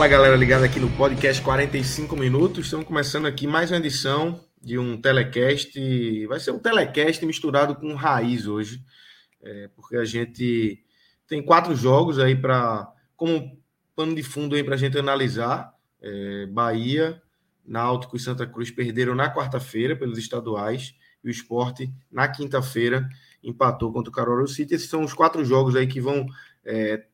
Fala galera ligada aqui no podcast 45 minutos. Estamos começando aqui mais uma edição de um telecast. Vai ser um telecast misturado com raiz hoje, é, porque a gente tem quatro jogos aí para como pano de fundo aí para a gente analisar. É, Bahia, Náutico e Santa Cruz perderam na quarta-feira pelos estaduais e o Esporte na quinta-feira empatou contra o Caruaru City. Esses são os quatro jogos aí que vão é,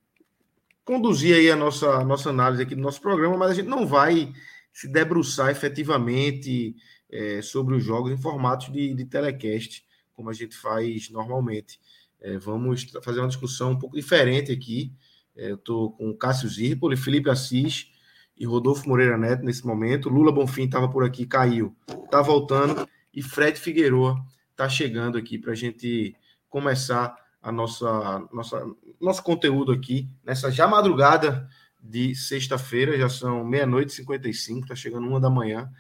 conduzir aí a nossa, nossa análise aqui do nosso programa, mas a gente não vai se debruçar efetivamente é, sobre os jogos em formatos de, de telecast, como a gente faz normalmente. É, vamos fazer uma discussão um pouco diferente aqui. É, eu estou com Cássio Zirpoli, Felipe Assis e Rodolfo Moreira Neto nesse momento. Lula Bonfim estava por aqui, caiu, está voltando. E Fred Figueroa está chegando aqui para a gente começar a nossa, nossa nosso conteúdo aqui nessa já madrugada de sexta-feira, já são meia-noite e 55, está chegando uma da manhã,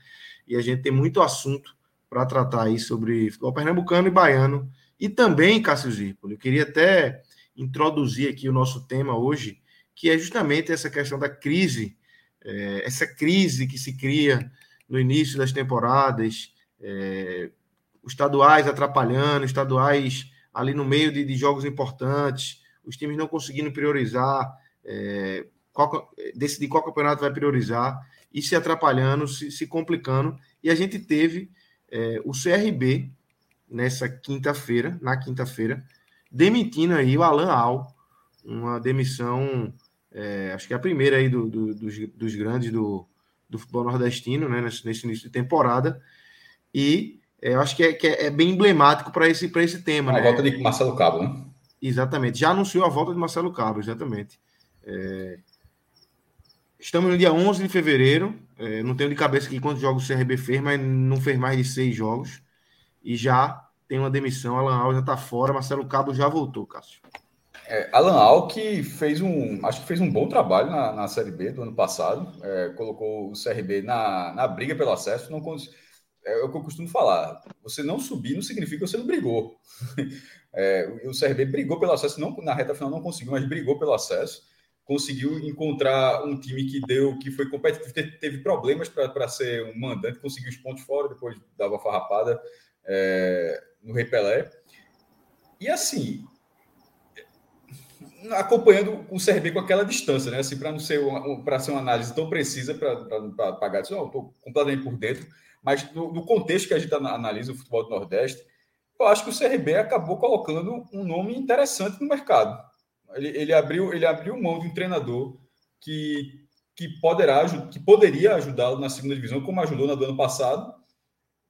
e a gente tem muito assunto para tratar aí sobre futebol pernambucano e baiano, e também, Cássio Zirpoli, eu queria até introduzir aqui o nosso tema hoje, que é justamente essa questão da crise, é, essa crise que se cria no início das temporadas, é, os estaduais atrapalhando, estaduais ali no meio de, de jogos importantes, os times não conseguindo priorizar, é, qual, decidir qual campeonato vai priorizar, e se atrapalhando, se, se complicando. E a gente teve é, o CRB nessa quinta-feira, na quinta-feira, demitindo aí o Alan Al, uma demissão, é, acho que é a primeira aí do, do, dos, dos, grandes do, do futebol nordestino, né, nesse, nesse início de temporada. E é, eu acho que é, que é, é bem emblemático para esse, esse tema. A né? volta de Marcelo Cabo, né? Exatamente. Já anunciou a volta de Marcelo Cabo, exatamente. É... Estamos no dia 11 de fevereiro. É, não tenho de cabeça aqui quantos jogos o CRB fez, mas não fez mais de seis jogos. E já tem uma demissão. Alan Al já está fora. Marcelo Cabo já voltou, Cássio. É, Alan Al que fez um, acho que fez um bom trabalho na, na Série B do ano passado. É, colocou o CRB na, na briga pelo acesso. Não é o que eu costumo falar. Você não subir não significa que você não brigou. É, o CRB brigou pelo acesso, não na reta final não conseguiu, mas brigou pelo acesso. Conseguiu encontrar um time que deu, que foi competitivo, teve problemas para ser um mandante, conseguiu os pontos fora, depois dava farrapada é, no Rei Pelé. E assim, acompanhando o CRB com aquela distância, né? Assim, para não ser para ser uma análise tão precisa para pagar isso, não, estou completamente por dentro, mas no, no, contexto que a gente analisa o futebol do Nordeste, eu acho que o CRB acabou colocando um nome interessante no mercado. Ele, ele abriu ele abriu mão de um treinador que, que, poderá, que poderia ajudá-lo na segunda divisão, como ajudou no ano passado.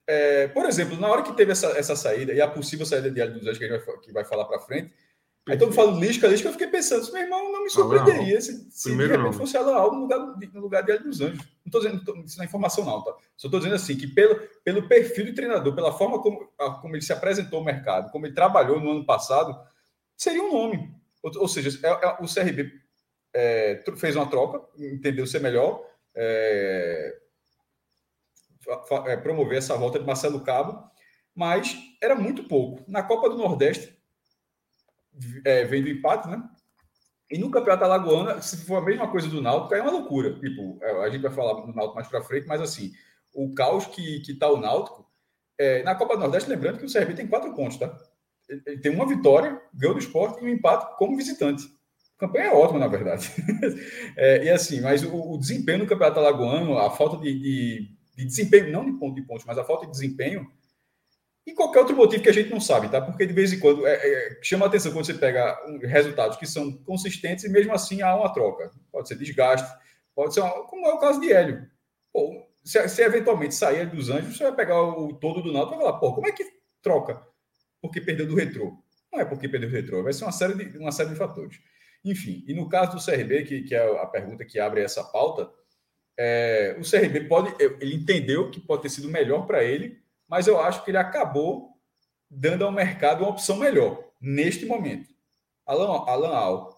É, por exemplo, na hora que teve essa, essa saída, e a possível saída de Hélio dos Anjos, que, vai, que vai falar para frente, Aí todo mundo fala Lisca, Lisca, eu fiquei pensando, meu irmão, não me surpreenderia se, se de repente não. fosse Aldo no lugar, no lugar de Hélio dos Anjos. Não estou dizendo tô, isso na é informação, não, tá? Só estou dizendo assim, que pelo, pelo perfil do treinador, pela forma como, como ele se apresentou ao mercado, como ele trabalhou no ano passado, seria um nome. Ou, ou seja, é, é, o CRB é, fez uma troca, entendeu ser melhor, é, é, promover essa volta de Marcelo Cabo, mas era muito pouco. Na Copa do Nordeste, é, vem do empate, né? E no Campeonato Alagoano, se for a mesma coisa do Náutico, é uma loucura. Tipo, é, a gente vai falar do Náutico mais para frente, mas assim, o caos que, que tá o Náutico, é, na Copa do Nordeste, lembrando que o CRB tem quatro pontos, tá? Ele tem uma vitória, ganhou do esporte e um empate como visitante. A campanha é ótima, na verdade. é, e assim, mas o, o, desempenho no Campeonato Alagoano, a falta de, de, de, desempenho, não de ponto de pontos, mas a falta de desempenho E qualquer outro motivo que a gente não sabe, tá? Porque de vez em quando é, é, chama atenção quando você pega resultados que são consistentes e mesmo assim há uma troca. Pode ser desgaste, pode ser, uma, como é o caso de Hélio. Pô, se, se, eventualmente sair dos Anjos, você vai pegar o todo do Náutico e vai falar, pô, como é que troca? Porque perdeu do retrô. Não é porque perdeu do retrô, vai ser uma série de, uma série de fatores. Enfim, e no caso do CRB, que, que é a pergunta que abre essa pauta, é, o CRB pode, ele entendeu que pode ter sido melhor para ele, mas eu acho que ele acabou dando ao mercado uma opção melhor neste momento. Alan, Alan Al,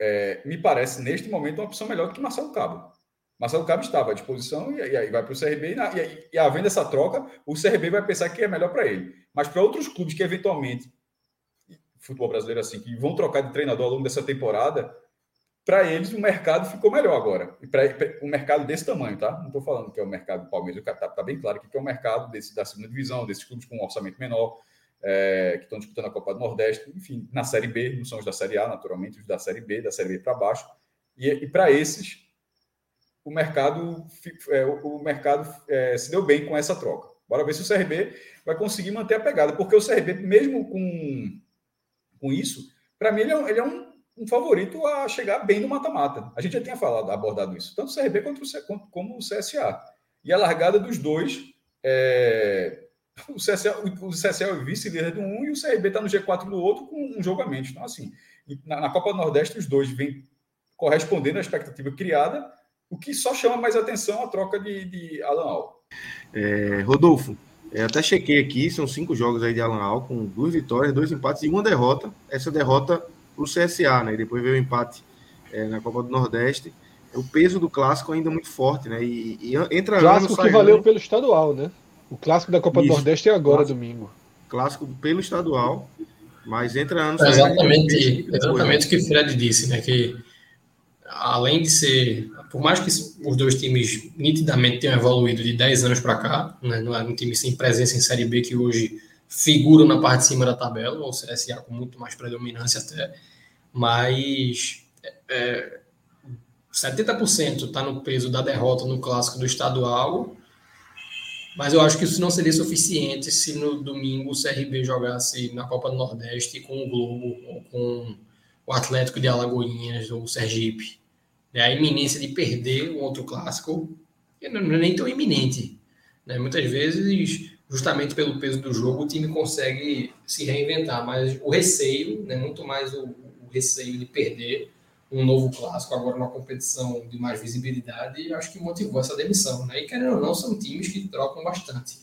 é, me parece neste momento uma opção melhor do que Marcelo Cabo. Marcelo Cabo estava à disposição e, aí vai para o CRB. E, e, e, havendo essa troca, o CRB vai pensar que é melhor para ele. Mas para outros clubes que eventualmente, futebol brasileiro assim, que vão trocar de treinador ao longo dessa temporada, para eles o mercado ficou melhor agora. E para um mercado desse tamanho, tá? Não estou falando que é o mercado do Palmeiras, está tá bem claro que é o mercado desse, da segunda divisão, desses clubes com um orçamento menor, é, que estão disputando a Copa do Nordeste, enfim, na Série B, não são os da Série A, naturalmente, os da Série B, da Série B para baixo. E, e para esses, o mercado, é, o mercado é, se deu bem com essa troca. Bora ver se o CRB vai conseguir manter a pegada, porque o CRB, mesmo com, com isso, para mim ele é, ele é um, um, favorito a chegar bem no mata-mata. A gente já tinha falado, abordado isso, tanto o CRB quanto o, como o CSA. E a largada dos dois, é, o, CSA, o CSA é vice-líder do um e o CRB está no G4 do outro com um jogo a menos. Então, assim, na, na Copa do Nordeste, os dois vêm correspondendo à expectativa criada, o que só chama mais atenção a troca de, de Alan Al. É, Rodolfo, é, até chequei aqui, são cinco jogos aí de Alan Al, com duas vitórias, dois empates e uma derrota. Essa derrota para o CSA, né? E depois veio o empate é, na Copa do Nordeste. O peso do clássico ainda é muito forte, né? E, e entra clássico que valeu pelo estadual, né? O clássico da Copa Isso. do Nordeste é agora, clássico, domingo. Clássico pelo estadual, mas entra anos. É exatamente, exatamente o que o Fred disse, né? Que além de ser por mais que os dois times nitidamente tenham evoluído de 10 anos para cá, né, não é um time sem presença em Série B que hoje figuram na parte de cima da tabela, ou CSA com muito mais predominância até, mas é, 70% está no peso da derrota no clássico do estadual, mas eu acho que isso não seria suficiente se no domingo o CRB jogasse na Copa do Nordeste com o Globo ou com o Atlético de Alagoinhas ou o Sergipe né, a iminência de perder um outro clássico não é nem tão iminente. Né? Muitas vezes, justamente pelo peso do jogo, o time consegue se reinventar, mas o receio, né, muito mais o, o receio de perder um novo clássico, agora uma competição de mais visibilidade, acho que motivou essa demissão. Né? E querendo ou não, são times que trocam bastante.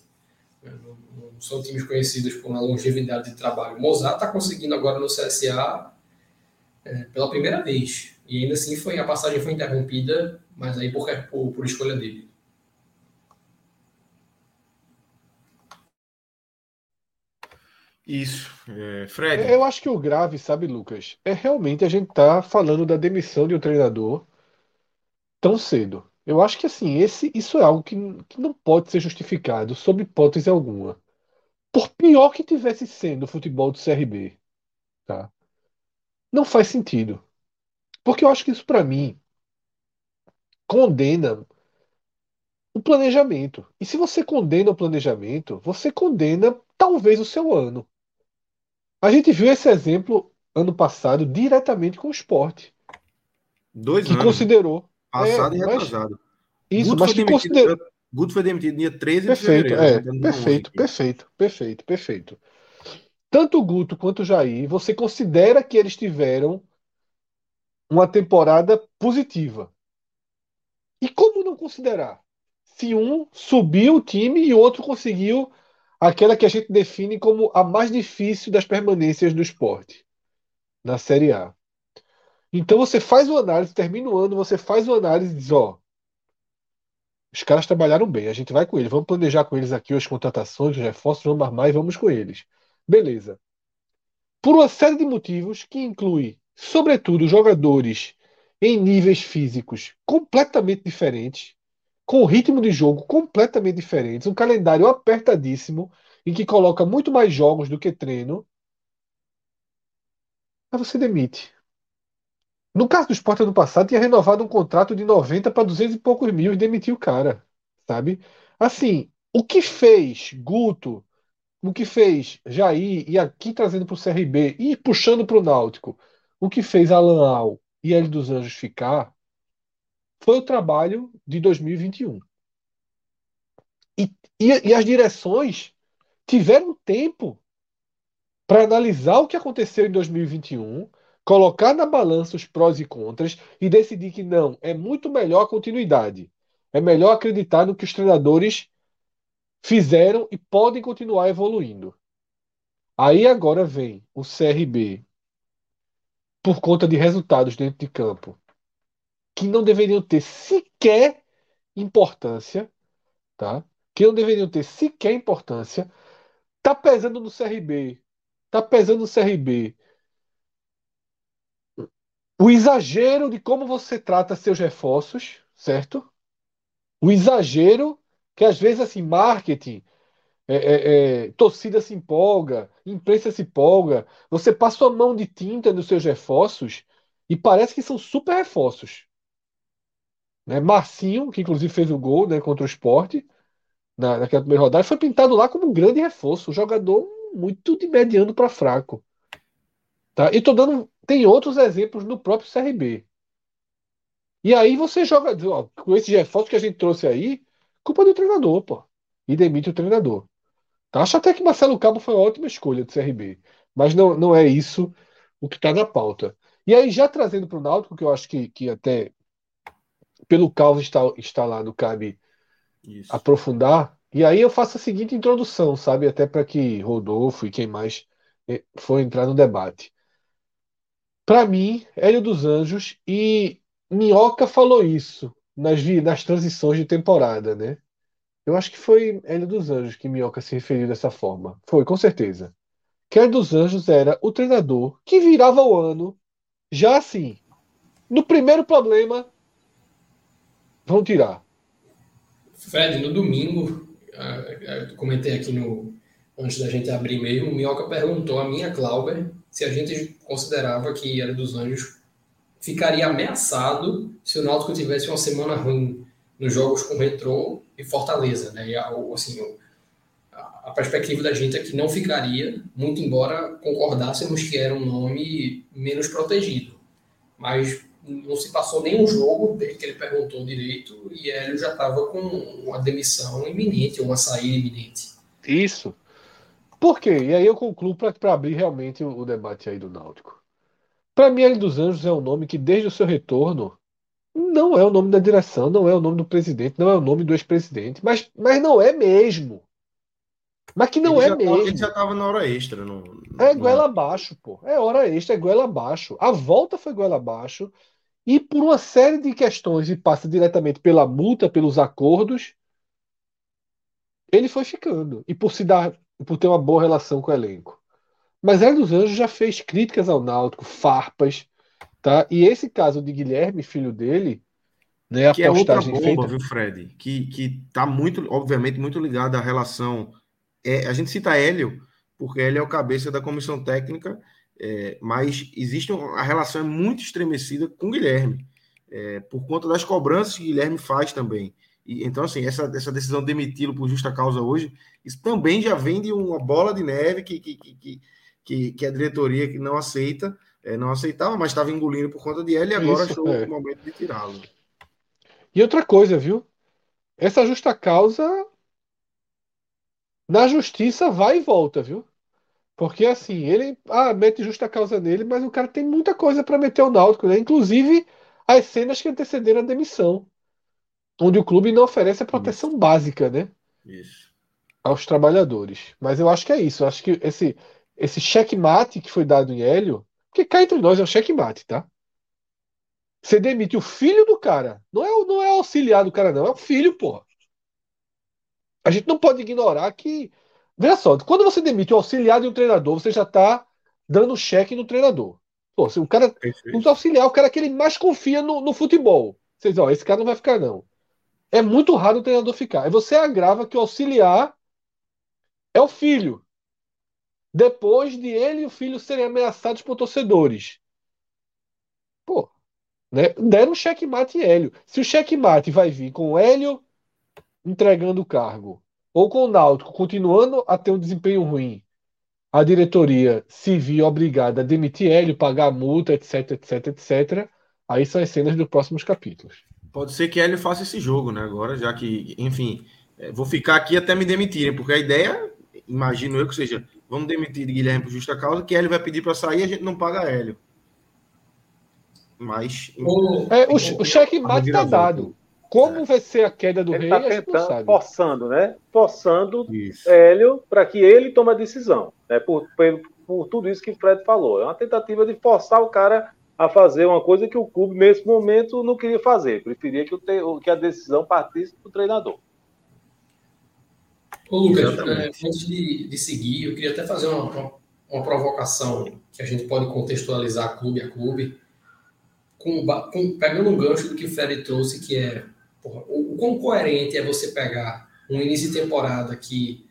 Né? Não são times conhecidos por uma longevidade de trabalho. O Mozart está conseguindo agora no CSA é, pela primeira vez. E ainda assim foi, a passagem foi interrompida, mas aí por, por, por escolha dele. Isso, é, Fred. Eu acho que o grave, sabe, Lucas, é realmente a gente tá falando da demissão de um treinador tão cedo. Eu acho que assim, esse, isso é algo que, que não pode ser justificado sob hipótese alguma. Por pior que tivesse sendo o futebol do CRB, tá? Não faz sentido. Porque eu acho que isso, para mim, condena o planejamento. E se você condena o planejamento, você condena talvez o seu ano. A gente viu esse exemplo ano passado diretamente com o esporte. Dois que anos. considerou. Passado é, e retrasado. Isso, Guto mas que considerou. Guto foi demitido dia 13 perfeito, de fevereiro. É, perfeito, perfeito, perfeito, perfeito. Tanto o Guto quanto o Jair, você considera que eles tiveram uma temporada positiva. E como não considerar? Se um subiu o time e o outro conseguiu aquela que a gente define como a mais difícil das permanências do esporte na Série A. Então você faz uma análise, termina o ano, você faz uma análise e diz, ó, os caras trabalharam bem, a gente vai com eles, vamos planejar com eles aqui as contratações, os reforços, vamos armar e vamos com eles. Beleza. Por uma série de motivos que inclui sobretudo jogadores em níveis físicos completamente diferentes, com ritmo de jogo completamente diferentes, um calendário apertadíssimo, em que coloca muito mais jogos do que treino, mas você demite. No caso do Sport ano passado, tinha renovado um contrato de 90 para 200 e poucos mil e demitiu o cara, sabe? Assim, o que fez Guto o que fez Jair, e aqui trazendo para o CRB, e puxando para o Náutico, o que fez Alan Al e Hélio dos Anjos ficar, foi o trabalho de 2021. E, e, e as direções tiveram tempo para analisar o que aconteceu em 2021, colocar na balança os prós e contras e decidir que não, é muito melhor a continuidade. É melhor acreditar no que os treinadores fizeram e podem continuar evoluindo. Aí agora vem o CRB, por conta de resultados dentro de campo, que não deveriam ter sequer importância, tá? Que não deveriam ter sequer importância, tá pesando no CRB, tá pesando no CRB. O exagero de como você trata seus reforços, certo? O exagero que às vezes, assim, marketing, é, é, é, torcida se empolga, imprensa se empolga, você passa a mão de tinta nos seus reforços e parece que são super reforços. Né? Marcinho, que inclusive fez o gol né, contra o esporte na, naquela primeira rodada, foi pintado lá como um grande reforço, um jogador muito de mediano para fraco. Tá? E tô dando. Tem outros exemplos no próprio CRB. E aí você joga. Ó, com esses reforços que a gente trouxe aí, culpa do treinador, pô. E demite o treinador. Tá? Acho até que Marcelo Cabo foi uma ótima escolha do CRB. Mas não, não é isso o que está na pauta. E aí, já trazendo para o Náutico, que eu acho que, que até pelo caos está, instalado cabe isso. aprofundar. E aí eu faço a seguinte introdução, sabe? Até para que Rodolfo e quem mais eh, for entrar no debate. Para mim, Hélio dos Anjos e Minhoca falou isso nas, nas transições de temporada, né? Eu acho que foi Hélio dos Anjos que Minhoca se referiu dessa forma. Foi, com certeza. Que Hélio dos Anjos era o treinador que virava o ano já assim. No primeiro problema, vão tirar. Fred, no domingo, eu comentei aqui no antes da gente abrir mesmo, o Minhoca perguntou a minha Clauber se a gente considerava que Hélio dos Anjos ficaria ameaçado se o Náutico tivesse uma semana ruim nos jogos com Retrô e Fortaleza, né? E assim, a perspectiva da gente é que não ficaria, muito embora concordássemos que era um nome menos protegido. Mas não se passou nenhum jogo desde que ele perguntou direito e Hélio já estava com uma demissão iminente, uma saída iminente. Isso. Por quê? E aí eu concluo para abrir realmente o, o, debate aí do Náutico. Para mim, Hélio dos Anjos é um nome que, desde o seu retorno, não é o nome da direção, não é o nome do presidente, não é o nome do ex-presidente, mas, mas não é mesmo. Mas que não ele é mesmo. Tava, ele já estava na hora extra. No, no, é goela abaixo, pô. É hora extra, é goela abaixo. A volta foi goela abaixo. E por uma série de questões, e passa diretamente pela multa, pelos acordos, ele foi ficando. E por se dar, por ter uma boa relação com o elenco. Mas Hélio dos Anjos já fez críticas ao Náutico, farpas, tá? E esse caso de Guilherme, filho dele, né, a que é outra bomba, feita... viu, Fred? Que, que tá muito, obviamente, muito ligada à relação. É, a gente cita Hélio, porque ele é o cabeça da comissão técnica, é, mas existe uma, a relação é muito estremecida com Guilherme, é, por conta das cobranças que Guilherme faz também. E, então, assim, essa, essa decisão de demiti-lo por justa causa hoje, isso também já vem de uma bola de neve que, que, que, que, que a diretoria que não aceita, é, não aceitava, mas estava engolindo por conta de e agora Isso, achou é. o momento de tirá-lo. E outra coisa, viu? Essa justa causa na justiça vai e volta, viu? Porque assim, ele ah, mete justa causa nele, mas o cara tem muita coisa para meter o Náutico, né? Inclusive as cenas que antecederam a demissão, onde o clube não oferece a proteção isso. básica, né? Isso. Aos trabalhadores. Mas eu acho que é isso. Eu acho que esse esse checkmate que foi dado em Hélio, porque cá entre nós é um checkmate, tá? Você demite o filho do cara. Não é, não é auxiliar do cara, não. É o filho, porra. A gente não pode ignorar que. Veja só, quando você demite o auxiliar de um treinador, você já está dando cheque no treinador. Pô, se o cara. Tá auxiliar, o cara que ele mais confia no, no futebol. Vocês, ó, esse cara não vai ficar, não. É muito raro o treinador ficar. Aí você agrava que o auxiliar é o filho. Depois de ele e o filho serem ameaçados por torcedores. Pô, né? Deram um checkmate em Hélio. Se o checkmate vai vir com o Hélio entregando o cargo ou com o Náutico continuando a ter um desempenho ruim, a diretoria se viu obrigada a demitir Hélio, pagar multa, etc, etc, etc. Aí são as cenas dos próximos capítulos. Pode ser que Hélio faça esse jogo, né? Agora, já que, enfim, é, vou ficar aqui até me demitirem, porque a ideia, imagino eu que seja, vamos demitir Guilherme por justa causa, que Hélio vai pedir para sair e a gente não paga Hélio. Mas. O, é, o, o cheque mate está dado. Como é. vai ser a queda do ele rei? Está tentando, forçando, né? Forçando isso. Hélio para que ele tome a decisão, né? Por, por, por, tudo isso que o Fred falou. É uma tentativa de forçar o cara a fazer uma coisa que o clube, nesse momento, não queria fazer. Preferia que, o, que a decisão partisse do treinador. Ô, Lucas, é, antes de, de, seguir, eu queria até fazer uma, uma, uma, provocação que a gente pode contextualizar clube a clube, com, com, pegando um gancho do que o Fred trouxe, que é porra, o, o quão coerente é você pegar um início de temporada que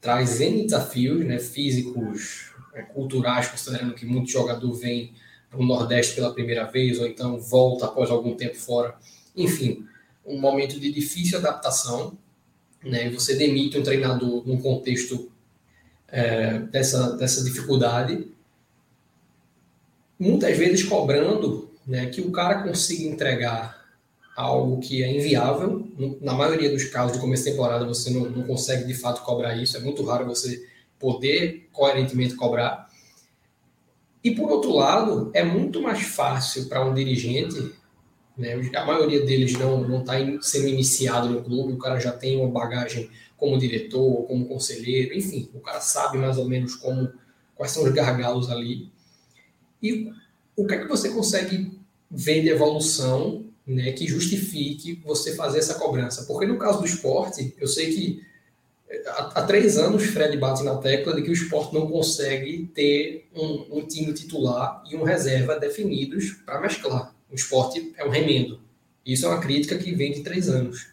traz N desafios né, físicos, é, culturais, considerando que muito jogador vem para o Nordeste pela primeira vez, ou então volta após algum tempo fora. Enfim, um momento de difícil adaptação, né, e você demite um treinador num contexto é, dessa, dessa dificuldade, muitas vezes cobrando né, que o cara consiga entregar algo que é inviável. Na maioria dos casos de começo de temporada, você não, não consegue de fato cobrar isso. É muito raro você poder coerentemente cobrar. E por outro lado, é muito mais fácil para um dirigente, né, a maioria deles não está sendo iniciado no clube, o cara já tem uma bagagem como diretor, como conselheiro, enfim, o cara sabe mais ou menos como quais são os gargalos ali. E o que é que você consegue ver de evolução né, que justifique você fazer essa cobrança. Porque no caso do esporte, eu sei que eh, há, três anos Fred bate na tecla de que o esporte não consegue ter um, um time titular e um reserva definidos para mesclar. O esporte é um remendo. Isso é uma crítica que vem de três anos.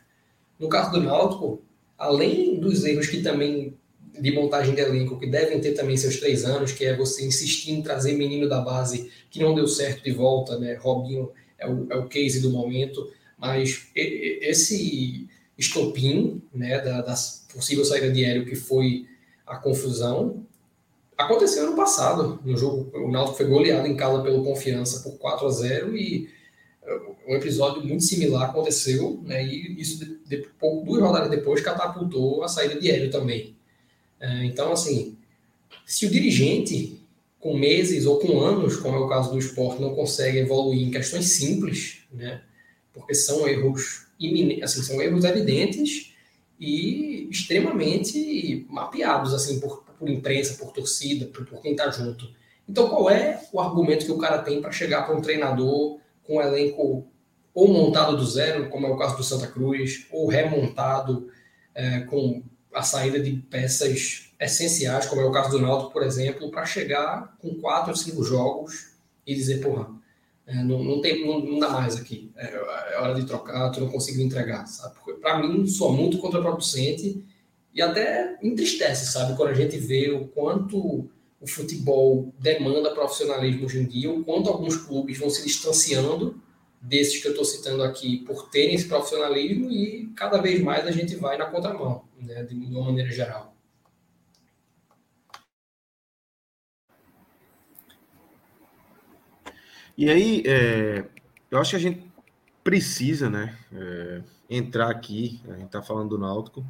No caso do Náutico, além dos erros que também de montagem de elenco, que devem ter também seus três anos, que é você insistir em trazer menino da base que não deu certo de volta, né? Robinho é o, é o case do momento, mas esse estopim né, da, da possível saída de Hélio, que foi a confusão, aconteceu ano passado, no jogo, o Náutico foi goleado em casa pelo Confiança por 4 a 0 e uh, um episódio muito similar aconteceu, né, e isso de, de, duas rodadas depois catapultou a saída de Hélio também. Uh, então, assim, se o dirigente com meses ou com anos, como é o caso do esporte, não consegue evoluir em questões simples, né? Porque são erros assim, são erros evidentes e extremamente mapeados assim por, por imprensa, por torcida, por, por quem está junto. Então, qual é o argumento que o cara tem para chegar para um treinador com um elenco ou montado do zero, como é o caso do Santa Cruz, ou remontado é, com a saída de peças essenciais, como é o caso do Náutico, por exemplo, para chegar com quatro ou cinco jogos e dizer, porra, é, não, não, tem, não, não, dá mais aqui, é, é, hora de trocar, tu não conseguiu entregar, sabe? Para mim, soa muito contraproducente e até entristece, sabe? Quando a gente vê o quanto o futebol demanda profissionalismo hoje em dia, o quanto alguns clubes vão se distanciando desses que eu estou citando aqui por terem esse profissionalismo e cada vez mais a gente vai na contramão, né, de uma maneira geral. E aí, é, eu acho que a gente precisa, né, é, entrar aqui, a gente está falando do Náutico,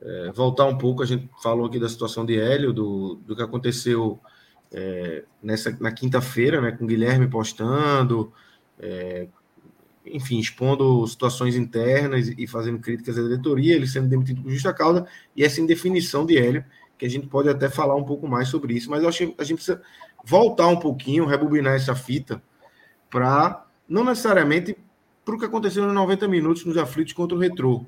é, voltar um pouco, a gente falou aqui da situação de Hélio, do, do que aconteceu é, nessa, na quinta-feira, né, com o Guilherme postando, é, enfim, expondo situações internas e fazendo críticas à diretoria, ele sendo demitido por justa causa, e essa indefinição de Hélio, que a gente pode até falar um pouco mais sobre isso, mas eu acho que a gente precisa voltar um pouquinho, rebobinar essa fita, para não necessariamente para o que aconteceu nos 90 minutos nos aflitos contra o Retrô,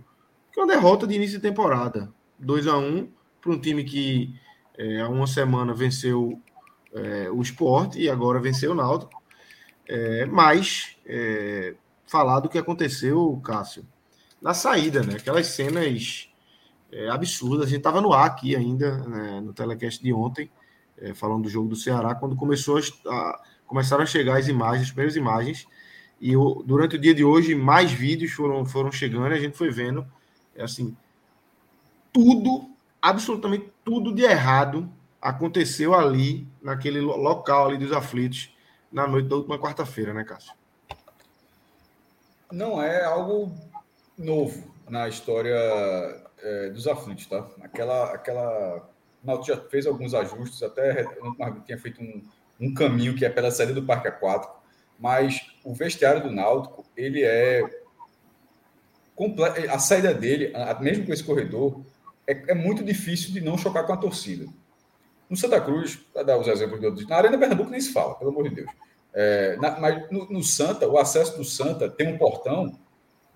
que é uma derrota de início de temporada, 2 a 1 para um time que é, há uma semana venceu é, o esporte e agora venceu o Náutico, é, mas é, falar do que aconteceu, Cássio, na saída, né? Aquelas cenas é, absurdas. A gente estava no ar aqui ainda, né, no telecast de ontem, é, falando do jogo do Ceará, quando começou a, a, começaram a chegar as imagens, as primeiras imagens. E o, durante o dia de hoje, mais vídeos foram, foram chegando e a gente foi vendo, é assim, tudo, absolutamente tudo de errado aconteceu ali, naquele local ali dos aflitos, na noite da última quarta-feira, né, Cássio? Não é algo novo na história é, dos aflitos, tá? Aquela, aquela, Náutico já fez alguns ajustes, até tinha feito um, um caminho que é pela saída do parque aquático, mas o vestiário do Náutico ele é a saída dele, mesmo com esse corredor, é, é, muito difícil de não chocar com a torcida. No Santa Cruz, para dar os exemplos de outros, na Arena Pernambuco nem se fala, pelo amor de Deus. É, na, mas no, no, Santa, o acesso do Santa tem um portão,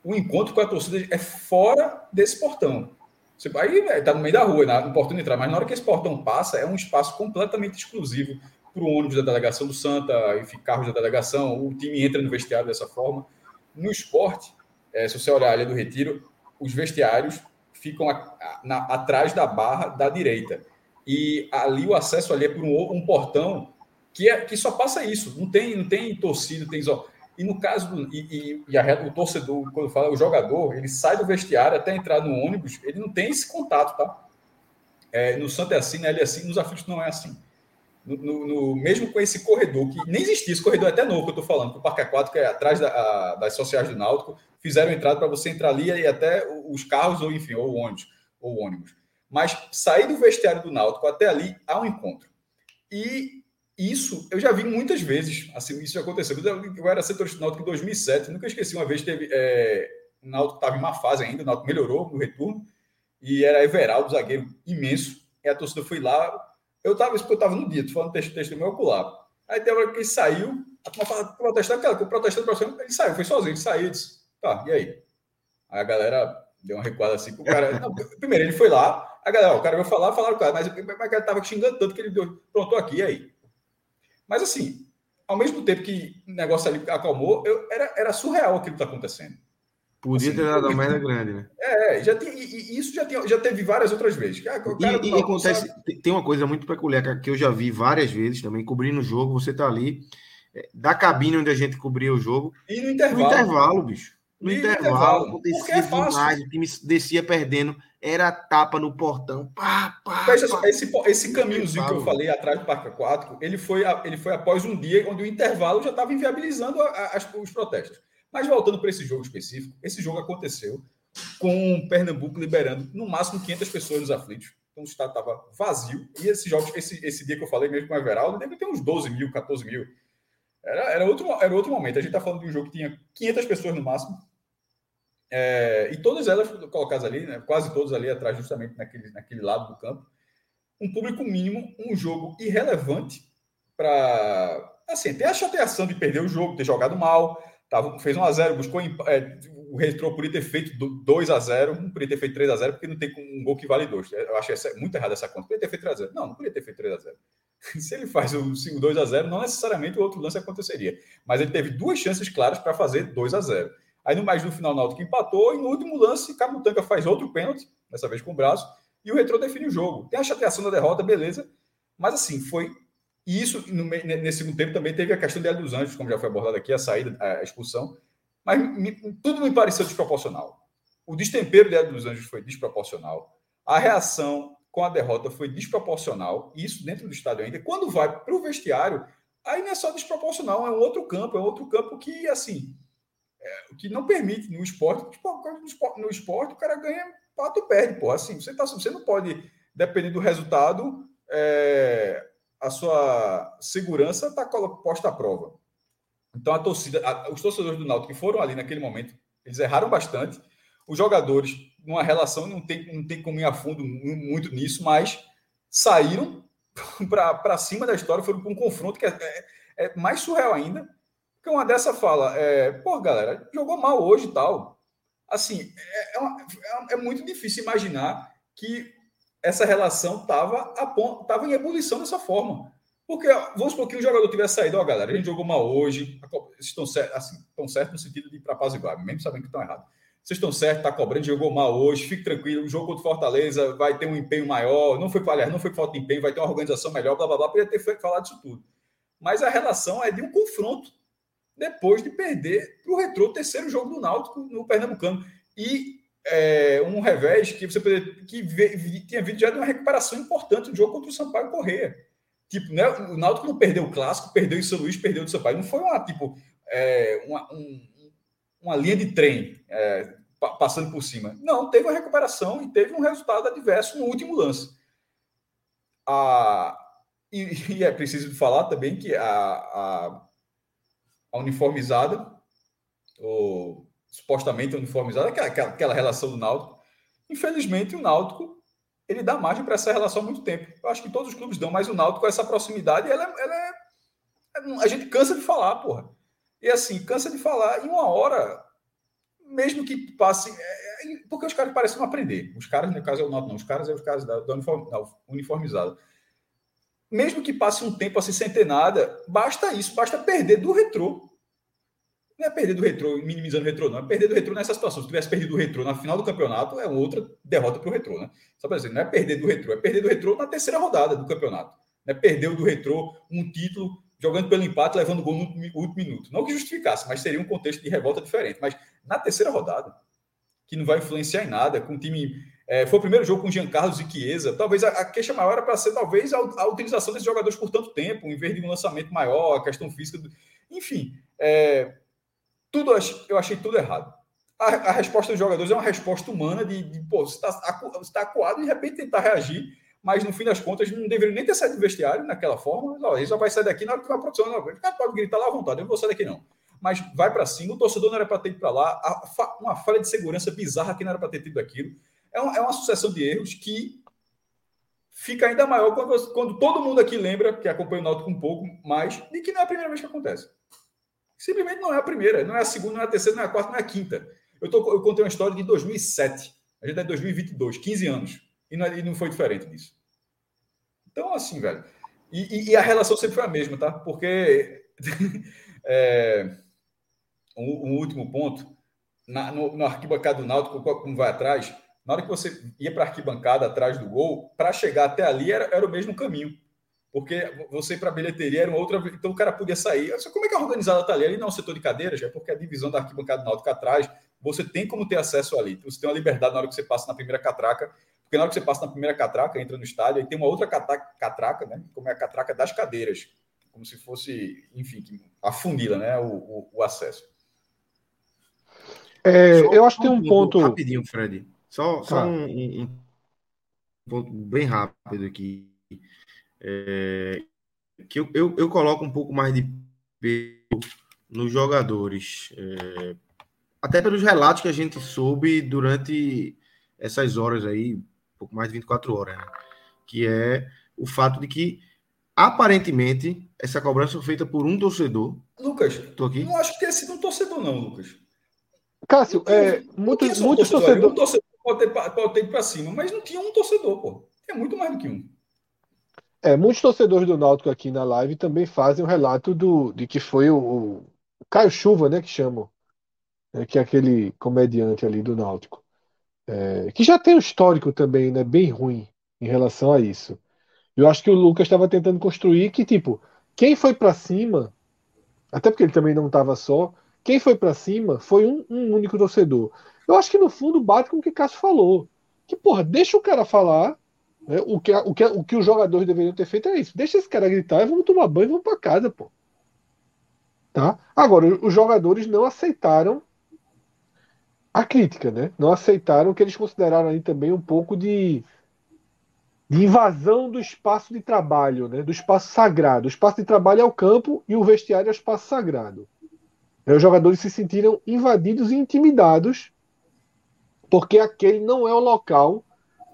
o encontro com a torcida é fora desse portão. Você aí está no meio da rua, no portão de entrar, mas na hora que esse portão passa, é um espaço completamente exclusivo para o ônibus da delegação do Santa, enfim, carros da delegação, o time entra no vestiário dessa forma. No esporte, é, se você olhar a área do retiro, os vestiários ficam a, a, na, atrás da barra da direita. E ali o acesso ali é por um, um portão que, é, que só passa isso. Não tem, não tem torcida, tem só. E no caso do. E, e, e a, o torcedor, quando fala o jogador, ele sai do vestiário até entrar no ônibus, ele não tem esse contato, tá? É, no Santa é assim, né? Ele é assim, nos aflitos não é assim. No, no, mesmo com esse corredor, que nem existia, esse corredor é até novo que eu estou falando, que o Parque Aquático é atrás da, a, das sociais do Náutico, fizeram entrada para você entrar ali e até os carros, ou enfim, ou ônibus, ou ônibus. Mas sair do vestiário do Náutico até ali há um encontro. E isso eu já vi muitas vezes, assim, isso já aconteceu. Eu era setorista do Náutico em 2007, nunca esqueci, uma vez teve, é, o Náutico estava em uma fase ainda, o Náutico melhorou no retorno, e era Everaldo, zagueiro imenso, e a torcida foi lá, eu estava eu no dia, tô falando texto, texto meu ocular. Aí tem hora que ele saiu, a turma fala, protestando, cara, protestando, protestando, ele saiu, foi sozinho, ele saiu, disse, Tá, e aí? Aí a galera deu uma recuada assim cara. Não, primeiro, ele foi lá, a galera, ó, o cara vai falar, falaram o cara, mas, mas o cara tava xingando tanto que ele deu, pronto, aqui, e aí? Mas assim, ao mesmo tempo que o negócio ali acalmou, eu, era, era surreal aquilo que tá acontecendo. Podia assim, ter dado uma merda grande, né? É, já tem, e, isso já, tem, já teve várias outras vezes. Cara, e, e acontece, sabe? tem uma coisa muito peculiar que eu já vi várias vezes também, cobrindo o jogo, você tá ali, é, da cabine onde a gente cobria o jogo. E no intervalo. No intervalo, bicho. No intervalo, acontecia é demais, o time descia perdendo, era tapa no portão. Pá, pá, pá, esse, esse caminhozinho que eu falei atrás do Parque Aquático, ele foi, ele foi após um dia onde o intervalo já estava inviabilizando a, a, os protestos. Mas voltando para esse jogo específico, esse jogo aconteceu com o Pernambuco liberando no máximo 500 pessoas nos aflitos. Então o estado estava vazio. E esse, jogo, esse, esse dia que eu falei mesmo com o Everaldo, deve ter uns 12 mil, 14 mil. Era, era, outro, era outro momento. A gente está falando de um jogo que tinha 500 pessoas no máximo. É, e todas elas colocadas ali, né, quase todas ali atrás, justamente naquele, naquele lado do campo. Um público mínimo, um jogo irrelevante para. Assim, ter a chateação de perder o jogo, ter jogado mal, tava, fez 1x0, buscou. É, o Retro podia ter feito 2x0, não podia ter feito 3x0, porque não tem um gol que vale 2. Eu acho essa, muito errado essa conta. Podia ter feito 3x0. Não, não podia ter feito 3x0. Se ele faz o 2x0, não necessariamente o outro lance aconteceria. Mas ele teve duas chances claras para fazer 2x0. Aí no mais no final, o Náutico empatou e no último lance, Camutanca faz outro pênalti, dessa vez com o braço, e o Retrô define o jogo. Tem a chateação da derrota, beleza. Mas assim, foi. E isso, no, nesse segundo tempo, também teve a questão de dos Anjos, como já foi abordado aqui, a saída, a expulsão. Mas me, tudo me pareceu desproporcional. O destempero de dos Anjos foi desproporcional. A reação com a derrota foi desproporcional, isso dentro do estádio ainda. Quando vai para o vestiário, aí não é só desproporcional, é um outro campo, é um outro campo que, assim, é, que não permite no esporte, no esporte, no esporte o cara ganha, pato perde, pô. Assim, você, tá, você não pode, dependendo do resultado, é, a sua segurança está posta à prova. Então, a torcida, a, os torcedores do Náutico que foram ali naquele momento, eles erraram bastante. Os jogadores, numa relação, não tem, não tem como ir a fundo muito nisso, mas saíram para cima da história, foram para um confronto que é, é, é mais surreal ainda porque uma dessa fala, é, pô, galera, jogou mal hoje e tal. Assim, é, é, uma, é, é, muito difícil imaginar que essa relação estava tava em ebulição dessa forma. Porque, vamos supor que o jogador tivesse saído, ó, galera, a gente jogou mal hoje, estão certos assim, certo no sentido de ir para paz igual, mesmo sabendo que estão errados. Vocês estão certos, está cobrando, jogou mal hoje, fique tranquilo, o jogo contra o Fortaleza vai ter um empenho maior, não foi, aliás, não foi falta de empenho, vai ter uma organização melhor, blá, blá, blá, podia ter falado isso tudo. Mas a relação é de um confronto depois de perder para o Retrô, terceiro jogo do Náutico no Pernambucano. E é, um revés que você poderia, que tinha vindo já de uma recuperação importante do jogo contra o Sampaio Correia. Tipo, né, o Náutico não perdeu o clássico, perdeu em São Luís, perdeu do Sampaio. Não foi uma, tipo, é, uma, um, uma linha de trem é, passando por cima. Não, teve uma recuperação e teve um resultado adverso no último lance. A, e, e é preciso falar também que a, a, a uniformizada, ou supostamente uniformizada, aquela, aquela relação do Náutico, infelizmente o Náutico ele dá margem para essa relação há muito tempo. Eu acho que todos os clubes dão, mas o Náutico essa proximidade, ela, ela é, a gente cansa de falar, porra. E assim, cansa de falar em uma hora, mesmo que passe. É, é porque os caras parecem não aprender. Os caras, no caso, é o Náutico, não. Os caras é os caras da, da uniform, da uniformizada. Mesmo que passe um tempo assim sem ter nada, basta isso, basta perder do retrô. Não é perder do retrô, minimizando o retrô, não. É perder do retrô nessa situação. Se tivesse perdido o retrô na final do campeonato, é outra derrota para o retrô, né? Só para dizer, não é perder do retrô, é perder do retrô na terceira rodada do campeonato. Não é perder do retrô um título jogando pelo empate, levando gol no último minuto. Não que justificasse, mas seria um contexto de revolta diferente. Mas na terceira rodada, que não vai influenciar em nada, com o time. É, foi o primeiro jogo com Jean Carlos e Chiesa. Talvez a, a queixa maior era para ser talvez a, a, utilização desses jogadores por tanto tempo, em vez de um lançamento maior, a questão física. Do... Enfim, é, tudo eu achei tudo errado. A, a, resposta dos jogadores é uma resposta humana de, de pô, você está tá acuado e de repente tentar reagir, mas no fim das contas não deveria nem ter saído do vestiário naquela forma. Não, ele só vai sair daqui na hora que vai produção. Não, o pode gritar lá à vontade, eu não vou sair daqui não. Mas vai para cima, o torcedor não era para ter ido para lá, a, uma falha de segurança bizarra que não era para ter tido aquilo. É uma, é uma sucessão de erros que fica ainda maior quando, quando todo mundo aqui lembra, que acompanha o Náutico um pouco mais, de que não é a primeira vez que acontece. Simplesmente não é a primeira, não é a segunda, não é a terceira, não é a quarta, não é a quinta. Eu, tô, eu contei uma história de 2007. A gente está em 2022, 15 anos. E não, é, e não foi diferente disso. Então, assim, velho. E, e, e, a relação sempre foi a mesma, tá? Porque. é, um, um, último ponto. Na, no, no arquibancada do Náutico, como vai atrás, na hora que você ia para a arquibancada atrás do gol, para chegar até ali era, era o mesmo caminho. Porque você ir para a bilheteria era uma outra. Então o cara podia sair. Como é que é organizada está ali? Ali não é um setor de cadeiras, é porque a divisão da arquibancada náutica atrás, você tem como ter acesso ali. Você tem uma liberdade na hora que você passa na primeira catraca. Porque na hora que você passa na primeira catraca, entra no estádio, aí tem uma outra catraca, né? Como é a catraca das cadeiras. Como se fosse, enfim, a fundila, né? O, o, o acesso. É, eu acho que tem um ponto. Rapidinho, Fred. Só, só tá. um, um ponto bem rápido aqui é, que eu, eu, eu, coloco um pouco mais de peso nos jogadores. É, até pelos relatos que a gente soube durante essas horas aí, um pouco mais de 24 horas, né? que é o fato de que aparentemente essa cobrança foi feita por um torcedor. Lucas, tô aqui. Não acho que tenha sido um torcedor, não, Lucas. Cássio, é, muitos, muitos torcedores. Um torcedor pode ter, pode ter para cima, mas não tinha um torcedor, pô. É muito mais do que um. É, muitos torcedores do Náutico aqui na live também fazem o relato do, de que foi o, o Caio Chuva, né, que chamam, né, que é aquele comediante ali do Náutico, é, que já tem um histórico também, né, bem ruim em relação a isso. Eu acho que o Lucas estava tentando construir que, tipo, quem foi para cima, até porque ele também não estava só, quem foi para cima foi um, um, único torcedor. Eu acho que no fundo bate com o que Cássio falou. Que, porra, deixa o cara falar, né? O, que, o, que, o que os jogadores deveriam ter feito é isso. Deixa esse cara gritar e vamos tomar banho e vamos para casa, pô. Tá? Agora, os jogadores não aceitaram a crítica, né? Não aceitaram que eles consideraram aí também um pouco de, de invasão do espaço de trabalho, né? Do espaço sagrado. O espaço de trabalho é o campo e o vestiário é o espaço sagrado. Os jogadores se sentiram invadidos e intimidados porque aquele não é o local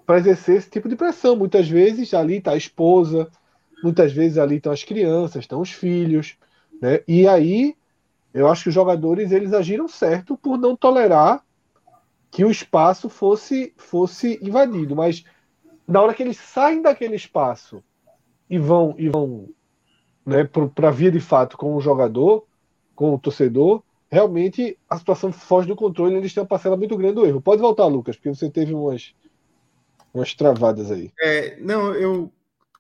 para exercer esse tipo de pressão. Muitas vezes ali está a esposa, muitas vezes ali estão as crianças, estão os filhos, né? E aí eu acho que os jogadores eles agiram certo por não tolerar que o espaço fosse fosse invadido, mas na hora que eles saem daquele espaço e vão e vão né, para via de fato com o jogador, com o torcedor, realmente a situação foge do controle, eles têm uma parcela muito grande do erro. Pode voltar, Lucas, porque você teve umas umas travadas aí. É, não, eu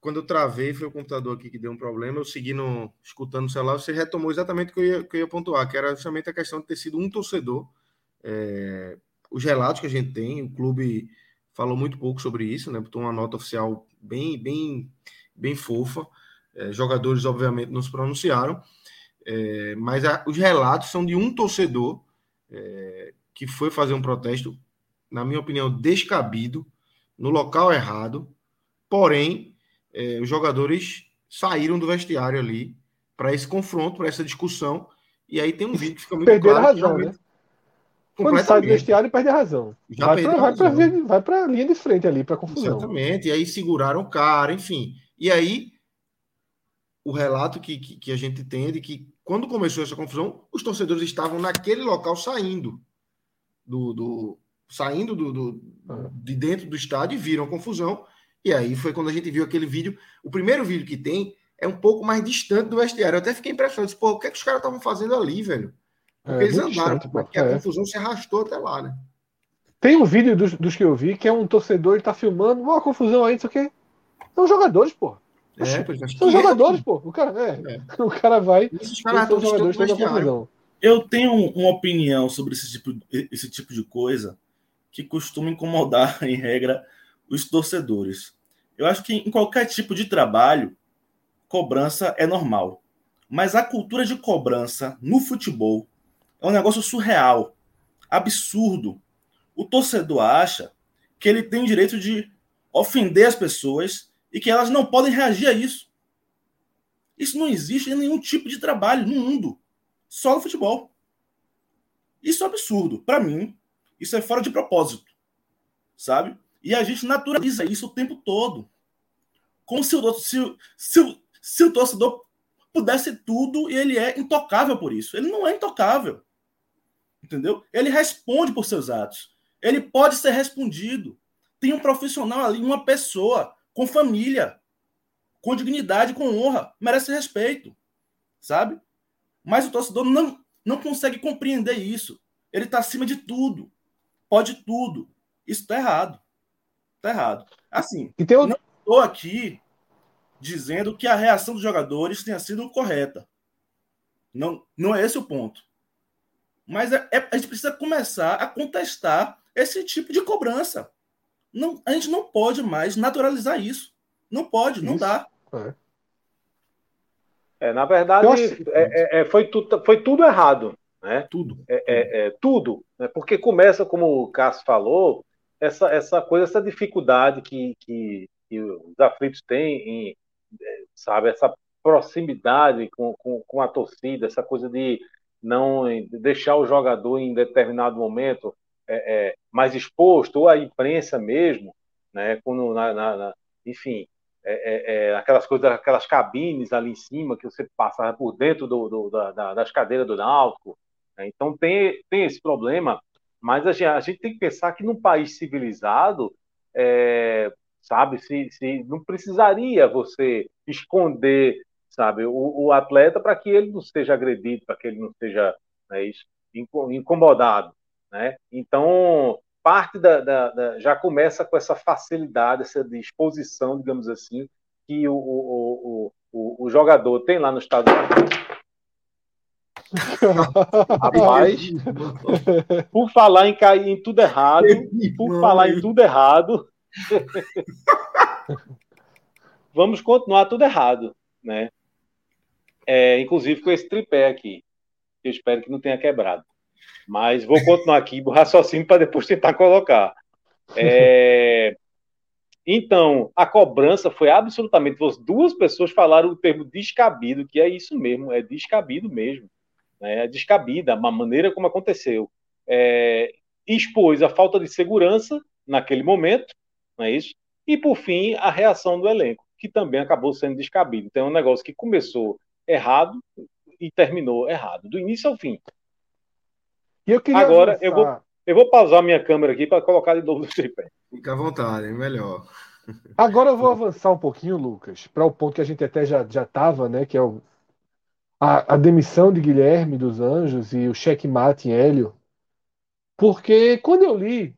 quando eu travei, foi o computador aqui que deu um problema, eu segui no, escutando o celular, você retomou exatamente o que eu ia, que eu ia pontuar, que era justamente a questão de ter sido um torcedor. É, os relatos que a gente tem, o clube falou muito pouco sobre isso, né? Botou uma nota oficial bem, bem, bem fofa. É, jogadores, obviamente, não se pronunciaram, é, mas a, os relatos são de um torcedor é, que foi fazer um protesto, na minha opinião, descabido, no local errado, porém, é, os jogadores saíram do vestiário ali para esse confronto, para essa discussão, e aí tem um vídeo que fica muito Perder claro. razão, né? Quando sai do vestiário, perde a razão. Já vai para a linha de frente ali, para confusão. Exatamente. E aí seguraram o cara, enfim. E aí, o relato que, que, que, a gente tem é de que quando começou essa confusão, os torcedores estavam naquele local saindo do, do saindo do, do, ah. de dentro do estádio e viram a confusão. E aí foi quando a gente viu aquele vídeo. O primeiro vídeo que tem é um pouco mais distante do vestiário. Eu até fiquei impressionado. Disse, Pô, o que, é que os caras estavam fazendo ali, velho? Porque é, eles andaram, porque a é. confusão se arrastou até lá, né? Tem um vídeo dos, dos que eu vi que é um torcedor, ele tá filmando, uma confusão aí, não sei o quê. São jogadores, pô. É, são jogadores, pô. O cara, é, é. o cara vai. Esses caras são jogadores da confusão. Eu tenho uma opinião sobre esse tipo, esse tipo de coisa que costuma incomodar, em regra, os torcedores. Eu acho que em qualquer tipo de trabalho, cobrança é normal. Mas a cultura de cobrança no futebol é um negócio surreal, absurdo. O torcedor acha que ele tem o direito de ofender as pessoas e que elas não podem reagir a isso. Isso não existe em nenhum tipo de trabalho no mundo, só no futebol. Isso é absurdo. Para mim, isso é fora de propósito, sabe? E a gente naturaliza isso o tempo todo. Como se o, se, se, se o torcedor pudesse tudo e ele é intocável por isso. Ele não é intocável entendeu? Ele responde por seus atos. Ele pode ser respondido. Tem um profissional ali, uma pessoa com família, com dignidade, com honra, merece respeito, sabe? Mas o torcedor não, não consegue compreender isso. Ele está acima de tudo, pode tudo. Isso está errado. Está errado. Assim, um... não estou aqui dizendo que a reação dos jogadores tenha sido correta. Não, não é esse o ponto. Mas é, é, a gente precisa começar a contestar esse tipo de cobrança. Não, a gente não pode mais naturalizar isso. Não pode, não isso. dá. É. É, na verdade, é, é, é, foi, tu, foi tudo errado. Né? Tudo. É, é, tudo. Né? Porque começa, como o Cássio falou, essa, essa coisa, essa dificuldade que, que, que os aflitos têm em, sabe, essa proximidade com, com, com a torcida, essa coisa de não deixar o jogador em determinado momento é, é, mais exposto, ou a imprensa mesmo, né, quando na, na, na enfim, é, é, é, aquelas coisas, aquelas cabines ali em cima que você passa por dentro do, do, da, das cadeiras do náutico. Né? Então tem, tem esse problema, mas a gente, a gente, tem que pensar que num país civilizado, é, sabe, se, se não precisaria você esconder sabe, o, o atleta para que ele não seja agredido, para que ele não seja né, isso, incomodado, né? Então parte da, da, da, já começa com essa facilidade, essa disposição, digamos assim, que o, o, o, o jogador tem lá no Estados Unidos. Rapaz, por falar em cair em tudo errado, por falar em tudo errado, vamos continuar tudo errado, né? é, inclusive com esse tripé aqui. Eu espero que não tenha quebrado. Mas vou continuar aqui o raciocínio para depois tentar colocar. É, então, a cobrança foi absolutamente. Duas pessoas falaram o termo descabido, que é isso mesmo, é descabido mesmo. Né? É descabida, a maneira como aconteceu. É, expôs a falta de segurança naquele momento, não é isso? E, por fim, a reação do elenco, que também acabou sendo descabido. Então, é um negócio que começou errado e terminou errado, do início ao fim. Agora avançar... eu vou, eu vou pausar minha câmera aqui para colocar de novo no tripé. Fica à vontade, melhor. Agora eu vou avançar um pouquinho, Lucas, para o ponto que a gente até já já estava, né, que é o, a, a, demissão de Guilherme dos Anjos e o checkmate em Hélio. Porque quando eu li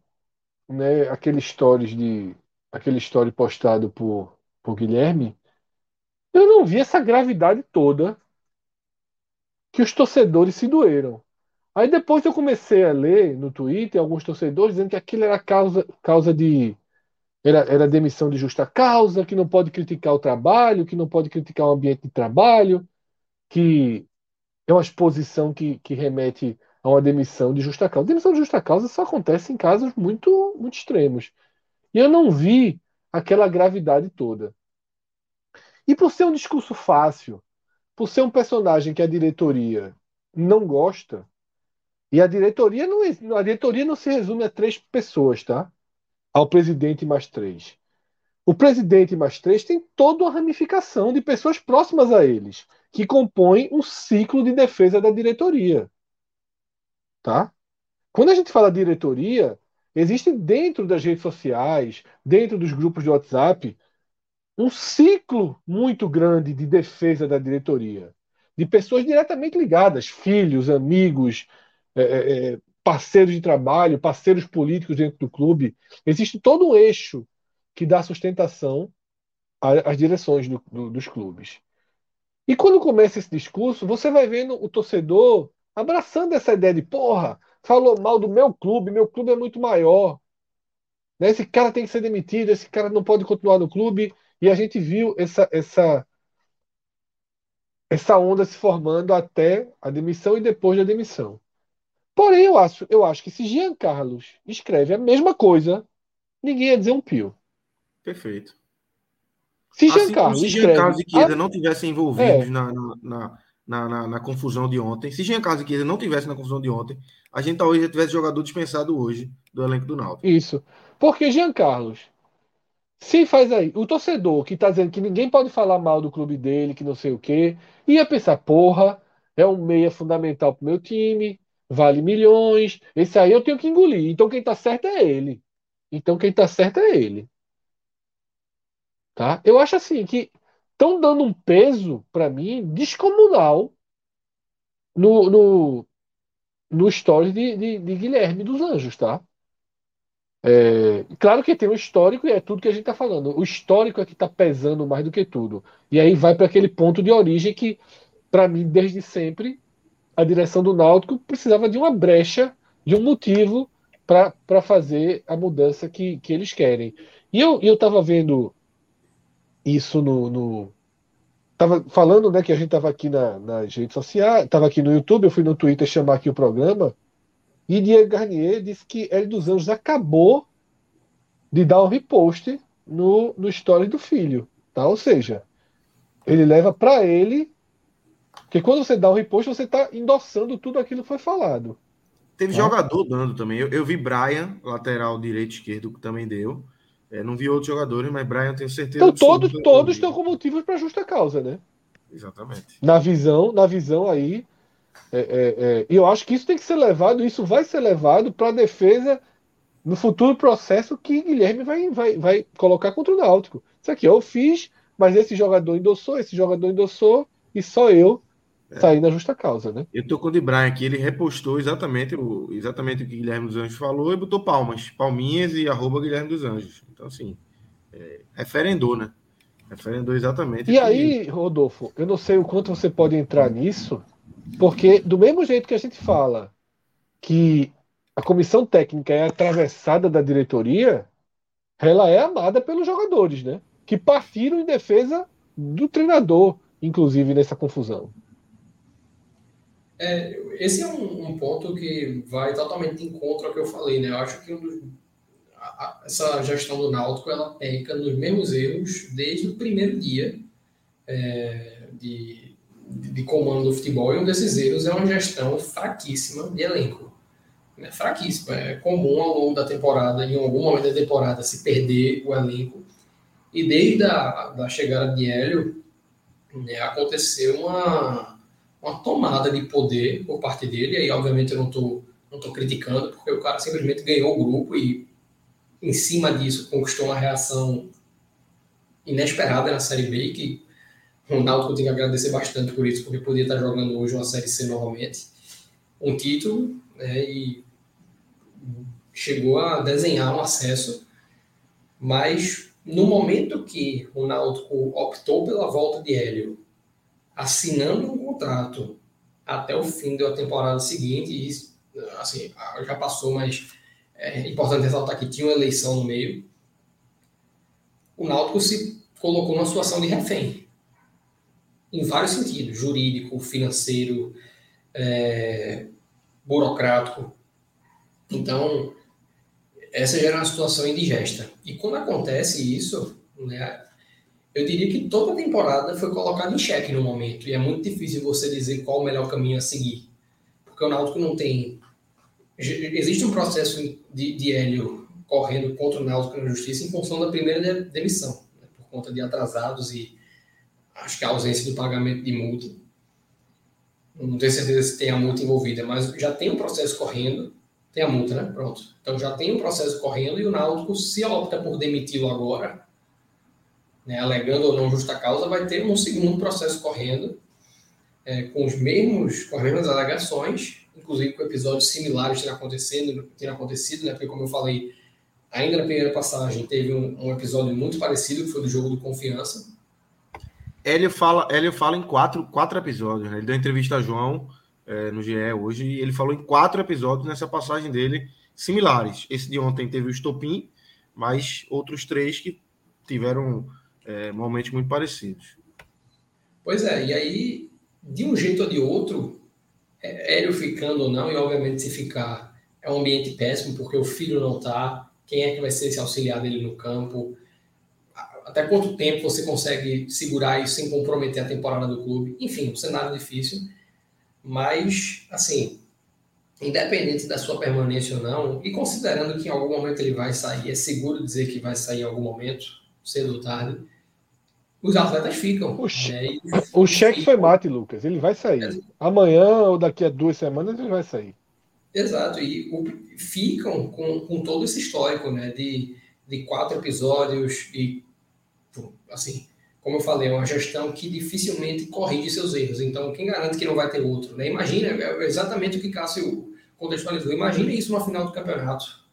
né, aquele stories de aquele story postado por, por Guilherme, eu não vi essa gravidade toda que os torcedores se doeram. Aí depois eu comecei a ler no Twitter alguns torcedores dizendo que aquilo era causa, causa de. Era, era demissão de justa causa, que não pode criticar o trabalho, que não pode criticar o ambiente de trabalho, que é uma exposição que, que remete a uma demissão de justa causa. Demissão de justa causa só acontece em casos muito, muito extremos. E eu não vi aquela gravidade toda. E por ser um discurso fácil, por ser um personagem que a diretoria não gosta, e a diretoria não, a diretoria não se resume a três pessoas, tá? Ao presidente mais três. O presidente mais três tem toda uma ramificação de pessoas próximas a eles, que compõem um ciclo de defesa da diretoria. Tá? Quando a gente fala diretoria, existe dentro das redes sociais, dentro dos grupos de WhatsApp, um ciclo muito grande de defesa da diretoria, de pessoas diretamente ligadas, filhos, amigos, é, é, é, parceiros de trabalho, parceiros políticos dentro do clube. Existe todo um eixo que dá sustentação às direções do, do, dos clubes. E quando começa esse discurso, você vai vendo o torcedor abraçando essa ideia de porra, falou mal do meu clube, meu clube é muito maior. Né? Esse cara tem que ser demitido, esse cara não pode continuar no clube. E a gente viu essa, essa, essa onda se formando até a demissão e depois da demissão. Porém, eu acho, eu acho que se Jean Carlos escreve a mesma coisa, ninguém ia dizer um pio. Perfeito. Se Jean assim Carlos, se Jean Carlos e Chiesa a... não tivessem envolvidos é. na, na, na, na, confusão de ontem, se Jean Carlos e Chiesa não tivessem na confusão de ontem, a gente talvez já tivesse jogador dispensado hoje do elenco do Náutico. Isso. Porque Jean Carlos se faz aí, o torcedor que tá dizendo que ninguém pode falar mal do clube dele, que não sei o quê, ia pensar, porra, é um meia fundamental pro meu time, vale milhões, esse aí eu tenho que engolir. Então quem tá certo é ele. Então quem tá certo é ele. Tá? Eu acho assim que estão dando um peso para mim descomunal no, no, no story de, de, de Guilherme dos Anjos, tá? É, claro que tem um histórico e é tudo que a gente está falando. O histórico é que está pesando mais do que tudo. E aí vai para aquele ponto de origem que, para mim, desde sempre, a direção do Náutico precisava de uma brecha, de um motivo para fazer a mudança que, que eles querem. E eu estava vendo isso no, no. Tava falando né, que a gente estava aqui na, nas redes sociais, estava aqui no YouTube, eu fui no Twitter chamar aqui o programa. E Diego Garnier disse que Hélio dos Anjos acabou de dar um repost no, no story do filho. Tá? Ou seja, ele leva para ele. Porque quando você dá um repost, você está endossando tudo aquilo que foi falado. Teve tá? jogador dando também. Eu, eu, vi Brian, lateral direito esquerdo, que também deu. É, não vi outros jogadores, mas Brian tenho certeza. Então todos, todos estão com motivos para justa causa, né? Exatamente. Na visão, na visão aí é, é, é, e eu acho que isso tem que ser levado, isso vai ser levado para a defesa no futuro processo que Guilherme vai, vai, vai colocar contra o Náutico. Isso aqui eu fiz, mas esse jogador endossou, esse jogador endossou, e só eu é. saí na justa causa, né? Eu tô com o de Brian aqui, ele repostou exatamente o, exatamente o que Guilherme dos Anjos falou e botou palmas, palminhas e arroba Guilherme dos Anjos. Então, assim, é, referendou, né? Referendou exatamente. E aí, Rodolfo, eu não sei o quanto você pode entrar nisso, porque, do mesmo jeito que a gente fala que a comissão técnica é atravessada da diretoria, ela é amada pelos jogadores, né? Que partiram em defesa do treinador, inclusive nessa confusão. É, esse é um, um, ponto que vai totalmente em contra ao que eu falei, né? Eu acho que um dos, a, a, essa gestão do Náutico ela peca nos mesmos erros desde o primeiro dia é, de de comando do futebol e um desses erros é uma gestão fraquíssima de elenco. É fraquíssima. É comum ao longo da temporada, em algum momento da temporada, se perder o elenco. E desde a da chegada de Hélio, né, aconteceu uma, uma tomada de poder por parte dele. Aí, obviamente, eu não estou não tô criticando, porque o cara simplesmente ganhou o grupo e, em cima disso, conquistou uma reação inesperada na Série B, que o Náutico tem que agradecer bastante por isso, porque podia estar jogando hoje uma Série C novamente. Um título, né, e chegou a desenhar um acesso, mas no momento que o Náutico optou pela volta de Hélio, assinando um contrato até o fim da temporada seguinte, e assim, já passou, mas é importante ressaltar que tinha uma eleição no meio. O Náutico se colocou numa situação de refém, em vários sentidos, jurídico, financeiro, é, burocrático. Então, essa já era uma situação indigesta. E quando acontece isso, né, eu diria que toda a temporada foi colocada em xeque no momento. E é muito difícil você dizer qual o melhor caminho a seguir. Porque o Náutico não tem. Existe um processo de, de Hélio correndo contra o Náutico na justiça em função da primeira demissão, né, por conta de atrasados e acho que a ausência do pagamento de multa. Não tenho certeza se tem a multa envolvida, mas já tem um processo correndo. Tem a multa, né? Pronto. Então já tem um processo correndo e o Náutico, se opta por demiti-lo agora, né, alegando ou não justa causa, vai ter um segundo processo correndo, é, com os mesmos, com as mesmas alegações, inclusive com episódios similares tendo acontecido, tendo acontecido, né? Porque como eu falei, ainda na primeira passagem teve um, um episódio muito parecido, que foi do jogo do Confiança. Hélio fala, Hélio fala em quatro, quatro episódios, né? Ele deu entrevista a João é, no GE hoje e ele falou em quatro episódios nessa passagem dele similares. Esse de ontem teve o estopim, mas outros três que tiveram é, momentos muito parecidos. Pois é, e aí, de um jeito ou de outro, é, Hélio ficando ou não, e obviamente se ficar, é um ambiente péssimo, porque o filho não está, quem é que vai ser esse auxiliar dele no campo? Até quanto tempo você consegue segurar isso sem comprometer a temporada do clube? Enfim, um cenário difícil, mas, assim, independente da sua permanência ou não, e considerando que em algum momento ele vai sair, é seguro dizer que vai sair em algum momento, cedo ou tarde, os atletas ficam. O, né? o cheque foi mate, Lucas. Ele vai sair. É. Amanhã ou daqui a duas semanas ele vai sair. Exato. E o, ficam com, com todo esse histórico, né? De, de quatro episódios e, assim, como eu falei, é uma gestão que dificilmente corrige seus erros. Então, quem garante que não vai ter outro? Né? Imagina, é exatamente o que Cássio contextualizou. Imagina isso na final do campeonato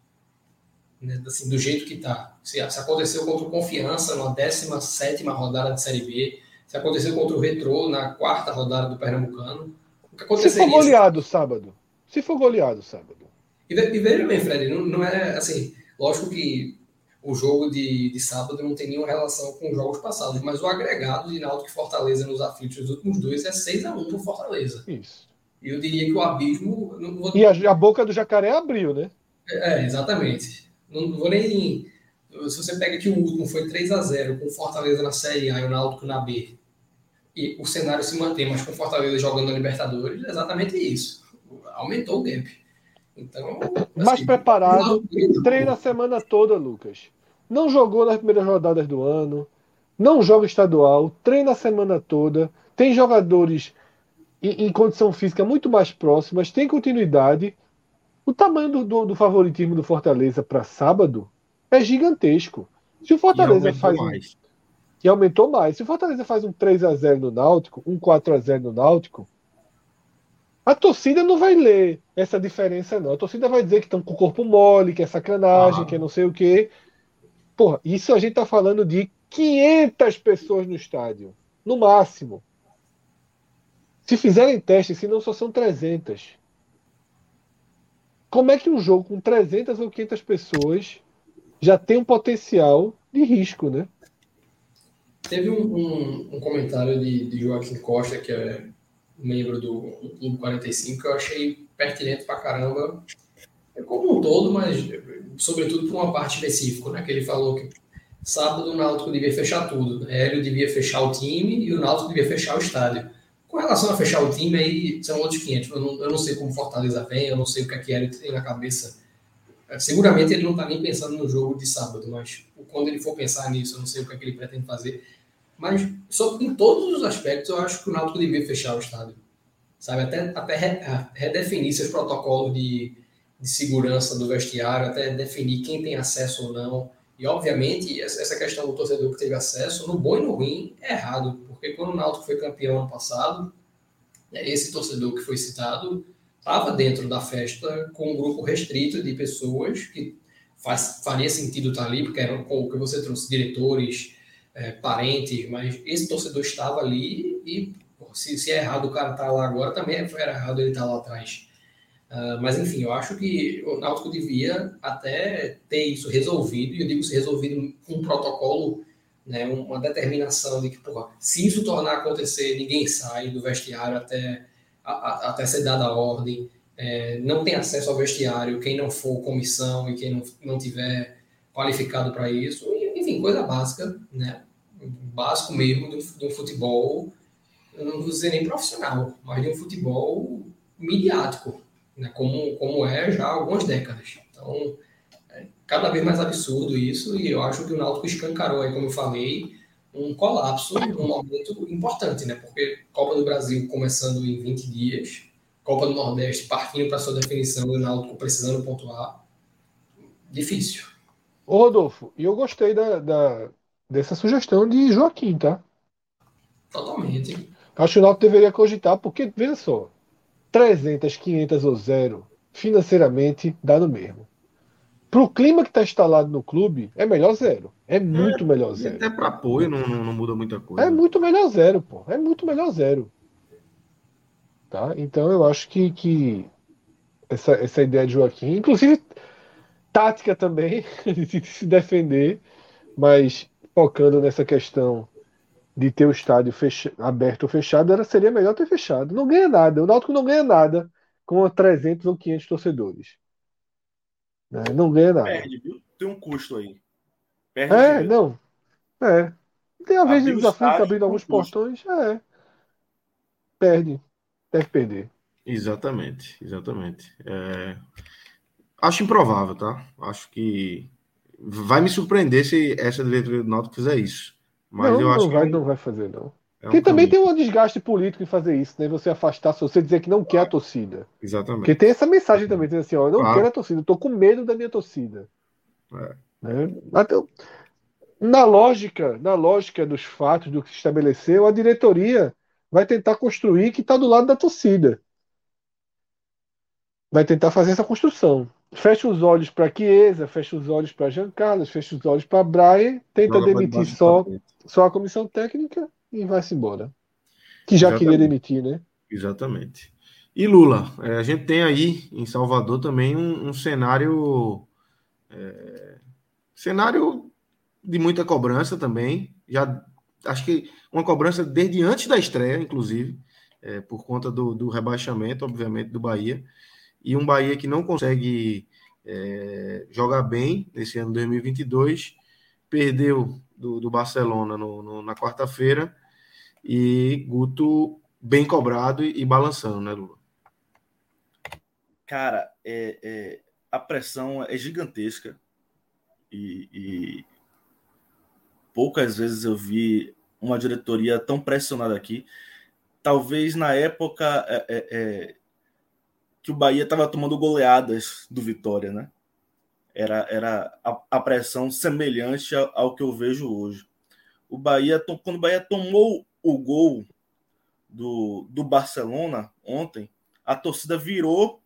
né, assim, do jeito que está. Se, se, aconteceu contra o Confiança na 17 rodada de Série B, se aconteceu contra o Retrô na quarta rodada do Pernambucano, o que aconteceria? Se for goleado sábado. Se for goleado sábado. E, e veja bem, Fred, não, não, é assim. Lógico que o jogo de, de sábado não tem nenhuma relação com os jogos passados, mas o agregado de Náutico e Fortaleza nos aflitos dos últimos dois é 6 a 1 para Fortaleza. Isso. E eu diria que o abismo. Vou... E a, a boca do jacaré abriu, né? É, exatamente. Não vou nem. Se você pega que o último foi 3 a 0 com Fortaleza na Série A e o Náutico na B, e o cenário se mantém, mas com Fortaleza jogando na Libertadores, é exatamente isso. Aumentou o gap. Então. Mais assim, preparado, treina a semana toda, Lucas. Não jogou nas primeiras rodadas do ano, não joga estadual, treina a semana toda, tem jogadores em, em condição física muito mais próximas, tem continuidade o tamanho do, do, do favoritismo do Fortaleza para sábado é gigantesco. Se o Fortaleza faz. Mais. E aumentou mais. Se o Fortaleza faz um 3 a 0 no Náutico, um 4 a 0 no Náutico, a torcida não vai ler essa diferença, não. A torcida vai dizer que estão com o corpo mole, que é sacanagem, ah. que é não sei o quê. Porra, isso a gente tá falando de 500 pessoas no estádio, no máximo. Se fizerem teste, se não só são 300 como é que um jogo com 300 ou 500 pessoas já tem um potencial de risco, né? Teve um, um, um comentário de, de, Joaquim Costa, que é membro do, Clube 45, que eu achei pertinente pra caramba, é como um todo, mas sobretudo por uma parte específica, né? Que ele falou que sábado o Náutico devia fechar tudo. Né? Hélio devia fechar o time e o Náutico devia fechar o estádio. Com relação a fechar o time, aí são outros 500. Eu não, eu não sei como Fortaleza vem, eu não sei o que é que ele tem na cabeça. É, seguramente ele não está nem pensando no jogo de sábado, mas quando ele for pensar nisso, eu não sei o que é que ele pretende fazer. Mas só, em todos os aspectos, eu acho que o Náutico devia fechar o estádio. Sabe, até, até redefinir seus protocolos de, de segurança do vestiário, até definir quem tem acesso ou não. E, obviamente, essa questão do torcedor que teve acesso, no bom e no ruim, é errado. Porque quando o Náutico foi campeão ano passado, né, esse torcedor que foi citado estava dentro da festa com um grupo restrito de pessoas que faz, faria sentido estar ali, porque eram o que você trouxe, diretores, é, parentes, mas esse torcedor estava ali e se, se é errado o cara estar tá lá agora, também era errado ele estar tá lá atrás. Uh, mas enfim, eu acho que o Náutico devia até ter isso resolvido, e eu digo se resolvido com um protocolo, né, uma determinação de que, porra, se isso tornar acontecer, ninguém sai do vestiário até, a, a, até ser dada a ordem, é, não tem acesso ao vestiário quem não for comissão e quem não, não tiver qualificado para isso, enfim, coisa básica, né, básico mesmo do, do futebol, eu não vou dizer nem profissional, mas de um futebol midiático, né, como, como é já há algumas décadas. Então, cada vez mais absurdo isso, e eu acho que o Náutico escancarou aí, como eu falei, um colapso num momento importante, né? Porque Copa do Brasil começando em 20 dias, Copa do Nordeste partindo para sua definição e o Náutico precisando pontuar, difícil. Ô Rodolfo, e eu gostei da, da, dessa sugestão de Joaquim, tá? Totalmente. Acho que o Náutico deveria cogitar, porque, veja só, 300, 500 ou zero, financeiramente dá no mesmo. Para o clima que está instalado no clube, é melhor zero. É muito é, melhor zero. Até para apoio não, não, não, muda muita coisa. É muito melhor zero, pô. É muito melhor zero. Tá? Então eu acho que, que essa, essa ideia de Joaquim, inclusive tática também, de se defender, mas focando nessa questão de ter o estádio fecha, aberto ou fechado, era, seria melhor ter fechado. Não ganha nada. O Náutico não ganha nada com 300 ou 500 torcedores. Né? Não ganha nada. Perde, viu? Tem um custo aí. Perde é, não. É. Tem a vez de desafio abrindo alguns custo. portões. É. Perde. Deve perder. Exatamente, exatamente. É... Acho improvável, tá? Acho que vai me surpreender se essa diretoria do Náutico fizer isso. Mas não, eu acho não vai, que não vai fazer, não. É Porque também tem um desgaste político em fazer isso, né? Você afastar, você dizer que não quer a torcida. Exatamente. Porque tem essa mensagem também, dizendo assim, ó, eu não claro. quero a torcida, eu tô com medo da minha torcida. É. Né? Então, na lógica, na lógica dos fatos, do que se estabeleceu, a diretoria vai tentar construir que está do lado da torcida. Vai tentar fazer essa construção fecha os olhos para Chiesa, fecha os olhos para Jean Carlos, fecha os olhos para Brian, tenta Joga demitir só, só a comissão técnica e vai-se embora. Que já Exatamente. queria demitir, né? Exatamente. E Lula, é, a gente tem aí em Salvador também um, um cenário é, cenário de muita cobrança também. Já acho que uma cobrança desde antes da estreia, inclusive, é, por conta do, do rebaixamento, obviamente, do Bahia e um Bahia que não consegue é, jogar bem nesse ano 2022, perdeu do, do Barcelona no, no, na quarta-feira e Guto bem cobrado e, e, balançando, né, Lula? Cara, é, é, a pressão é gigantesca e, e poucas vezes eu vi uma diretoria tão pressionada aqui. Talvez na época é, é, é que o Bahia estava tomando goleadas do Vitória, né? Era, era a, a pressão semelhante ao, ao, que eu vejo hoje. O Bahia, quando o Bahia tomou o gol do, do Barcelona ontem, a torcida virou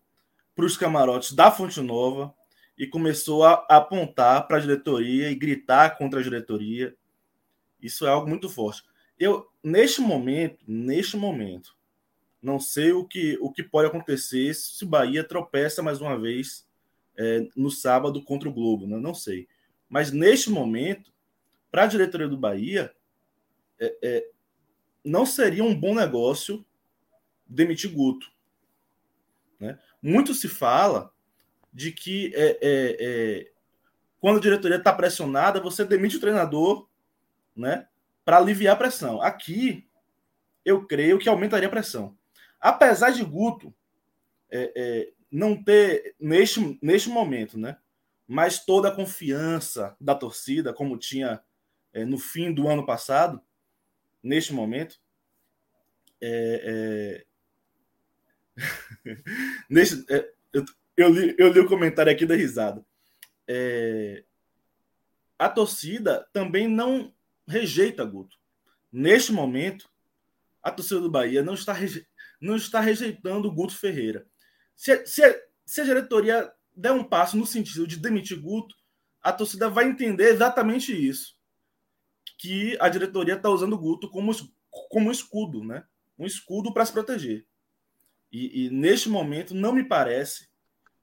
para os camarotes da Fonte Nova e começou a apontar para a diretoria e gritar contra a diretoria. Isso é algo muito forte. Eu, neste momento, neste momento, não sei o que, o que pode acontecer se o Bahia tropeça mais uma vez é, no sábado contra o Globo, né? não sei. Mas neste momento, para a diretoria do Bahia, é, é, não seria um bom negócio demitir Guto. Né? Muito se fala de que é, é, é, quando a diretoria está pressionada, você demite o treinador né, para aliviar a pressão. Aqui, eu creio que aumentaria a pressão. Apesar de Guto é, é, não ter, neste, neste momento, né? Mas toda a confiança da torcida, como tinha é, no fim do ano passado, neste momento, é, é neste, é, eu, eu, li, eu li o comentário aqui da risada. É, a torcida também não rejeita Guto. Neste momento, a torcida do Bahia não está rejeitando não está rejeitando Guto Ferreira. Se, se, se a diretoria der um passo no sentido de demitir Guto, a torcida vai entender exatamente isso. Que a diretoria está usando o Guto como, como escudo, né? um escudo para se proteger. E, e, neste momento não me parece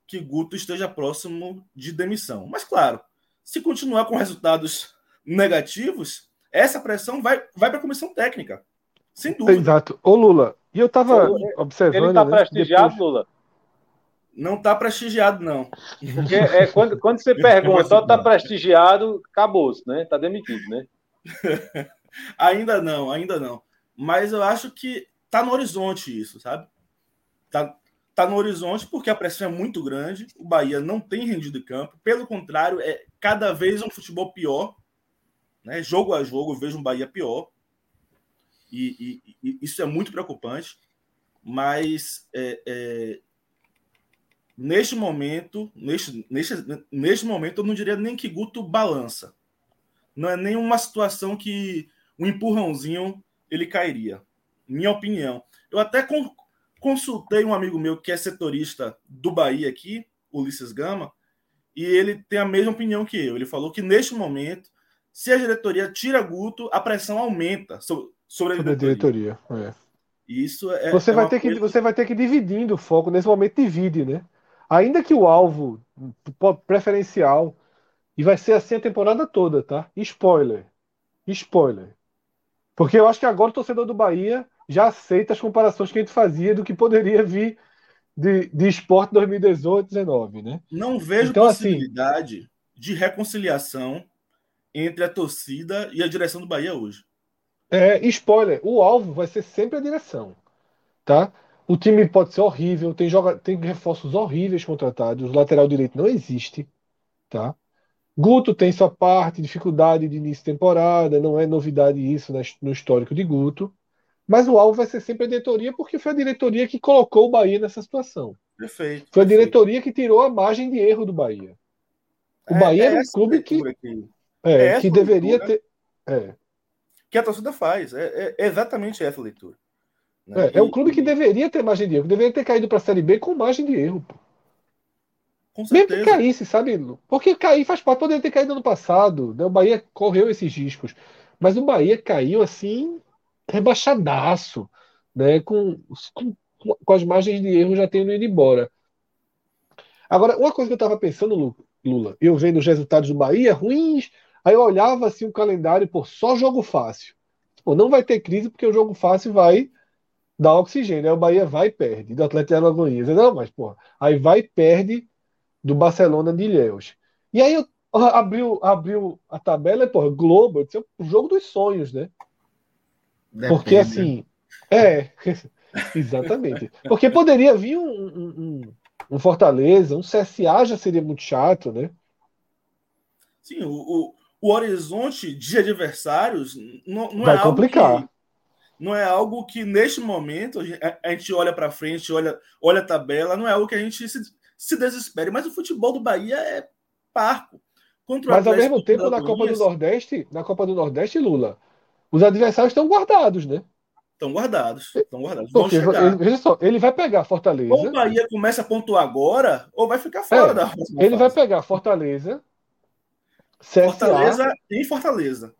que Guto esteja próximo de demissão. Mas claro, se continuar com resultados negativos, essa pressão vai, vai para a comissão técnica. Sem dúvida. Exato. Ô Lula, e eu estava observando. Ele está né, prestigiado, depois... Lula? Não está prestigiado, não. Porque é, quando, quando você pergunta, só está prestigiado, acabou-se, né? Está demitido, né? ainda não, ainda não. Mas eu acho que está no horizonte isso, sabe? Tá, tá no horizonte porque a pressão é muito grande. O Bahia não tem rendido campo. Pelo contrário, é cada vez um futebol pior. Né? Jogo a jogo, vejo um Bahia pior. E, e, e isso é muito preocupante. Mas é, é, neste momento, neste, neste, neste momento, eu não diria nem que Guto balança. Não é nenhuma situação que um empurrãozinho ele cairia. Minha opinião. Eu até consultei um amigo meu que é setorista do Bahia aqui, Ulisses Gama, e ele tem a mesma opinião que eu. Ele falou que neste momento, se a diretoria tira Guto, a pressão aumenta sobre, sobre a diretoria. Sobre a diretoria. É. Isso é, você é vai ter que você vai ter que dividir o foco nesse momento divide, né? Ainda que o alvo preferencial, e vai ser assim a temporada toda, tá? Spoiler. Spoiler. Porque eu acho que agora o torcedor do Bahia já aceita as comparações que a gente fazia do que poderia vir de, de esporte 2018, 19, né? Não vejo então, assim, possibilidade assim, de reconciliação entre a torcida e a direção do Bahia hoje. É, spoiler, o alvo vai ser sempre a direção, tá? O time pode ser horrível, tem, joga, tem reforços horríveis contratados, o lateral direito não existe, tá? Guto tem sua parte, dificuldade de início de temporada, não é novidade isso no histórico de Guto, mas o alvo vai ser sempre a diretoria, porque foi a diretoria que colocou o Bahia nessa situação. Perfeito. Foi a diretoria que tirou a margem de erro do Bahia. O é, Bahia é, um clube que, é, é que deveria ter. É. Que a torcida faz. É, é exatamente essa leitura. Né? É, é um clube que deveria ter margem de erro, deveria ter caído para a Série B com margem de erro. Pô. Com certeza. Mesmo que caísse, sabe? Porque cair faz parte, poderia ter caído ano passado. Né? O Bahia correu esses riscos. Mas o Bahia caiu assim, rebaixadaço, né? com, com, com as margens de erro já tendo ido embora. Agora, uma coisa que eu estava pensando, Lula, eu vendo os resultados do Bahia ruins, aí eu olhava assim o calendário, por só jogo fácil. Pô, não vai ter crise porque o jogo fácil vai dar oxigênio. Aí o Bahia vai e perde. Do Atlético de Alagoinhas. Não, mas, porra, aí vai e perde do Barcelona de Ilhéus. E aí eu abriu, abriu a tabela e, porra, Globo, é o jogo dos sonhos, né? Depende. Porque assim. É, exatamente. Porque poderia vir um, um, um, Fortaleza, um CSA já seria muito chato, né? Sim, o, o, o horizonte de adversários não, não Vai é complicar. algo que não é algo que neste momento a gente olha para frente, olha, olha a tabela, não é algo que a gente se, se desespere. Mas o futebol do Bahia é parco. Mas ao mesmo tempo, na Copa do Nordeste, na Copa do Nordeste, Lula, os adversários estão guardados, né? Estão guardados. Estão guardados. Porque, ele, veja só, ele vai pegar Fortaleza. Ou o Bahia começa a pontuar agora, ou vai ficar fora é, da Ele fase. vai pegar Fortaleza. CSA, Fortaleza e Fortaleza.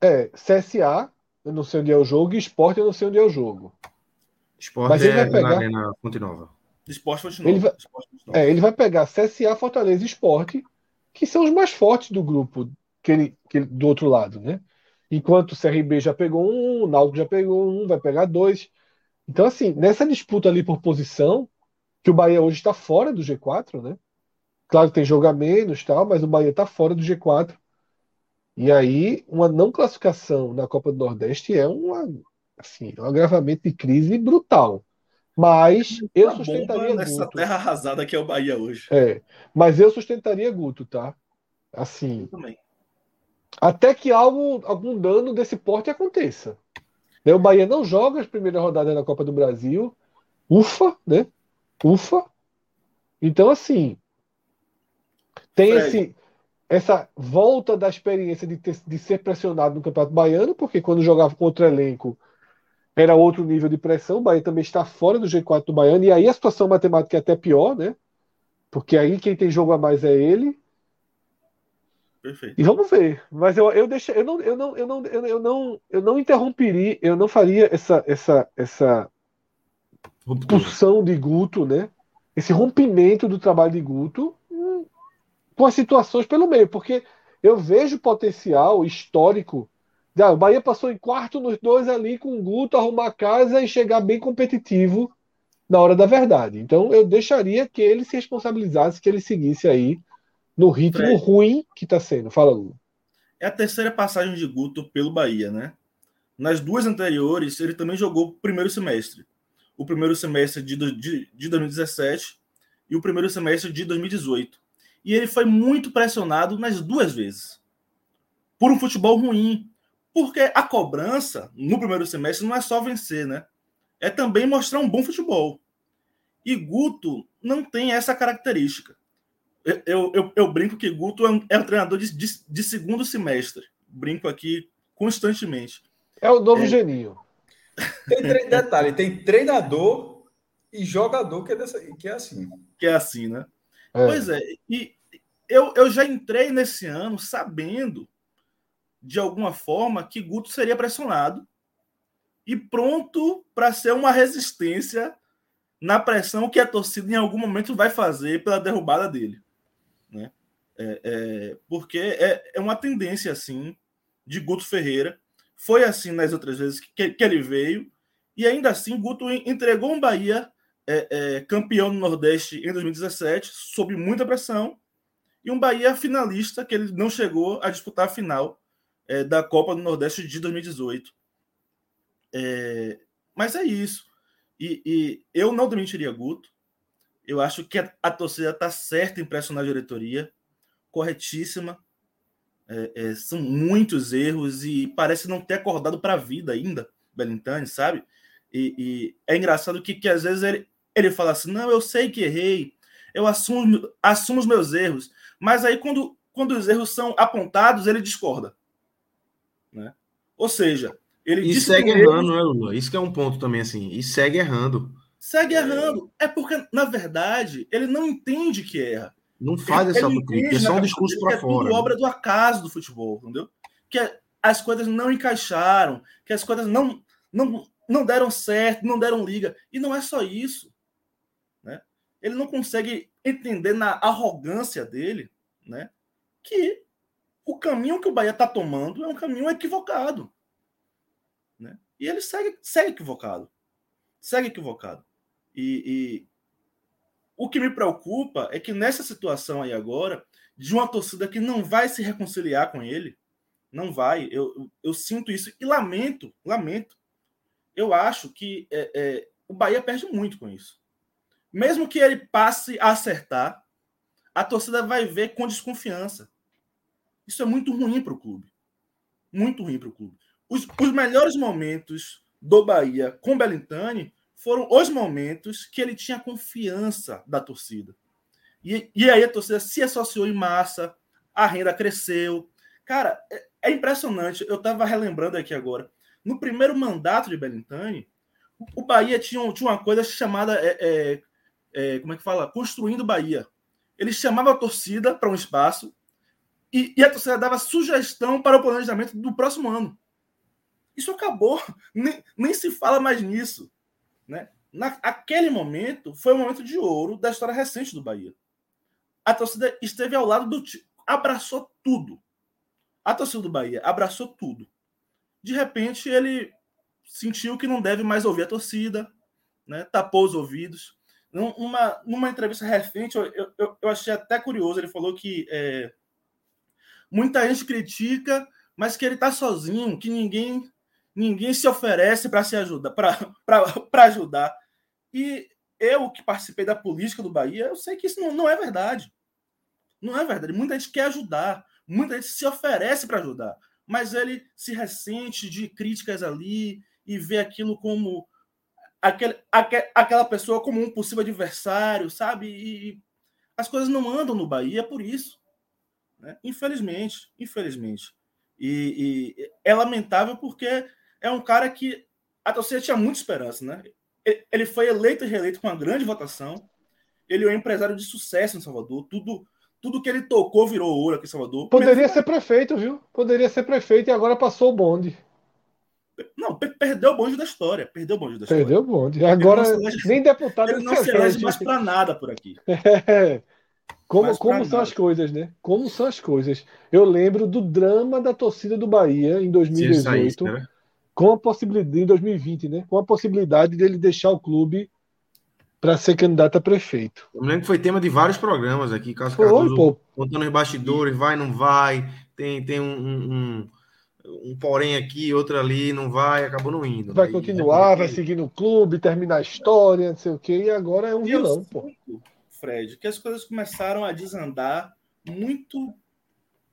É, CSA, eu não sei onde é o jogo, e Esporte, eu não sei onde é o jogo. Esporte Mas ele é vai pegar... na Arena Fonte Nova. Esporte Fonte Nova. Ele vai... Esporte, É, ele vai pegar CSA, Fortaleza e Esporte, que são os mais fortes do grupo que ele, que ele, do outro lado, né? Enquanto o CRB já pegou um, o Náutico já pegou um, vai pegar dois. Então, assim, nessa disputa ali por posição, que o Bahia hoje está fora do G4, né? Claro que tem jogo a menos tal, mas o Bahia está fora do G4. E aí, uma não classificação na Copa do Nordeste é uma, assim, um agravamento de crise brutal. Mas eu sustentaria nessa Guto. terra arrasada que é o Bahia hoje. É, mas eu sustentaria Guto, tá? Assim. Eu também. Até que algo, algum dano desse porte aconteça. Né, o Bahia não joga as primeiras rodadas da Copa do Brasil. Ufa, né? Ufa. Então, assim. Tem esse essa volta da experiência de, ter, de ser pressionado no Campeonato Baiano, porque quando jogava com outro elenco era outro nível de pressão. O Bahia também está fora do G4 do Baiano, e aí a situação matemática é até pior, né? Porque aí quem tem jogo a mais é ele. Perfeito. E vamos ver. Mas eu, eu deixo, eu não, eu não, eu não, eu, eu não, eu não interromperia, eu não faria essa, essa, essa pulsão de Guto, né? Esse rompimento do trabalho de Guto hum, com as situações pelo meio, porque eu vejo potencial histórico. Ah, o Bahia passou em quarto nos dois ali com o Guto arrumar casa e chegar bem competitivo na hora da verdade. Então eu deixaria que ele se responsabilizasse, que ele seguisse aí no ritmo Fred. ruim que está sendo. Fala, Lula. É a terceira passagem de Guto pelo Bahia, né? Nas duas anteriores, ele também jogou o primeiro semestre. O primeiro semestre de, de, de 2017 e o primeiro semestre de 2018. E ele foi muito pressionado nas duas vezes. Por um futebol ruim. Porque a cobrança no primeiro semestre não é só vencer, né? É também mostrar um bom futebol. E Guto não tem essa característica. Eu, eu, eu, brinco que Guto é um, é um treinador de, de, de, segundo semestre. Brinco aqui constantemente. É o novo é. geninho. Tem detalhe, tem treinador e jogador que é, dessa, que é assim. Que é assim, né? É. Pois é. E eu, eu já entrei nesse ano sabendo, de alguma forma, que Guto seria pressionado e pronto para ser uma resistência na pressão que a torcida em algum momento vai fazer pela derrubada dele. Né? É, é, porque é, é uma tendência assim de Guto Ferreira. Foi assim nas outras vezes que, que ele veio, e ainda assim Guto entregou um Bahia é, é, campeão do Nordeste em 2017, sob muita pressão, e um Bahia finalista que ele não chegou a disputar a final é, da Copa do Nordeste de 2018. mas é isso. E, e, eu não demitiria Guto. Eu acho que a, a torcida está certa em pressionar a diretoria, corretíssima. É, é, são muitos erros e parece não ter acordado para a vida ainda, Belintani, sabe? E, e, é engraçado que, que às vezes ele, ele fala assim: não, eu sei que errei, eu assumo, assumo os meus erros, mas aí quando, quando os erros são apontados, ele discorda. Né? Ou seja, ele e segue errando, né, Lula? Isso que é um ponto também, assim, e segue errando. Segue errando. É porque, na verdade, ele não entende que erra. Não faz essa autocrítica, é só um discurso para fora. É tudo né? obra do acaso do futebol, entendeu? Que as coisas não encaixaram, que as coisas não, não, não deram certo, não deram liga. E não é só isso. Né? Ele não consegue entender na arrogância dele né, que o caminho que o Bahia está tomando é um caminho equivocado. Né? E ele segue, segue equivocado. Segue equivocado. E, e o que me preocupa é que nessa situação aí agora, de uma torcida que não vai se reconciliar com ele, não vai, eu, eu sinto isso e lamento, lamento. Eu acho que é, é, o Bahia perde muito com isso. Mesmo que ele passe a acertar, a torcida vai ver com desconfiança. Isso é muito ruim para o clube. Muito ruim para o clube. Os, os melhores momentos do Bahia com Belintani foram os momentos que ele tinha confiança da torcida. E, e aí a torcida se associou em massa, a renda cresceu. Cara, é, é impressionante. Eu estava relembrando aqui agora. No primeiro mandato de Belintani, o Bahia tinha, tinha uma coisa chamada. É, é, é, como é que fala? Construindo Bahia. Ele chamava a torcida para um espaço e, e, a torcida dava sugestão para o planejamento do próximo ano. Isso acabou. Nem, nem se fala mais nisso. Né? Naquele momento, foi um momento de ouro da história recente do Bahia. A torcida esteve ao lado do time, abraçou tudo. A torcida do Bahia abraçou tudo. De repente, ele sentiu que não deve mais ouvir a torcida, né? tapou os ouvidos. Numa, numa entrevista recente, eu, eu, eu achei até curioso. Ele falou que é, muita gente critica, mas que ele está sozinho, que ninguém ninguém se oferece para se ajudar, para ajudar. E eu que participei da política do Bahia, eu sei que isso não, não é verdade. Não é verdade. Muita gente quer ajudar, muita gente se oferece para ajudar, mas ele se ressente de críticas ali e vê aquilo como aquele, aquela pessoa como um possível adversário, sabe? E as coisas não andam no Bahia por isso. Né? Infelizmente, infelizmente. E, e, é lamentável porque é um cara que a torcida tinha muita esperança, né? Ele foi eleito e reeleito com uma grande votação. Ele é um empresário de sucesso em Salvador. Tudo, tudo que ele tocou virou ouro aqui em Salvador. Poderia ser prefeito, viu? Poderia ser prefeito e agora passou o bonde. Não, perdeu o bonde da história. Perdeu o bonde da história. Perdeu o bonde. Agora nem deputado ele não se elege mais para nada por aqui. É. Como, como são as coisas, né? Como são as coisas. Eu lembro do drama da torcida do Bahia em 2018, saísse, né? com a possibilidade, em 2020, né? Com a possibilidade dele deixar o clube para ser candidato a prefeito. Eu lembro que foi tema de vários programas aqui, Cássio foi, Cardoso, pô. contando os bastidores, vai, não vai, tem, tem um, um, um, porém aqui, outro ali, não vai, acabou não indo. Vai continuar, vai seguir no clube, terminar a história, não sei o quê, e agora é um vilão, pô. Fred, que as coisas começaram a desandar muito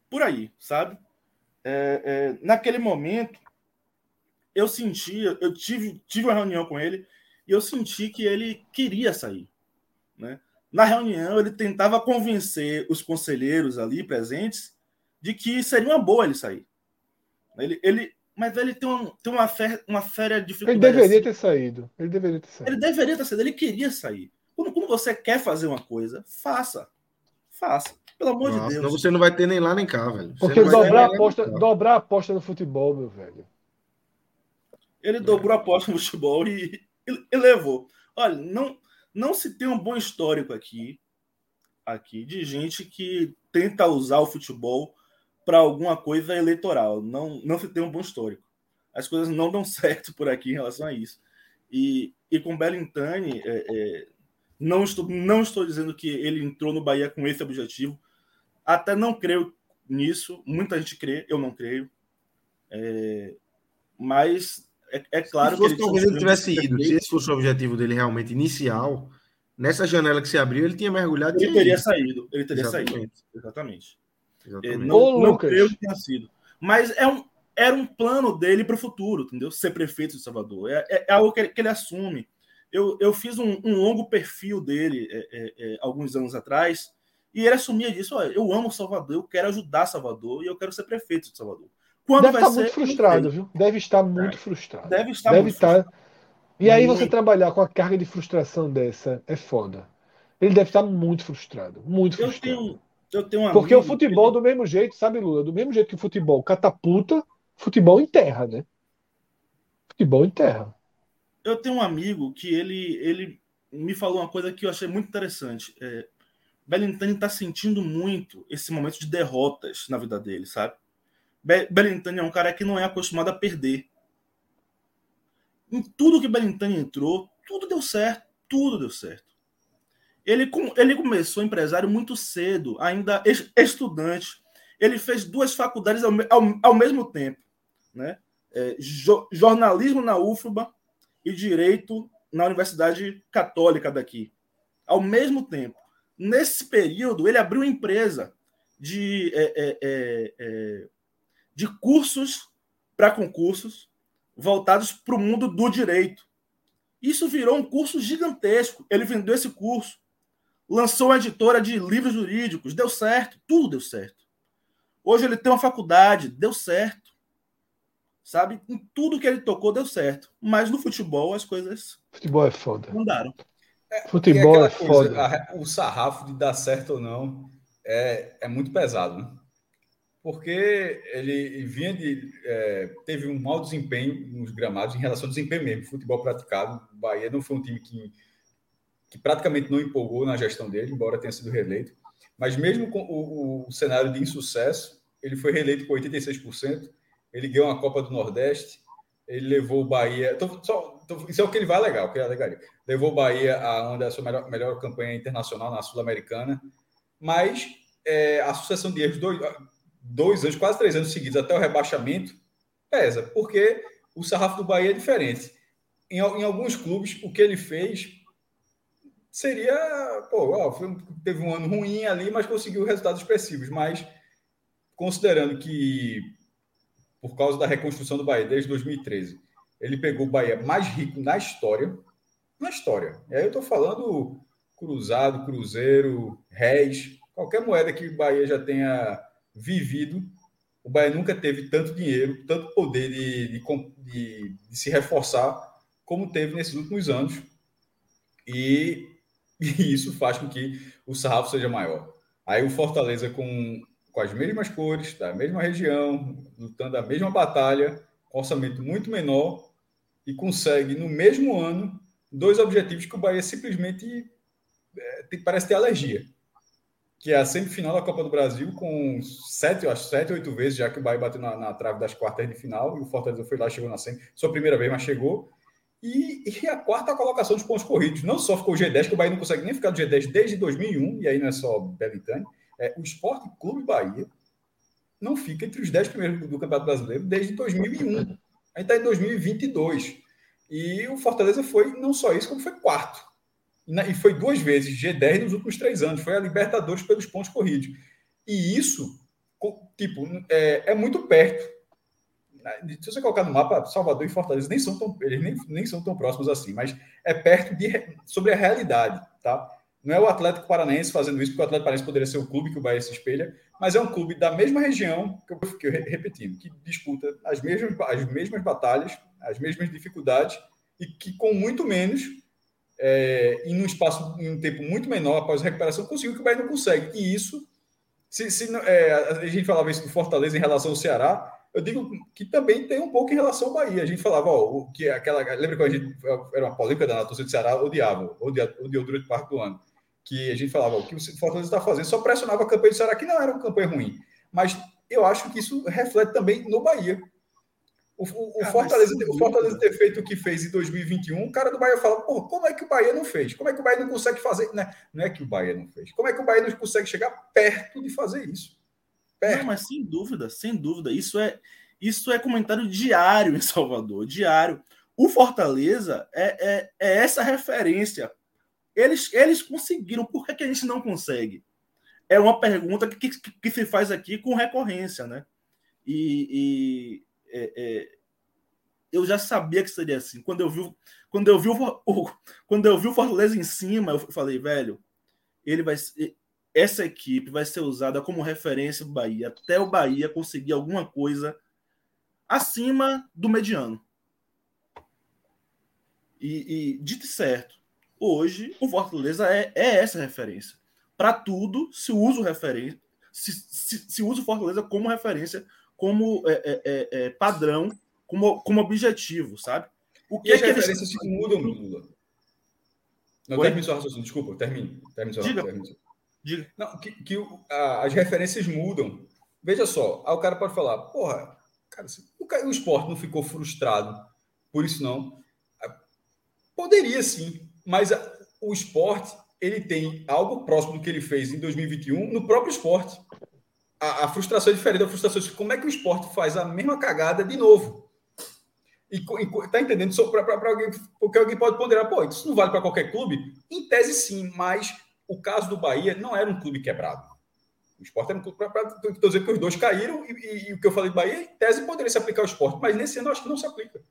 por aí, sabe? É, é, naquele momento, eu sentia, eu tive, tive uma reunião com ele e eu senti que ele queria sair. Né? Na reunião, ele tentava convencer os conselheiros ali presentes de que seria uma boa ele sair. Ele, ele, mas ele tem, um, tem uma, fé, uma féria dificuldade. Ele deveria assim. ter saído. Ele deveria ter saído. Ele deveria ter saído. Ele queria sair. Quando, quando você quer fazer uma coisa, faça. Faça. Pelo amor Nossa, de Deus. Senão você não vai ter nem lá nem cá, velho. Porque dobrar a, aposta, dobrar a aposta no futebol, meu velho. Ele dobrou a aposta no futebol e, e, e, levou. Olha, não, não se tem um bom histórico aqui, aqui de gente que tenta usar o futebol para alguma coisa eleitoral. Não, não se tem um bom histórico. As coisas não dão certo por aqui em relação a isso. E, e com Bellintani, é, é, não, estou, não estou dizendo que ele entrou no Bahia com esse objetivo. Até não creio nisso. Muita gente crê, eu não creio. É, mas é, é claro se fosse, que. Ele talvez ele tivesse ido. Se esse fosse o objetivo dele realmente inicial, nessa janela que se abriu, ele tinha mergulhado. Ele teria saído. Ele teria Exatamente. saído. Exatamente. Exatamente. Não, Ô, não creio que tenha sido. Mas é um, era um plano dele para o futuro, entendeu? Ser prefeito de Salvador. É, é, é algo que ele, que ele, assume. Eu, eu fiz um, um longo perfil dele é, é, é alguns anos atrás e ele assumia disso. Olha, eu amo Salvador, eu quero ajudar Salvador e eu quero ser prefeito de Salvador. Quando Deve estar ser, muito frustrado, viu? Deve estar muito frustrado. Deve estar Deve muito estar... Frustrado. E aí você trabalhar com a carga de frustração dessa é foda. Ele deve estar muito frustrado, muito frustrado. Eu tenho, eu tenho um Porque o futebol, do mesmo jeito, sabe, Lula? Do mesmo jeito que o futebol catapulta, futebol enterra, né? Futebol enterra. Eu tenho um amigo que ele, ele me falou uma coisa que eu achei muito interessante. É, Belintani está sentindo muito esse momento de derrotas na vida dele, sabe? Be Belintani é um cara que não é acostumado a perder. Em tudo que Belintani entrou, tudo deu certo, tudo deu certo. Ele, ele começou empresário muito cedo, ainda estudante. Ele fez duas faculdades ao, ao, ao mesmo tempo, né? É, jo, jornalismo na UFBA e direito na Universidade Católica daqui, ao mesmo tempo. Nesse período, ele abriu empresa de, é, é, é, é de cursos para concursos voltados para o mundo do direito. Isso virou um curso gigantesco. Ele vendeu esse curso lançou uma editora de livros jurídicos, deu certo, tudo deu certo. Hoje ele tem uma faculdade, deu certo. Sabe? Em tudo que ele tocou deu certo. Mas no futebol as coisas. Futebol é foda. Mudaram. É, futebol é coisa, foda. A, o sarrafo de dar certo ou não é, é muito pesado, né? Porque ele vinha de. É, teve um mau desempenho nos gramados em relação ao desempenho mesmo, futebol praticado. O Bahia não foi um time que que praticamente não empolgou na gestão dele, embora tenha sido reeleito. Mas mesmo com o, o cenário de insucesso, ele foi reeleito com 86%, ele ganhou a Copa do Nordeste, ele levou o Bahia. Tô, só, tô, isso é o que ele vai legal, que é legal. Levou o Bahia a onde é a sua melhor, melhor campanha internacional na Sul-Americana. Mas é, a sucessão de erros, dois, dois anos, quase três anos seguidos, até o rebaixamento, pesa, porque o sarrafo do Bahia é diferente. Em, em alguns clubes, o que ele fez seria, pô, ó, foi, teve um ano ruim ali, mas conseguiu resultados expressivos. Mas considerando que, por causa da reconstrução do Bahia desde 2013, ele pegou o Bahia mais rico na história, na história. E aí eu estou falando cruzado, cruzeiro, réis, qualquer moeda que o Bahia já tenha vivido, o Bahia nunca teve tanto dinheiro, tanto poder de, de, de, de se reforçar como teve nesses últimos anos. E e isso faz com que o sarrafo seja maior. Aí o Fortaleza com, com as mesmas cores, da mesma região, lutando a mesma batalha, com orçamento muito menor, e consegue, no mesmo ano, dois objetivos que o Bahia simplesmente é, parece ter alergia. Que é a semifinal da Copa do Brasil, com sete, acho, sete, oito vezes, já que o Bahia bateu na, na trave das quartas de final, e o Fortaleza foi lá, chegou na semi, sua primeira vez, mas chegou. E, e, a quarta colocação dos pontos corridos. Não só ficou o G10, que o Bahia não consegue nem ficar do G10 desde 2001, e aí não é só Belintani, é, o Esporte Clube Bahia não fica entre os 10 primeiros do Campeonato Brasileiro desde 2001. A gente está em 2022. E o Fortaleza foi não só isso, como foi quarto. E foi duas vezes G10 nos últimos três anos. Foi a Libertadores pelos pontos corridos. E isso, tipo, é, é muito perto. Se você colocar no mapa, Salvador e Fortaleza nem são tão, eles nem, nem são tão próximos assim, mas é perto de sobre a realidade, tá? Não é o Atlético Paranaense fazendo isso, porque o Atlético Paranaense poderia ser o clube que o Bahia se espelha, mas é um clube da mesma região, que eu fiquei repetindo, que disputa as mesmas, as mesmas batalhas, as mesmas dificuldades, e que com muito menos, é, em um espaço, em um tempo muito menor após a recuperação, conseguiu que o Bahia não consegue. E isso, se, se é, a gente falava isso do Fortaleza em relação ao Ceará, eu digo que também tem um pouco em relação ao Bahia. A gente falava, ó, que aquela. Lembra quando a gente. Era uma polêmica da torcida do Ceará, odiava, odiava, odiou durante parte do ano que a gente falava, o que o Fortaleza está fazendo, só pressionava a campanha do Ceará, que não era uma campanha ruim. Mas eu acho que isso reflete também no Bahia. O, o, o Fortaleza, o Fortaleza ter feito o que fez em 2021, o cara do Bahia fala, pô, como é que o Bahia não fez? Como é que o Bahia não consegue fazer? Não é, não é que o Bahia não fez. Como é que o Bahia não consegue chegar perto de fazer isso? Perto. Não, mas sem dúvida, sem dúvida. Isso é, isso é comentário diário em Salvador, diário. O Fortaleza é, é, é essa referência eles, eles conseguiram, por que, que a gente não consegue? É uma pergunta que, que, que se faz aqui com recorrência, né? E, e é, é, eu já sabia que seria assim. Quando eu vi, quando eu vi o, quando eu vi o Fortaleza em cima, eu falei, velho, ele vai essa equipe vai ser usada como referência do Bahia até o Bahia conseguir alguma coisa acima do mediano. E, e dito certo, Hoje, o Fortaleza é, é essa referência. Para tudo, se usa o referência, se, se, se, usa o Fortaleza como referência, como é, é, é, é padrão, como, como objetivo, sabe? O que e as que referências eles... mudam, Lula? Não, Oi? termine raciocínio, desculpa, termine. termine Diga. Termine. Diga. Não, que, que a, as referências mudam. Veja só, aí o cara pode falar, porra, cara, o, o esporte não ficou frustrado por isso, não. Poderia sim, mas o esporte ele tem algo próximo do que ele fez em 2021 no próprio esporte. A, a frustração é diferente da frustração. Como é que o esporte faz a mesma cagada de novo? E, e tá entendendo? Para alguém, porque alguém pode ponderar, pô, isso não vale para qualquer clube? Em tese, sim, mas o caso do Bahia não era um clube quebrado. O esporte era um clube. Estou dizendo que os dois caíram, e, e, e, o que eu falei do Bahia, em tese, poderia se aplicar ao esporte, mas nesse ano eu acho que não se aplica.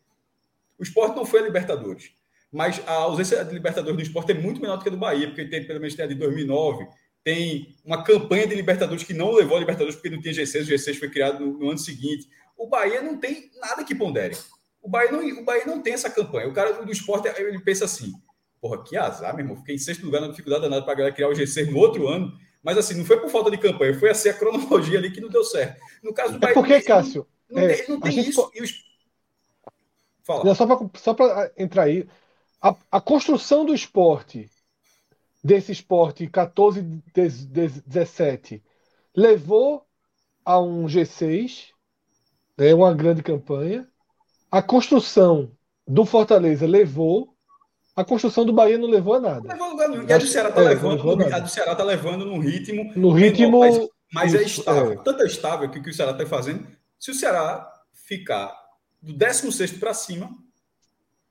O esporte não foi a Libertadores mas a ausência de Libertadores do esporte é muito menor do que a do Bahia, porque tem pelo menos tem a de 2009, tem uma campanha de Libertadores que não levou a Libertadores porque não tinha G6, o G6 foi criado no, no ano seguinte. O Bahia não tem nada que pondere. O Bahia não, o Bahia não tem essa campanha. O cara do esporte, ele pensa assim, porra, que azar, meu irmão. Fiquei em sexto lugar na dificuldade danada para galera criar o G6 no outro ano. Mas assim, não foi por falta de campanha, foi assim a cronologia ali que não deu certo. No caso do é Bahia. É porque, Cássio? Não, é, não tem, isso. Os... Fala. Só para entrar aí, a, a construção do esporte, desse esporte 14, 17, levou a um G6, né, uma grande campanha. A construção do Fortaleza levou. A construção do Bahia não levou a nada. Não levou a lugar nenhum. A do Ceará está é, levando, a do Ceará tá levando num ritmo. No ritmo. Mas, mas é estável. É. Tanto é estável que o que o Ceará está fazendo. Se o Ceará ficar do 16 para cima,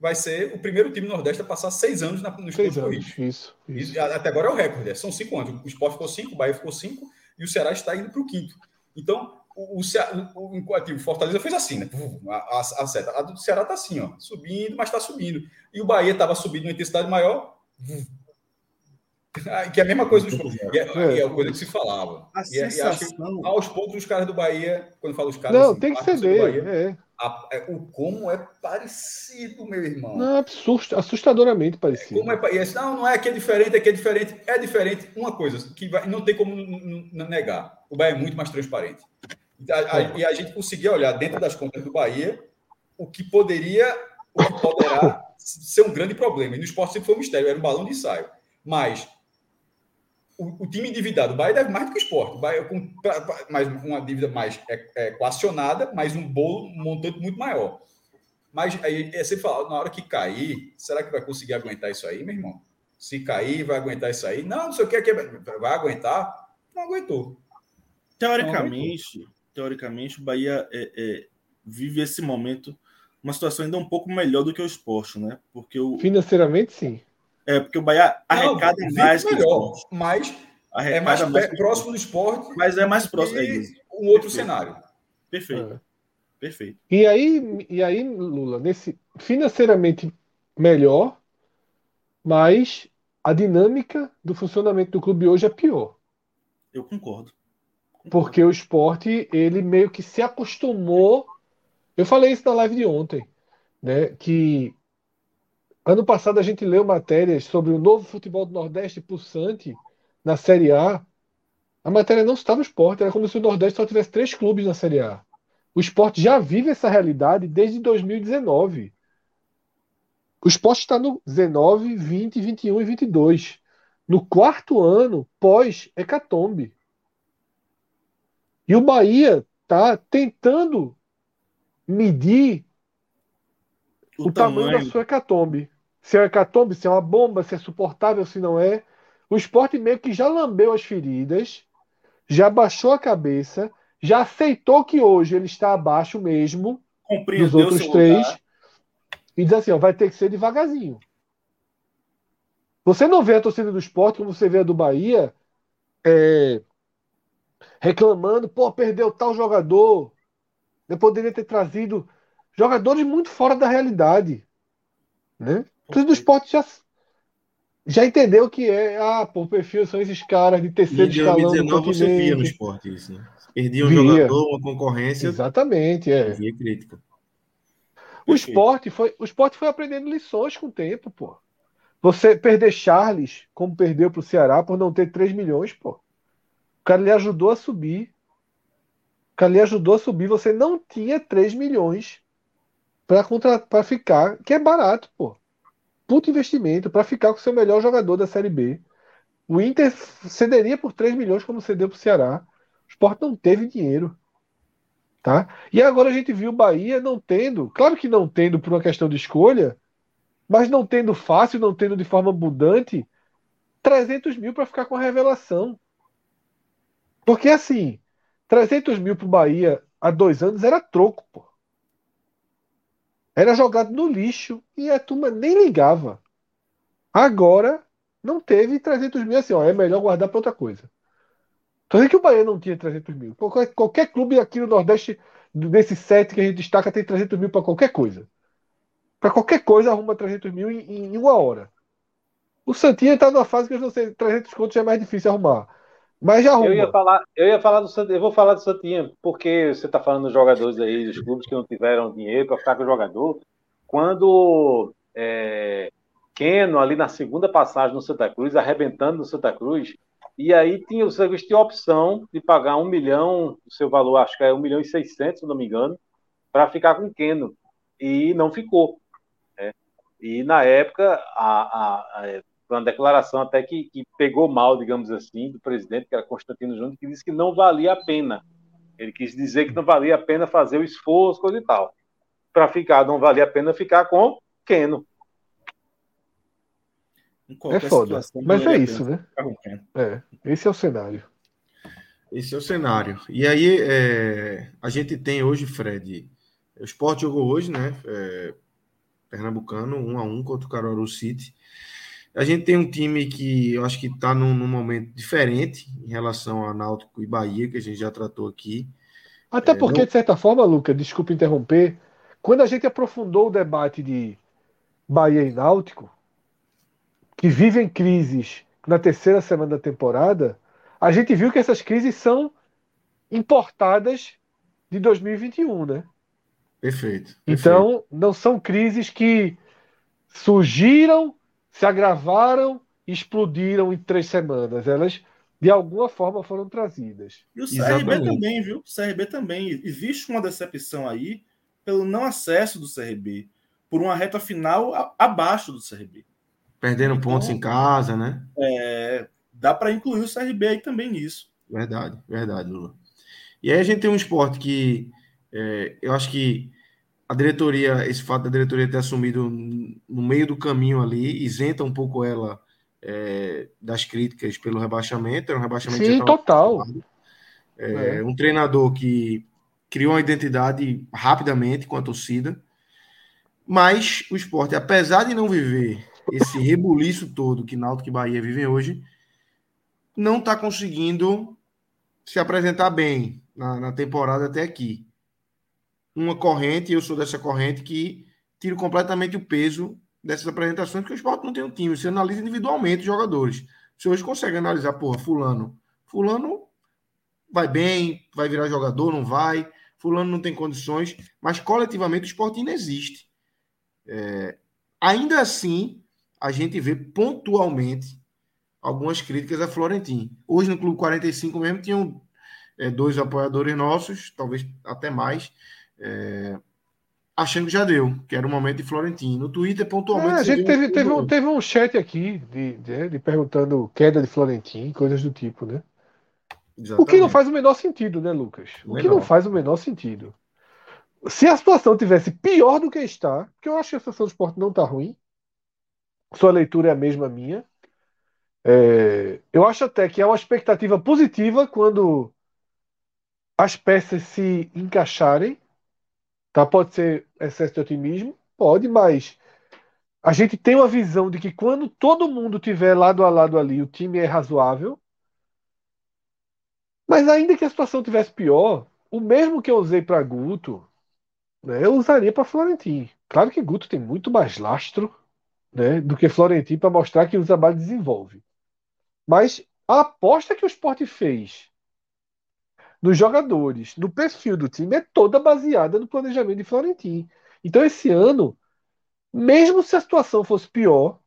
vai ser o primeiro time nordeste a passar seis anos na, nos seis anos, isso, isso. Até agora é o recorde, é, são cinco anos. O Sport ficou cinco, o Bahia ficou cinco e o Ceará está indo para o quinto. Então, o, o, o, o, Fortaleza fez assim, né? A, a, a seta. A do Ceará está assim, ó, subindo, mas está subindo. E o Bahia estava subindo uma intensidade maior. Que é a mesma coisa dos e é, é a coisa que se falava. A e, sensação... e aos poucos os caras do Bahia, quando falo os caras. Não, assim, tem que ceder. Bahia, é. a, é, o como é parecido, meu irmão. Não, assust, assustadoramente parecido. Como é, e assim, não, não é que é diferente, é que é diferente. É diferente. Uma coisa que vai, não tem como negar. O Bahia é muito mais transparente. A, a, e a gente conseguia olhar dentro das contas do Bahia o que poderia, o que poderá ser um grande problema. E no esporte sempre foi um mistério, era um balão de ensaio. Mas o, o, time endividado, o Bahia deve mais do que o esporte. O Bahia com pra, pra, mais uma dívida mais é, equacionada, mas um bolo um montante muito maior. Mas aí é, você fala, na hora que cair, será que vai conseguir aguentar isso aí, meu irmão? Se cair, vai aguentar isso aí? Não, não sei o que, que vai aguentar? Não aguentou. Teoricamente, não aguentou. teoricamente, o Bahia é, é, vive esse momento uma situação ainda um pouco melhor do que o esporte, né? Porque o financeiramente sim. É, porque o Bahia arrecada não, mais melhor, mas arrecada é mais, mais próximo do esporte. Mas é mais próximo. É um outro Perfeito. cenário. Perfeito. É. Perfeito. E aí, e aí, Lula, nesse financeiramente melhor, mas a dinâmica do funcionamento do clube hoje é pior. Eu concordo. concordo. Porque o esporte, ele meio que se acostumou. Eu falei isso na live de ontem, né? Que Ano passado a gente leu matérias sobre o novo futebol do Nordeste pulsante na Série A. A matéria não estava no esporte, era como se o Nordeste só tivesse três clubes na Série A. O esporte já vive essa realidade desde 2019. O esporte está no 19, 20, 21 e 22. No quarto ano pós-hecatombe. E o Bahia está tentando medir o, o tamanho, tamanho da sua hecatombe. Se é hecatombe, se é uma bomba, se é suportável, se não é. O esporte meio que já lambeu as feridas, já baixou a cabeça, já aceitou que hoje ele está abaixo mesmo dos outros três. Lugar. E diz assim: ó, vai ter que ser devagarzinho. Você não vê a torcida do esporte como você vê a do Bahia é, reclamando, pô, perdeu tal jogador. Eu poderia ter trazido jogadores muito fora da realidade. Né? O do esporte já, já entendeu que é, ah, pô, o perfil são esses caras de terceiro escalão. Em 2019 você via no esporte isso, né? Perdia um via. jogador, uma concorrência. Exatamente, é. Via crítica. O esporte, foi, o esporte foi aprendendo lições com o tempo, pô. Você perder Charles, como perdeu para o Ceará, por não ter 3 milhões, pô. O cara lhe ajudou a subir. O cara lhe ajudou a subir. Você não tinha 3 milhões para ficar, que é barato, pô. Puto investimento para ficar com o seu melhor jogador da Série B. O Inter cederia por 3 milhões como cedeu para o Ceará. O Sport não teve dinheiro. Tá? E agora a gente viu o Bahia não tendo, claro que não tendo por uma questão de escolha, mas não tendo fácil, não tendo de forma abundante, 300 mil para ficar com a revelação. Porque assim, 300 mil para o Bahia há dois anos era troco, pô. Era jogado no lixo e a turma nem ligava. Agora não teve 300 mil assim, ó, é melhor guardar para outra coisa. Tô dizendo que o Bahia não tinha 300 mil. Qualquer, qualquer clube aqui no Nordeste, desse set que a gente destaca, tem 300 mil para qualquer coisa. Para qualquer coisa, arruma 300 mil em, em uma hora. O Santinha está numa fase que eu não sei, 300 contos é mais difícil arrumar. Mas já arruma. Eu ia falar, eu ia falar do Santinha, eu vou falar do Santinha, porque você está falando dos jogadores aí, dos clubes que não tiveram dinheiro para ficar com o jogador. Quando é, Keno, ali na segunda passagem no Santa Cruz, arrebentando no Santa Cruz, e aí tinha, o serviço tinha a opção de pagar um milhão, o seu valor acho que é um milhão e seiscentos, se não me engano, para ficar com Keno. E não ficou. Né? E na época, a, a, a foi uma declaração até que, que, pegou mal, digamos assim, do presidente, que era Constantino Júnior, que disse que não valia a pena. Ele quis dizer que não valia a pena fazer o esforço, coisa e tal. Para ficar, não valia a pena ficar com Keno. É foda. Mas é isso, né? É, esse é o cenário. Esse é o cenário. E aí, é, a gente tem hoje, Fred, o Sport jogou hoje, né? É, Pernambucano, um a um contra o Caruaru City. A gente tem um time que eu acho que está num, num, momento diferente em relação a Náutico e Bahia, que a gente já tratou aqui. Até é, porque, não... de certa forma, Luca, desculpe interromper, quando a gente aprofundou o debate de Bahia e Náutico, que vivem crises na terceira semana da temporada, a gente viu que essas crises são importadas de 2021, né? Perfeito. perfeito. Então, não são crises que surgiram, se agravaram e explodiram em três semanas. Elas, de alguma forma, foram trazidas. E o CRB Exatamente. também, viu? O CRB também. Existe uma decepção aí pelo não acesso do CRB, por uma reta final abaixo do CRB. Perdendo então, pontos em casa, né? É, dá para incluir o CRB aí também nisso. Verdade, verdade, Lula. E aí a gente tem um esporte que é, eu acho que a diretoria, esse fato da diretoria ter assumido no meio do caminho ali, isenta um pouco ela é, das críticas pelo rebaixamento. Era um rebaixamento Sim, total. É, é. Um treinador que criou uma identidade rapidamente com a torcida. Mas o esporte, apesar de não viver esse rebuliço todo que Náutico e Bahia vivem hoje, não está conseguindo se apresentar bem na, na, temporada até aqui. Uma corrente, eu sou dessa corrente que tiro completamente o peso dessas apresentações, porque o esporte não tem um time, você analisa individualmente os jogadores. Você hoje consegue analisar, porra, fulano. Fulano vai bem, vai virar jogador, não vai. Fulano não tem condições, mas coletivamente o esporte ainda existe. É, ainda assim, a gente vê pontualmente algumas críticas a Florentino. Hoje no Clube 45 mesmo tinham é, dois apoiadores nossos, talvez até mais, é, achando que já deu, que era o momento de Florentino. No Twitter, pontualmente. É, a gente teve, um... teve, um, teve um chat aqui de, de, de, perguntando queda de Florentino, coisas do tipo, né? Exatamente. O que não faz o menor sentido, né, Lucas? O que não faz o menor sentido. Se a situação tivesse pior do que está, porque eu acho que a situação do esporte não está ruim, sua leitura é a mesma minha. É, eu acho até que é uma expectativa positiva quando as peças se encaixarem. Tá? Pode ser excesso de otimismo, pode, mas a gente tem uma visão de que quando todo mundo tiver lado a lado ali, o time é razoável. Mas ainda que a situação tivesse pior, o mesmo que eu usei para Guto, né, eu usaria para Florentino. Claro que Guto tem muito mais lastro né, do que Florentino para mostrar que o trabalho desenvolve. Mas a aposta que o esporte fez nos jogadores, no perfil do time, é toda baseada no planejamento de Florentino. Então, esse ano, mesmo se a situação fosse pior,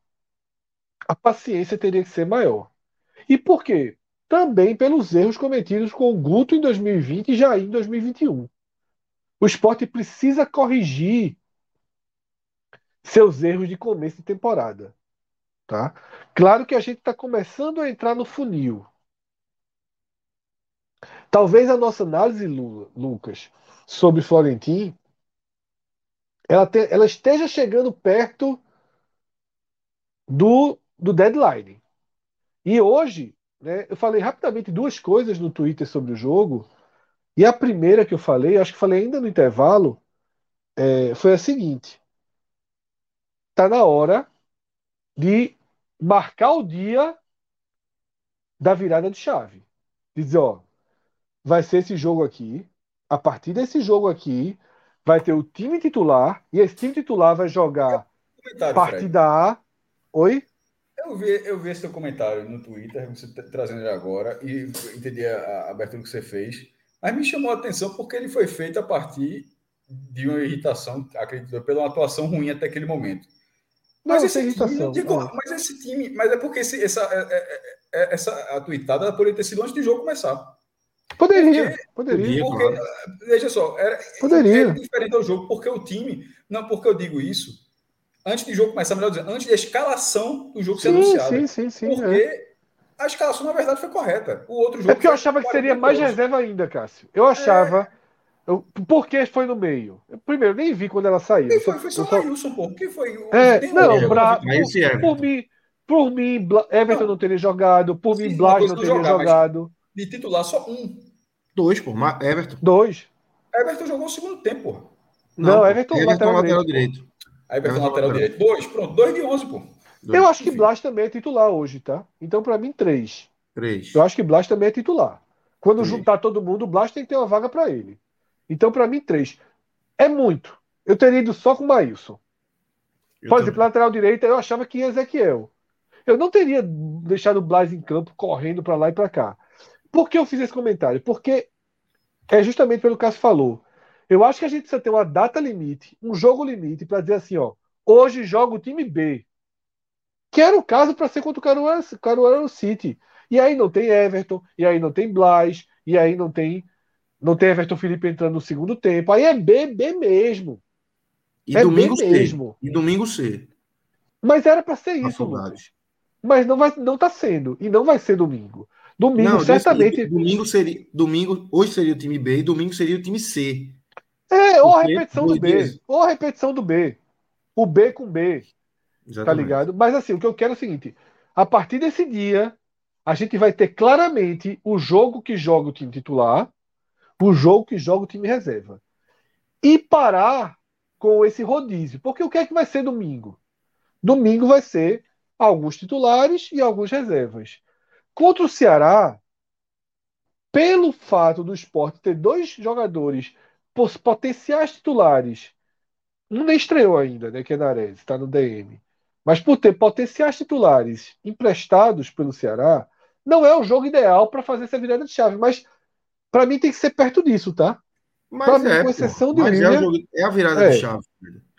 a paciência teria que ser maior. E por quê? Também pelos erros cometidos com o Guto em 2020 e Jair em 2021. O esporte precisa corrigir seus erros de começo de temporada. Tá? Claro que a gente está começando a entrar no funil. Talvez a nossa análise, Lucas, sobre Florentino, ela, te, ela esteja chegando perto do, do deadline. E hoje, né, eu falei rapidamente duas coisas no Twitter sobre o jogo. E a primeira que eu falei, acho que falei ainda no intervalo, é, foi a seguinte: tá na hora de marcar o dia da virada de chave. Dizer, ó, vai ser esse jogo aqui. A partir desse jogo aqui, vai ter o time titular. E esse time titular vai jogar partida Fred. A. Oi? Eu vi, eu vi esse seu comentário no Twitter, você tá trazendo ele agora, e entendi a, a abertura que você fez. Mas me chamou a atenção porque ele foi feito a partir de uma irritação, acredito, pela atuação ruim até aquele momento. Mas não, esse irritação. Time, digo, mas esse time, mas é porque esse, essa, é, é, é, essa atuitada poderia ter sido antes do jogo começar. Poderia, porque, poderia. Porque. Veja só, era, poderia. era diferente do jogo, porque o time. Não, porque eu digo isso. Antes do jogo começar, melhor dizendo, antes da escalação do jogo sim, ser anunciado. Sim, sim, sim. Porque é. a escalação, na verdade, foi correta. O outro jogo. É porque eu achava que seria mais reserva ainda, Cássio. Eu achava. É... Eu, por que foi no meio? Eu, primeiro, nem vi quando ela saiu. Quem foi? Foi só o só... Maílson, pô. Quem foi? É, não, pra, por, por, mim, por mim, Everton não, não teria jogado. Por mim, Blas não teria jogar, jogado. De titular, só um. Dois, pô. Everton. Dois. Everton jogou o segundo tempo, pô. Não, não Everton, Everton lateral, lateral direito. direito. Everton lateral direito. Dois, pronto. Dois de onze, pô. Dois. Eu acho que Blas também é titular hoje, tá? Então, pra mim, três. Três. Eu acho que Blas também é titular. Quando três. juntar todo mundo, o Blas tem que ter uma vaga para ele. Então, para mim, três. É muito. Eu teria ido só com o Maílson. Por exemplo, lateral direita, eu achava que ia Ezequiel. Eu não teria deixado o Blas em campo correndo para lá e para cá. Por que eu fiz esse comentário? Porque é justamente pelo que o Cássio falou. Eu acho que a gente precisa ter uma data limite, um jogo limite, para dizer assim, ó, hoje joga o time B. Que era o caso para ser contra o Caruaru, Caruaru City. E aí não tem Everton, e aí não tem Blas, e aí não tem não tem Everton Felipe entrando no segundo tempo. Aí é B, B mesmo. E é domingo B mesmo. E domingo C. Mas era para ser isso, Lucas. Mas não vai não tá sendo e não vai ser domingo. Domingo não, certamente. Domingo seria domingo, hoje seria o time B e domingo seria o time C. É, ou a repetição do B, dias. ou a repetição do B. O B com B. Tá Exatamente. Tá ligado? Mas assim, o que eu quero é o seguinte: a partir desse dia, a gente vai ter claramente o jogo que joga o time titular, o jogo que joga o time reserva. E parar com esse rodízio. Porque o que é que vai ser domingo? Domingo vai ser alguns titulares e alguns reservas. Contra o Ceará, pelo fato do esporte ter dois jogadores potenciais titulares, um nem estreou ainda, né, que é Nares, está no DM. Mas por ter potenciais titulares emprestados pelo Ceará, não é o jogo ideal para fazer essa virada de chave. Mas para mim tem que ser perto disso, tá? Mas mim, é, com exceção pô, de William. É, é, a virada é, de chave.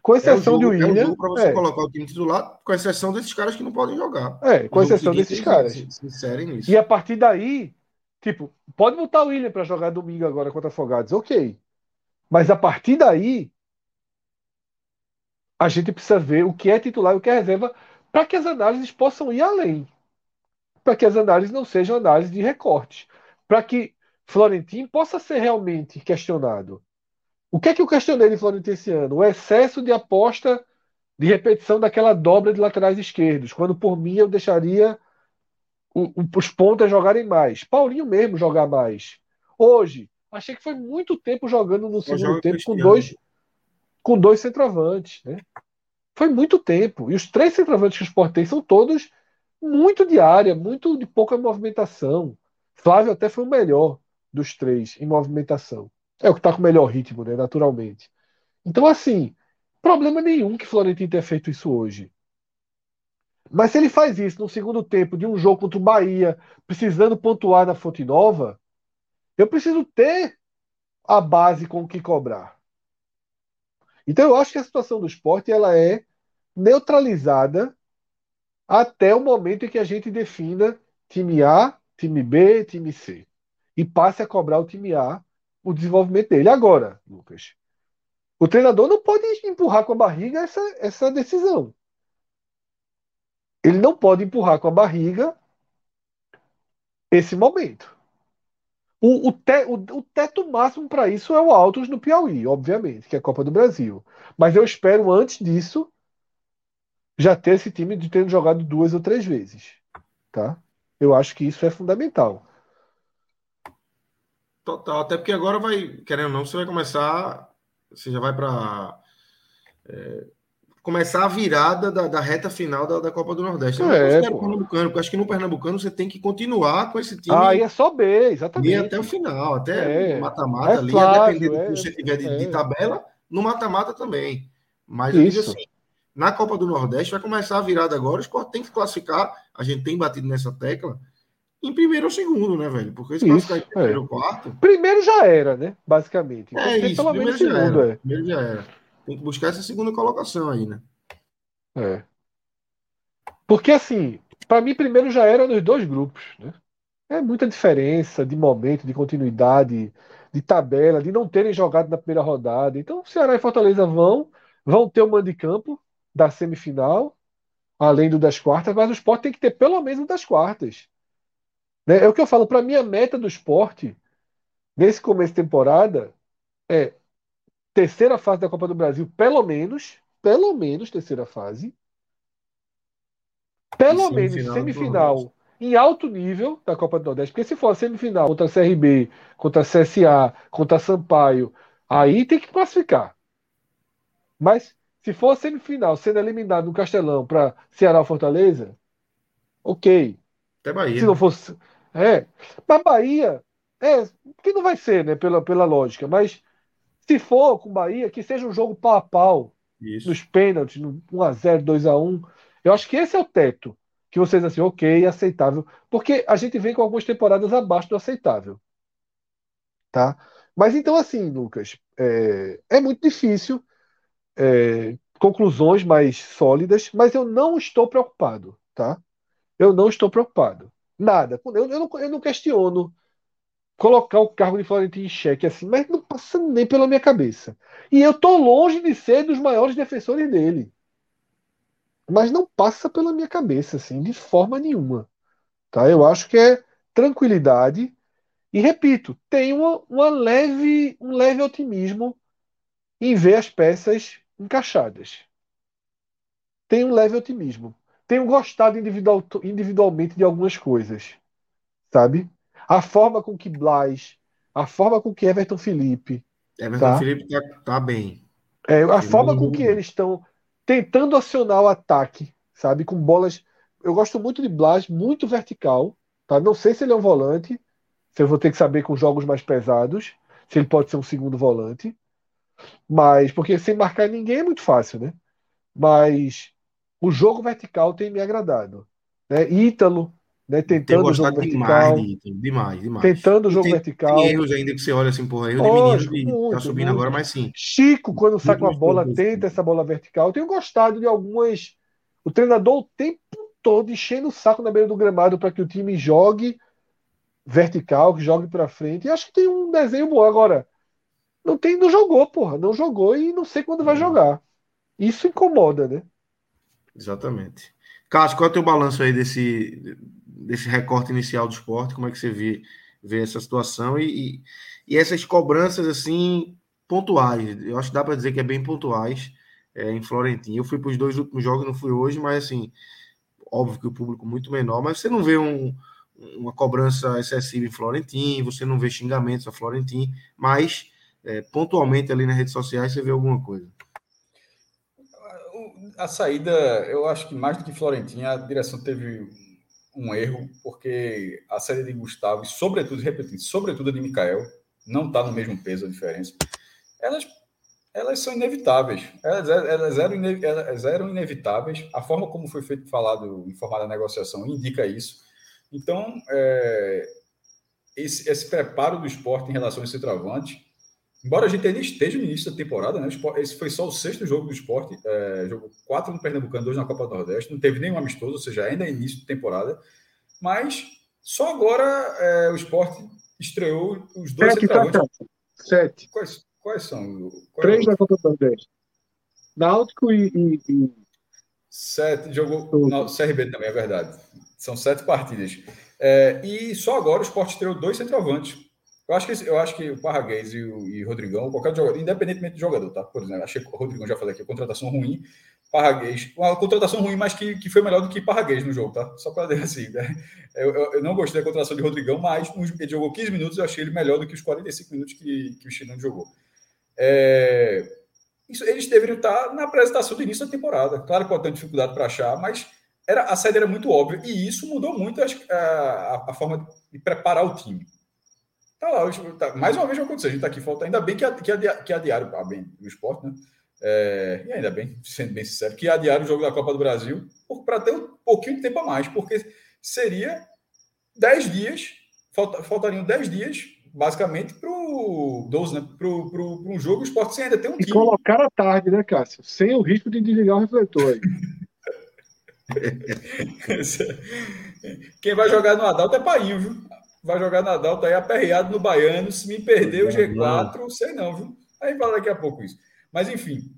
Com exceção é jogo, de William. É um jogo para você é. colocar o time titular, com exceção desses caras que não podem jogar. É, com exceção desses caras. Sincerem nisso. E a partir daí, tipo, pode botar o William para jogar domingo agora contra Afogados, ok. Mas a partir daí, a gente precisa ver o que é titular e o que é reserva para que as análises possam ir além. Para que as análises não sejam análises de recortes. Para que Florentino possa ser realmente questionado. O que é que eu questionei de Florentino esse ano? O excesso de aposta de repetição daquela dobra de laterais esquerdos, quando por mim eu deixaria os pontas jogarem mais. Paulinho mesmo jogar mais. Hoje, achei que foi muito tempo jogando no segundo tempo com dois, com dois centroavantes. Né? Foi muito tempo. E os três centroavantes que o Sport tem são todos muito de área, muito de pouca movimentação. Flávio até foi o melhor dos três em movimentação. É o que está com o melhor ritmo, né? Naturalmente. Então, assim, problema nenhum que Florentino tenha feito isso hoje. Mas se ele faz isso no segundo tempo de um jogo contra o Bahia, precisando pontuar na Fonte Nova, eu preciso ter a base com o que cobrar. Então eu acho que a situação do esporte ela é neutralizada até o momento em que a gente defina time A, time B, time C. E passe a cobrar o time A o desenvolvimento dele. Agora, Lucas, o treinador não pode empurrar com a barriga essa, essa decisão. Ele não pode empurrar com a barriga esse momento. O, o, te, o, o teto máximo para isso é o Altos no Piauí, obviamente, que é a Copa do Brasil. Mas eu espero, antes disso, já ter esse time de tendo jogado duas ou três vezes. Tá? Eu acho que isso é fundamental. Total, até porque agora vai, querendo ou não, você vai começar, você já vai para é, começar a virada da, da reta final da, da, Copa do Nordeste. Eu é, não Pernambucano, porque acho que no Pernambucano você tem que continuar com esse time. Aí é só B, exatamente. E até o final, até é. mata-mata é, ali, claro, dependendo do que é, você tiver de, de é. tabela, no mata-mata também. Mas eu digo assim, na Copa do Nordeste vai começar a virada agora, o Sport tem que classificar, a gente tem batido nessa tecla, em primeiro ou segundo, né, velho? Porque se classificar em primeiro é. ou quarto. Primeiro já era, né? Basicamente. Então, é isso, pelo menos segundo, era, é. Primeiro já era. Tem que buscar essa segunda colocação aí, né? É. Porque assim, para mim, primeiro já era nos dois grupos, né? É muita diferença de momento, de continuidade, de tabela, de não terem jogado na primeira rodada. Então, Ceará e Fortaleza vão, vão ter o mando de campo da semifinal, além do das quartas, mas o esporte tem que ter pelo menos o das quartas. Né? É o que eu falo, para mim, a meta do esporte, nesse começo de temporada, é terceira fase da Copa do Brasil, pelo menos, pelo menos terceira fase, pelo menos semifinal, em alto nível da Copa do Nordeste, porque se for a semifinal contra a CRB, contra a CSA, contra a Sampaio, aí tem que classificar. Mas se for a semifinal sendo eliminado no Castelão para Ceará ou Fortaleza, ok. Até Bahia. Se não fosse é. Mas Bahia, é, que não vai ser, né, pela, pela lógica, mas se for com Bahia, que seja um jogo pau a pau, Isso. nos pênaltis, no 1x0, 2x1. Eu acho que esse é o teto que vocês assim, ok, aceitável. Porque a gente vem com algumas temporadas abaixo do aceitável. Tá? Mas então, assim, Lucas, é, é muito difícil é, conclusões mais sólidas, mas eu não estou preocupado, tá? Eu não estou preocupado. Nada. Eu, eu, não, eu não questiono colocar o cargo de Florentino em xeque assim, mas não passa nem pela minha cabeça. E eu tô longe de ser dos maiores defensores dele. Mas não passa pela minha cabeça assim, de forma nenhuma. Tá? Eu acho que é tranquilidade e repito, tem uma, uma leve, um leve otimismo em ver as peças encaixadas. Tem um leve otimismo. Tenho gostado individual, individualmente de algumas coisas, sabe? A forma com que Blas, a forma com que Everton Felipe. Everton tá? Felipe tá, tá bem. É, a Ele forma com que eles estão tentando acionar o ataque, sabe? Com bolas. Eu gosto muito de Blas, muito vertical. Tá? Não sei se ele é um volante, se eu vou ter que saber com jogos mais pesados, se ele pode ser um segundo volante. Mas, porque sem marcar ninguém é muito fácil, né? Mas o jogo vertical tem me agradado. Né? Ítalo, né? Tentando o jogo vertical. Demais, demais, demais. Tentando o jogo tem, vertical. Tem erros ainda que você olha assim, porra, erro de menino que tá subindo muito. agora, mas sim. Chico, quando saca uma bola, tenta essa bola vertical. Eu tenho gostado de algumas. O treinador o tempo todo enchendo o saco na beira do gramado para que o time jogue vertical, que jogue para frente. E acho que tem um desenho bom. Agora, não tem, não jogou, porra. Não jogou e não sei quando vai jogar. Isso incomoda, né? Exatamente. Cássio, qual é o teu balanço aí desse, desse recorte inicial do esporte? Como é que você vê, vê essa situação? E, e, e essas cobranças, assim, pontuais. Eu acho que dá para dizer que é bem pontuais é, em Florentino. Eu fui para os dois últimos jogos, não fui hoje, mas, assim, óbvio que o público muito menor, mas você não vê um, uma cobrança excessiva em Florentim, você não vê xingamentos a Florentim, mas é, pontualmente ali nas redes sociais você vê alguma coisa a saída, eu acho que mais do que Florentina, a direção teve um erro, porque a saída de Gustavo, e sobretudo, repetindo, sobretudo a de Mikael, não está no mesmo peso a diferença. Elas, elas são inevitáveis. Elas, elas, eram, elas eram inevitáveis. A forma como foi feito falado, informada a negociação, indica isso. Então, é, esse, esse preparo do esporte em relação a esse travante Embora a gente ainda esteja no início da temporada, né? Esse foi só o sexto jogo do esporte. É, jogou quatro no Pernambucano, dois na Copa do Nordeste. Não teve nenhum amistoso, ou seja, ainda é início de temporada. Mas só agora é, o esporte estreou os dois Sete, tá. Sete. Quais, quais são? Qual Três é na Copa do Nordeste. Náutico e, e, e... Sete, jogou no CRB também, é verdade. São sete partidas. É, e só agora o esporte estreou dois centroavantes. Eu acho que, eu acho que o Parraguês e o e Rodrigão, qualquer jogador, independentemente do jogador, tá? Por exemplo, achei que o Rodrigão já falei aqui, contratação ruim, Parraguês, uma contratação ruim, mas que, que foi melhor do que Parraguês no jogo, tá? Só para dizer assim, né? eu, eu, eu, não gostei da contratação de Rodrigão, mas ele jogou 15 minutos, eu achei ele melhor do que os 45 minutos que, que o Chileno jogou. É, isso, eles deveriam estar na apresentação do início da temporada. Claro que pode ter dificuldade para achar, mas era, a saída era muito óbvia, e isso mudou muito a, a, a forma de preparar o time. Tá lá, tá, mais uma vez vai acontecer. A gente tá aqui, falta. Ainda bem que, que, adia, que adiaram ah, bem, o esporte, né? É, e ainda bem, sendo bem sincero, que adiaram o jogo da Copa do Brasil para ter um pouquinho de tempo a mais, porque seria 10 dias, falta, faltariam 10 dias, basicamente, para o 12, né? Para um jogo, o esporte sem ainda ter um time. E colocar a tarde, né, Cássio? Sem o risco de desligar o refletor aí. Quem vai jogar no Adalto é Painho, viu? Vai jogar Nadal, tá aí aperreado no Baiano. Se me perder o G4, não sei não, viu? Aí fala daqui a pouco isso. Mas enfim,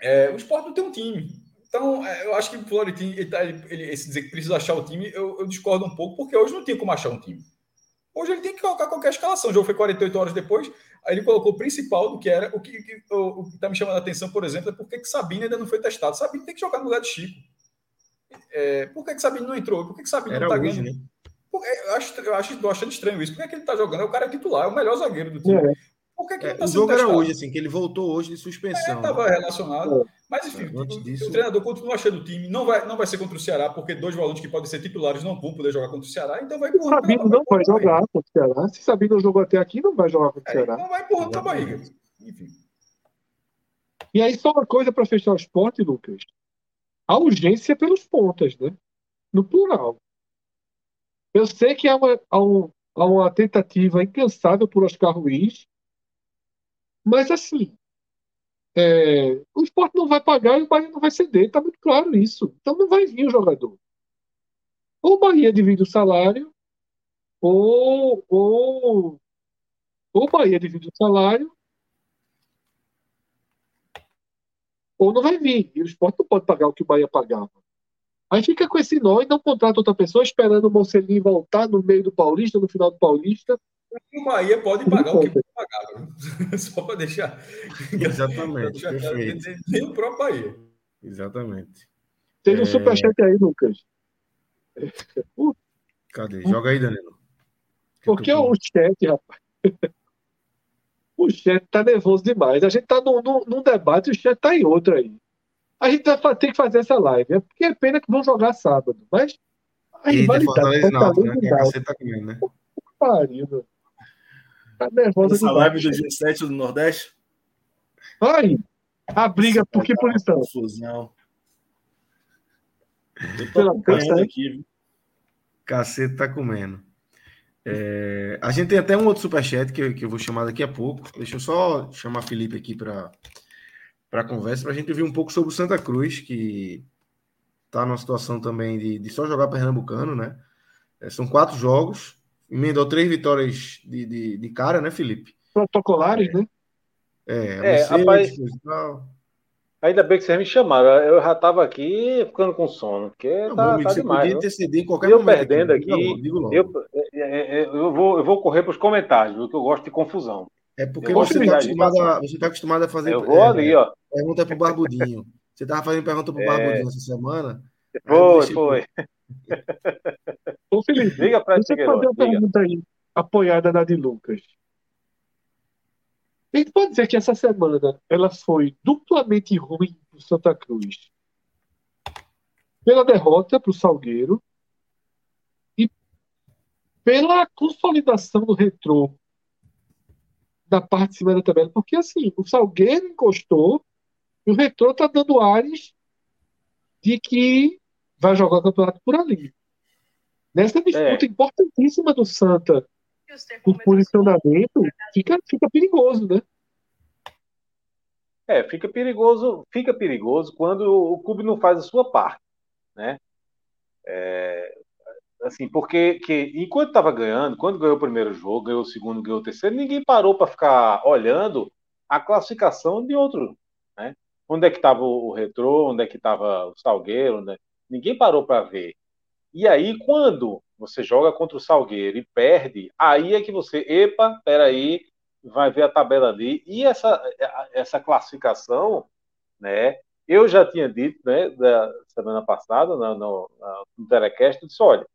é, o esporte não tem um time. Então, é, eu acho que o Florentino, ele, tá, ele, esse dizer que precisa achar o time, eu, eu, discordo um pouco, porque hoje não tem como achar um time. Hoje ele tem que colocar qualquer escalação. O jogo foi 48 horas depois, aí ele colocou o principal do que era. O que está me chamando a atenção, por exemplo, é porque que Sabino ainda não foi testado. Sabino tem que jogar no lugar de Chico. É, por que, que Sabino não entrou? Por que, que Sabino era não está ganhando? Né? Eu acho, eu acho, tô achando estranho isso. Por que, é que ele tá jogando? É o cara titular, é o melhor zagueiro do time. É. Por que, que ele é, tá o jogo testado? era hoje, assim, que ele voltou hoje de suspensão. Estava né? relacionado. É. Mas, enfim, o, disso... o, treinador continua achando o time. Não vai, não vai ser contra o Ceará, porque dois volantes que podem ser titulares não vão poder jogar contra o Ceará. Então vai empurrando. Sabino não vai jogar contra o Ceará. Se Sabino jogou até aqui, não vai jogar contra o Ceará. Não vai empurrando com a barriga. Enfim. E aí, só uma coisa para fechar o esporte, Lucas. A urgência pelos pontas, né? no plural. Eu sei que há uma, há um, há uma tentativa incansável por Oscar Ruiz, mas assim, é, o esporte não vai pagar e o Bahia não vai ceder, está muito claro isso. Então não vai vir o jogador. Ou o Bahia divide o salário, ou, ou, ou o Bahia divide o salário, ou não vai vir. E o esporte não pode pagar o que o Bahia pagava. Aí fica com esse nó e não contrata outra pessoa esperando o Mocelin voltar no meio do Paulista, no final do Paulista. O Bahia pode pagar o que pode pagar, só para deixar. Exatamente. Nem o próprio Bahia. Exatamente. Tem um é... superchat aí, Lucas. Cadê? Joga aí, Danilo. Porque o chat, rapaz. o chat tá nervoso demais. A gente tá num, num, num debate e o chat tá em outro aí. A gente tem que fazer essa live. É porque é pena que vão jogar sábado. Mas a rivalidade tá não, né? Que a tá comendo, né? Pariu, Tá nervoso Essa live do dia 7 do Nordeste? Aí, a briga por que posição? Confusão. Eu tô acompanhando aqui, viu? Cacete tá comendo. É, a gente tem até um outro superchat que, que eu vou chamar daqui a pouco. Deixa eu só chamar Felipe aqui para para a conversa, para a gente ouvir um pouco sobre o Santa Cruz, que está numa situação também de, de só jogar Pernambucano, né? É, são quatro jogos, emendou três vitórias de, de, de cara, né, Felipe? Protocolares, é. né? É, é rapaz, Ainda bem que vocês me chamaram. Eu já estava aqui ficando com sono, porque não, tá, amigo, tá você demais. Podia ter cedido em qualquer eu momento. perdendo aqui, aqui digo logo, digo logo. Eu, eu, vou, eu vou correr para os comentários, porque eu gosto de confusão. É porque você está acostumado, a, você tá acostumado a fazer. Eu vou é, ali, ó. Pergunta para o Barbudinho. Você estava fazendo pergunta para o Barbudinho é... essa semana. Foi, foi. Ô, Felipe, Liga para deixa eu fazer uma pergunta aí, apoiada na de Lucas. A gente pode dizer que essa semana ela foi duplamente ruim para o Santa Cruz. Pela derrota para o Salgueiro e pela consolidação do retrô da parte de cima da tabela, porque assim, o Salgueiro encostou e o Retrô tá dando ares de que vai jogar o campeonato por ali. Nessa disputa é. importantíssima do Santa, o posicionamento fica, fica perigoso, né? É, fica perigoso, fica perigoso quando o clube não faz a sua parte, né? É, assim, porque que, enquanto estava ganhando, quando ganhou o primeiro jogo, ganhou o segundo, ganhou o terceiro, ninguém parou para ficar olhando a classificação de outro, né? Onde é que estava o Retrô, onde é que estava o Salgueiro, né? ninguém parou para ver. E aí, quando você joga contra o Salgueiro e perde, aí é que você, epa, peraí, vai ver a tabela ali. E essa, essa classificação, né? Eu já tinha dito, né, da semana passada, no, no, no Telecast, eu disse, olha,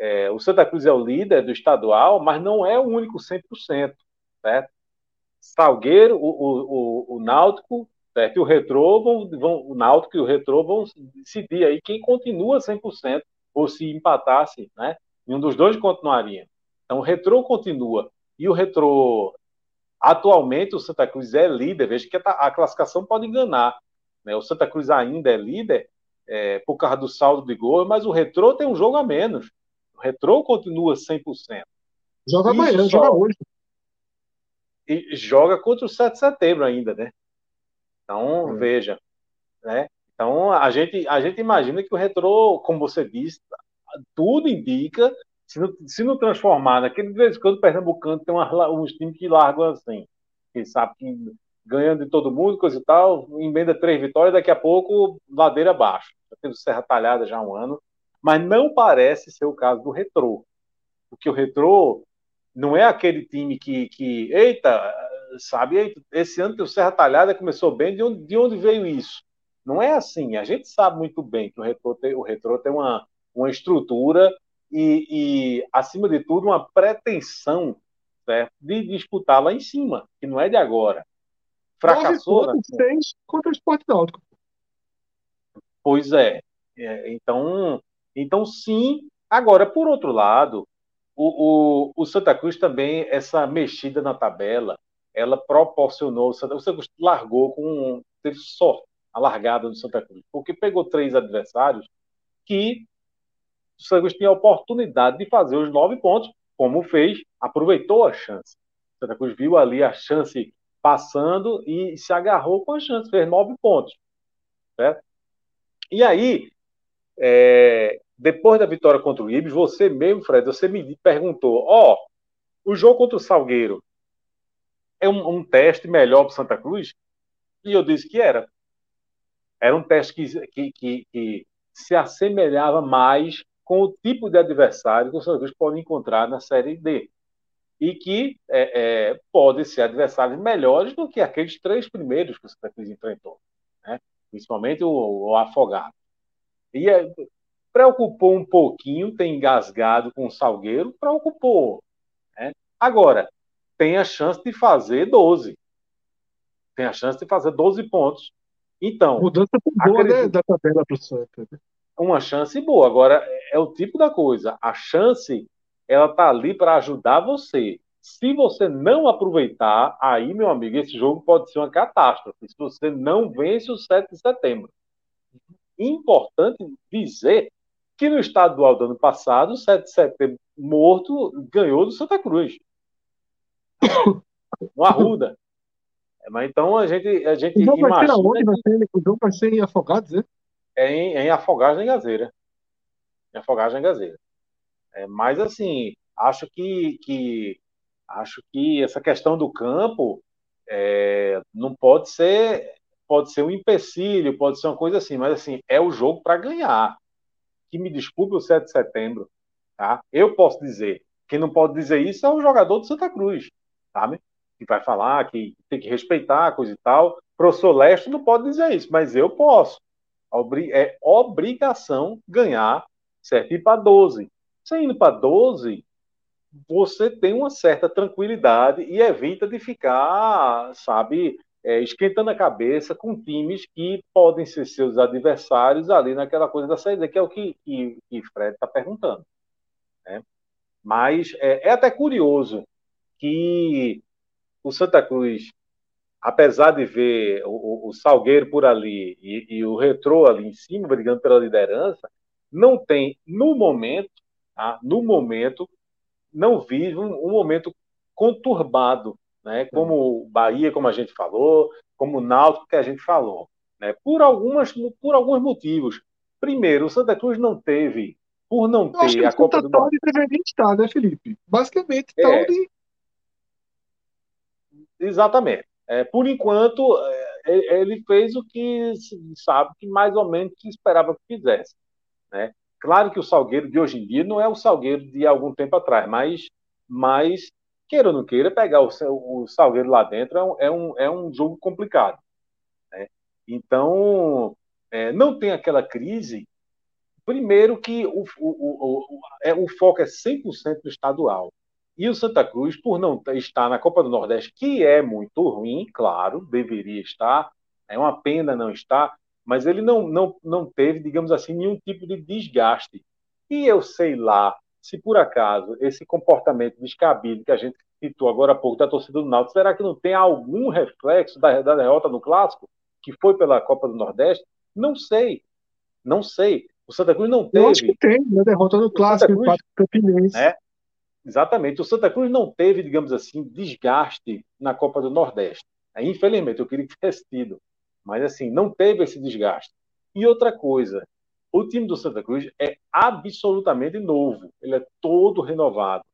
é, o Santa Cruz é o líder do estadual, mas não é o único 100%, certo? Salgueiro, o, o, o, o Náutico, certo? E o Retrô, vão, vão, o Náutico e o Retrô vão decidir aí quem continua 100%, ou se empatasse, né? um dos dois continuaria. Então o Retrô continua. E o Retrô, atualmente, o Santa Cruz é líder. Veja que a classificação pode enganar. Né? O Santa Cruz ainda é líder é, por causa do saldo de gol, mas o Retrô tem um jogo a menos. O retrô continua 100%. Joga Isso amanhã, só... joga hoje. E joga contra o 7 de setembro ainda, né? Então, veja. Né? Então, a gente, a gente imagina que o retrô, como você disse, tudo indica, se não, se não transformar naquele de vez em quando o Pernambucano tem uma, uns times que largam assim, que sabe que ganhando de todo mundo, coisa e tal, emenda três vitórias, daqui a pouco ladeira abaixo. Já teve Serra Talhada já há um ano, mas não parece ser o caso do Retrô. Porque o Retrô não é aquele time que, que eita, sabe, esse ano que o Serra Talhada começou bem, de onde, de onde veio isso? Não é assim. A gente sabe muito bem que o Retrô tem, o Retrô tem uma, uma estrutura e, e, acima de tudo, uma pretensão certo, de disputar lá em cima, que não é de agora. Fracassou. Nove pontos, contra o Esporte Náutico. Pois é. é. Então, então, sim. Agora, por outro lado, o, o, o Santa Cruz também, essa mexida na tabela, ela proporcionou. O Santa, o Santa Cruz largou com. teve sorte a largada do Santa Cruz, porque pegou três adversários que o Santa Cruz tinha a oportunidade de fazer os nove pontos, como fez, aproveitou a chance. O Santa Cruz viu ali a chance passando e se agarrou com a chance, fez nove pontos. Certo? E aí, é, depois da vitória contra o Ibis, você mesmo, Fred, você me perguntou: ó, oh, o jogo contra o Salgueiro é um, um teste melhor para Santa Cruz? E eu disse que era. Era um teste que, que, que, que se assemelhava mais com o tipo de adversário que o Santa Cruz pode encontrar na Série D. E que é, é, podem ser adversários melhores do que aqueles três primeiros que o Santa Cruz enfrentou. Né? Principalmente o, o Afogado. E é, preocupou um pouquinho ter engasgado com o Salgueiro, preocupou. Né? Agora, tem a chance de fazer 12. Tem a chance de fazer 12 pontos. Então. Mudança boa né, da tabela para o Santa. Né? Uma chance boa. Agora, é o tipo da coisa. A chance, ela tá ali para ajudar você. Se você não aproveitar, aí, meu amigo, esse jogo pode ser uma catástrofe. Se você não vence o 7 de setembro. Importante dizer que no estadual do ano passado, o 7 de setembro morto ganhou do Santa Cruz. No Arruda. É, mas então a gente, a gente o jogo. Vai ser aonde? Vai ser, o jogo vai ser em Afogados, né? É em, é em Afogados em Gazeira. Em Afogados em Gazeira. É, mas assim, acho que, que acho que essa questão do campo é, não pode ser pode ser um empecilho, pode ser uma coisa assim, mas assim, é o jogo para ganhar que me desculpe o 7 de setembro, tá? Eu posso dizer. Quem não pode dizer isso é o jogador do Santa Cruz, sabe? Que vai falar que tem que respeitar a coisa e tal. O professor Leste não pode dizer isso, mas eu posso. É obrigação ganhar, certo? Ir para 12. Você indo para 12, você tem uma certa tranquilidade e evita de ficar, sabe, é, esquentando a cabeça com times que podem ser seus adversários ali naquela coisa da saída, que é o que, que, que Fred está perguntando. Né? Mas é, é, até curioso que o Santa Cruz, apesar de ver o, o Salgueiro por ali e, e, o Retrô ali em cima, brigando pela liderança, não tem, no momento, tá? no momento, não vive um, um momento conturbado né? como Bahia, como a gente falou, como Náutico, que a gente falou, né? por, algumas, por alguns motivos. Primeiro, o Santa Cruz não teve, por não Eu ter a Copa do Norte. deveria estar, né, Felipe? Basicamente, está é. onde. Exatamente. É, por enquanto, é, ele fez o que sabe que mais ou menos se esperava que fizesse. Né? Claro que o Salgueiro de hoje em dia não é o Salgueiro de algum tempo atrás, mas, mas queira ou não queira, pegar o, o Salgueiro lá dentro é um, é um, é um jogo complicado. Né? Então, é, não tem aquela crise. Primeiro que o, o, o, é, o foco é 100% no estadual. E o Santa Cruz, por não estar na Copa do Nordeste, que é muito ruim, claro, deveria estar, é uma pena não estar, mas ele não, não, não teve, digamos assim, nenhum tipo de desgaste. E eu sei lá se por acaso esse comportamento descabido que a gente citou agora há pouco da torcida do Náutico, será que não tem algum reflexo da, da derrota no Clássico, que foi pela Copa do Nordeste? Não sei, não sei. O Santa Cruz não teve... Eu acho que tem, né? Derrota no Clássico, Cruz, empate Campinense. É, exatamente. O Santa Cruz não teve, digamos assim, desgaste na Copa do Nordeste. É, infelizmente, eu queria que tivesse tido. Mas, assim, não teve esse desgaste. E outra coisa, o time do Santa Cruz é absolutamente novo, ele é todo renovado,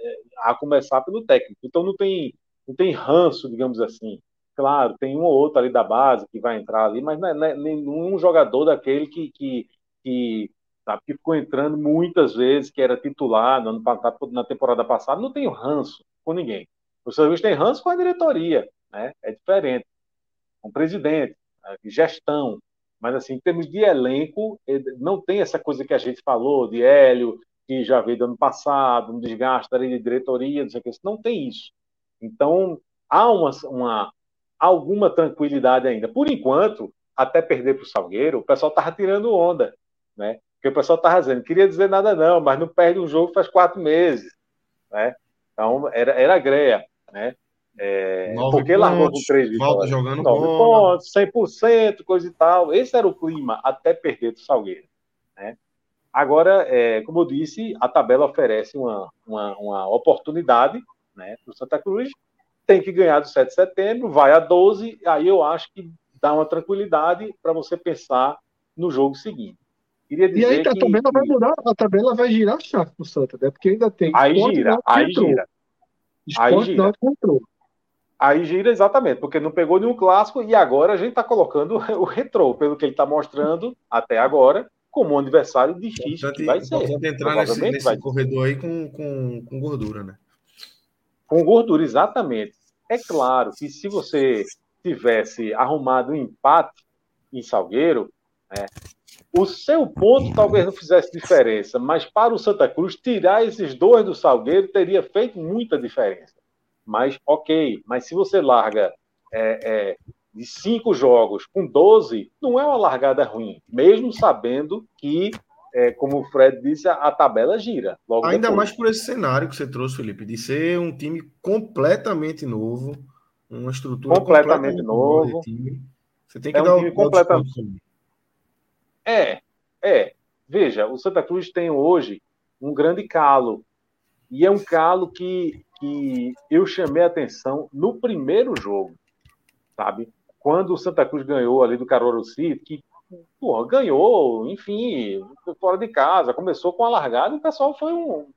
é, a começar pelo técnico. Então não tem, não tem ranço, digamos assim. Claro, tem um ou outro ali da base que vai entrar ali, mas não é, é nenhum jogador daquele que, que, que, sabe, que ficou entrando muitas vezes, que era titular no, na temporada passada, não tem ranço com ninguém. O Santa Cruz tem ranço com a diretoria, né? é diferente. Com o presidente, gestão, mas, assim, em termos de elenco, não tem essa coisa que a gente falou de Hélio, que já veio do ano passado, um desgaste de diretoria, não sei o que, não tem isso. Então, há uma, uma alguma tranquilidade ainda. Por enquanto, até perder para o Salgueiro, o pessoal estava tirando onda, né? Porque o pessoal estava dizendo, queria dizer nada não, mas não perde um jogo faz quatro meses, né? Então, era, era greia, né? É, porque pontos, largou com três volta jogando nove pontos, 100%, coisa e tal. Esse era o clima até perder do Salgueiro. Né? Agora, é, como eu disse, a tabela oferece uma, uma, uma oportunidade né, para o Santa Cruz. Tem que ganhar do 7 de setembro, vai a 12, aí eu acho que dá uma tranquilidade para você pensar no jogo seguinte. E aí a tabela vai mudar, a tabela vai girar a chave pro Santa, né? Porque ainda tem. Aí gira, aí gira. Aí gira. Entrou. Aí gira exatamente, porque não pegou nenhum clássico e agora a gente está colocando o retrô, pelo que ele está mostrando até agora, como um adversário difícil que vai ser. Importante entrar nesse, nesse vai... corredor aí com, com, com gordura, né? Com gordura, exatamente. É claro que se você tivesse arrumado um empate em Salgueiro, né, o seu ponto talvez não fizesse diferença, mas para o Santa Cruz, tirar esses dois do Salgueiro teria feito muita diferença. Mas, ok, mas se você larga é, é, de cinco jogos com 12, não é uma largada ruim, mesmo sabendo que, é, como o Fred disse, a, a tabela gira. Ainda depois. mais por esse cenário que você trouxe, Felipe, de ser um time completamente novo, uma estrutura completamente, completamente novo. Você tem que é dar um time completamente. É, é. Veja, o Santa Cruz tem hoje um grande calo. E é um calo que, que eu chamei atenção no primeiro jogo, sabe? Quando o Santa Cruz ganhou ali do Caruaru City, que porra, ganhou, enfim, fora de casa, começou com a largada e o pessoal foi um.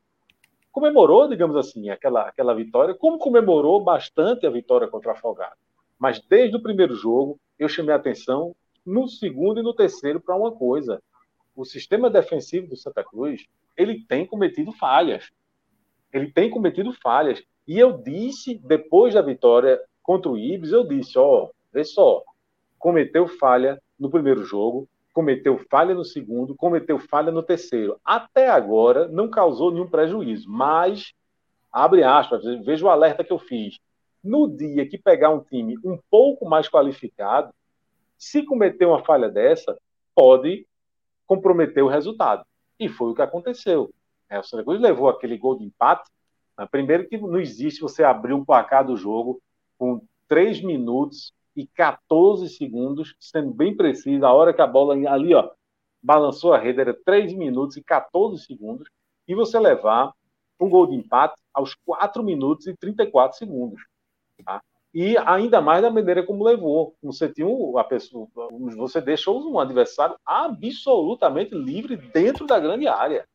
comemorou, digamos assim, aquela, aquela vitória, como comemorou bastante a vitória contra a Afogado. Mas desde o primeiro jogo, eu chamei atenção no segundo e no terceiro para uma coisa. O sistema defensivo do Santa Cruz, ele tem cometido falhas. Ele tem cometido falhas. E eu disse, depois da vitória contra o Ibis, eu disse, ó, vê só, cometeu falha no primeiro jogo, cometeu falha no segundo, cometeu falha no terceiro. Até agora não causou nenhum prejuízo, mas abre aspas, veja o alerta que eu fiz. No dia que pegar um time um pouco mais qualificado, se cometer uma falha dessa, pode comprometer o resultado. E foi o que aconteceu. É, o Santa Cruz levou aquele gol de empate. Né? Primeiro que não existe você abrir um placar do jogo com 3 minutos e 14 segundos, sendo bem preciso, a hora que a bola ali, ó, balançou a rede, era 3 minutos e 14 segundos, e você levar um gol de empate aos 4 minutos e 34 segundos. Tá? e ainda mais da maneira como levou. Você tinha pessoa, você deixou um adversário absolutamente livre dentro da grande área.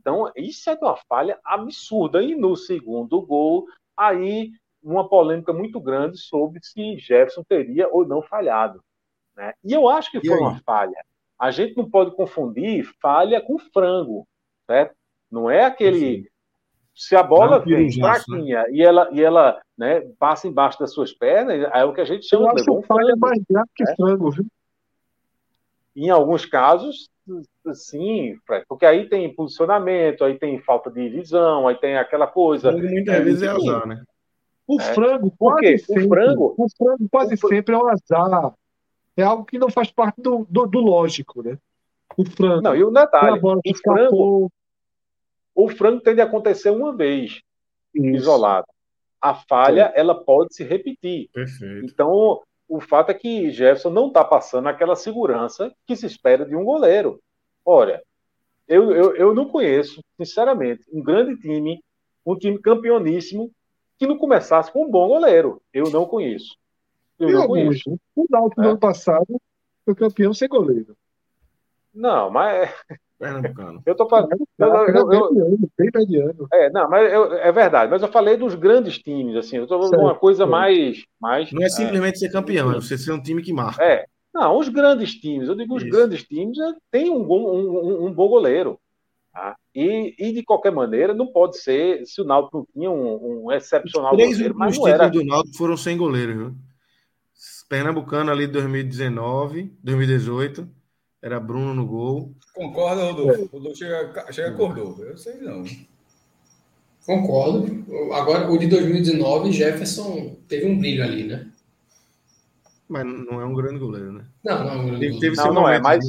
Então, isso é uma falha absurda. E no segundo gol, aí uma polêmica muito grande sobre se Jefferson teria ou não falhado. Né? E eu acho que foi uma falha. A gente não pode confundir falha com frango. Certo? Não é aquele se a bola vem né? fraquinha e ela, e ela né, passa embaixo das suas pernas, é o que a gente chama de um falha frango, mais grave que né? frango, viu? Em alguns casos, sim, porque aí tem posicionamento, aí tem falta de visão, aí tem aquela coisa. Muitas é, vezes é azar, né? O é. frango, quase sempre, o frango, o frango quase o sempre é um azar. É algo que não faz parte do, do, do lógico, né? O frango. Não, e o detalhe, o frango, o frango tende a acontecer uma vez, Isso. isolado. A falha, Sim. ela pode se repetir. Perfeito. Então, o fato é que Jefferson não está passando aquela segurança que se espera de um goleiro. Olha, eu, eu, eu não conheço, sinceramente, um grande time, um time campeoníssimo, que não começasse com um bom goleiro. Eu não conheço. Eu não conheço. O Náutico é. no ano passado foi campeão sem goleiro. Não, mas Pernambucano. Eu tô falando. Eu, eu, eu, mediano. É, não, mas eu, é verdade. Mas eu falei dos grandes times, assim. Eu tô falando uma coisa mais, mais. Não é simplesmente é, ser campeão, é você ser um time que marca. É. Não, os grandes times, eu digo os Isso. grandes times, é, tem um, um, um, um bom goleiro. Tá? E, e, de qualquer maneira, não pode ser se o Náutico não tinha um, um excepcional os três goleiro. Mas não era... do Náutico foram sem goleiro, viu? Pernambucano ali 2019, 2018. Era Bruno no gol. Concorda, Rodolfo? Rodolfo chega, chega acordou. Eu sei não. Concordo. Agora, o de 2019, Jefferson teve um brilho ali, né? Mas não é um grande goleiro, né? Não, não é um grande goleiro. Teve não, não é, mas,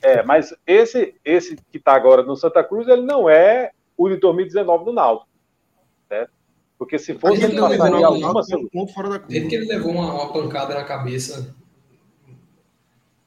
é, mas esse, esse que está agora no Santa Cruz, ele não é o de 2019 do Náutico. Certo? Porque se fosse ele, ele passaria alguma... Da curva. Desde que ele levou uma, uma pancada na cabeça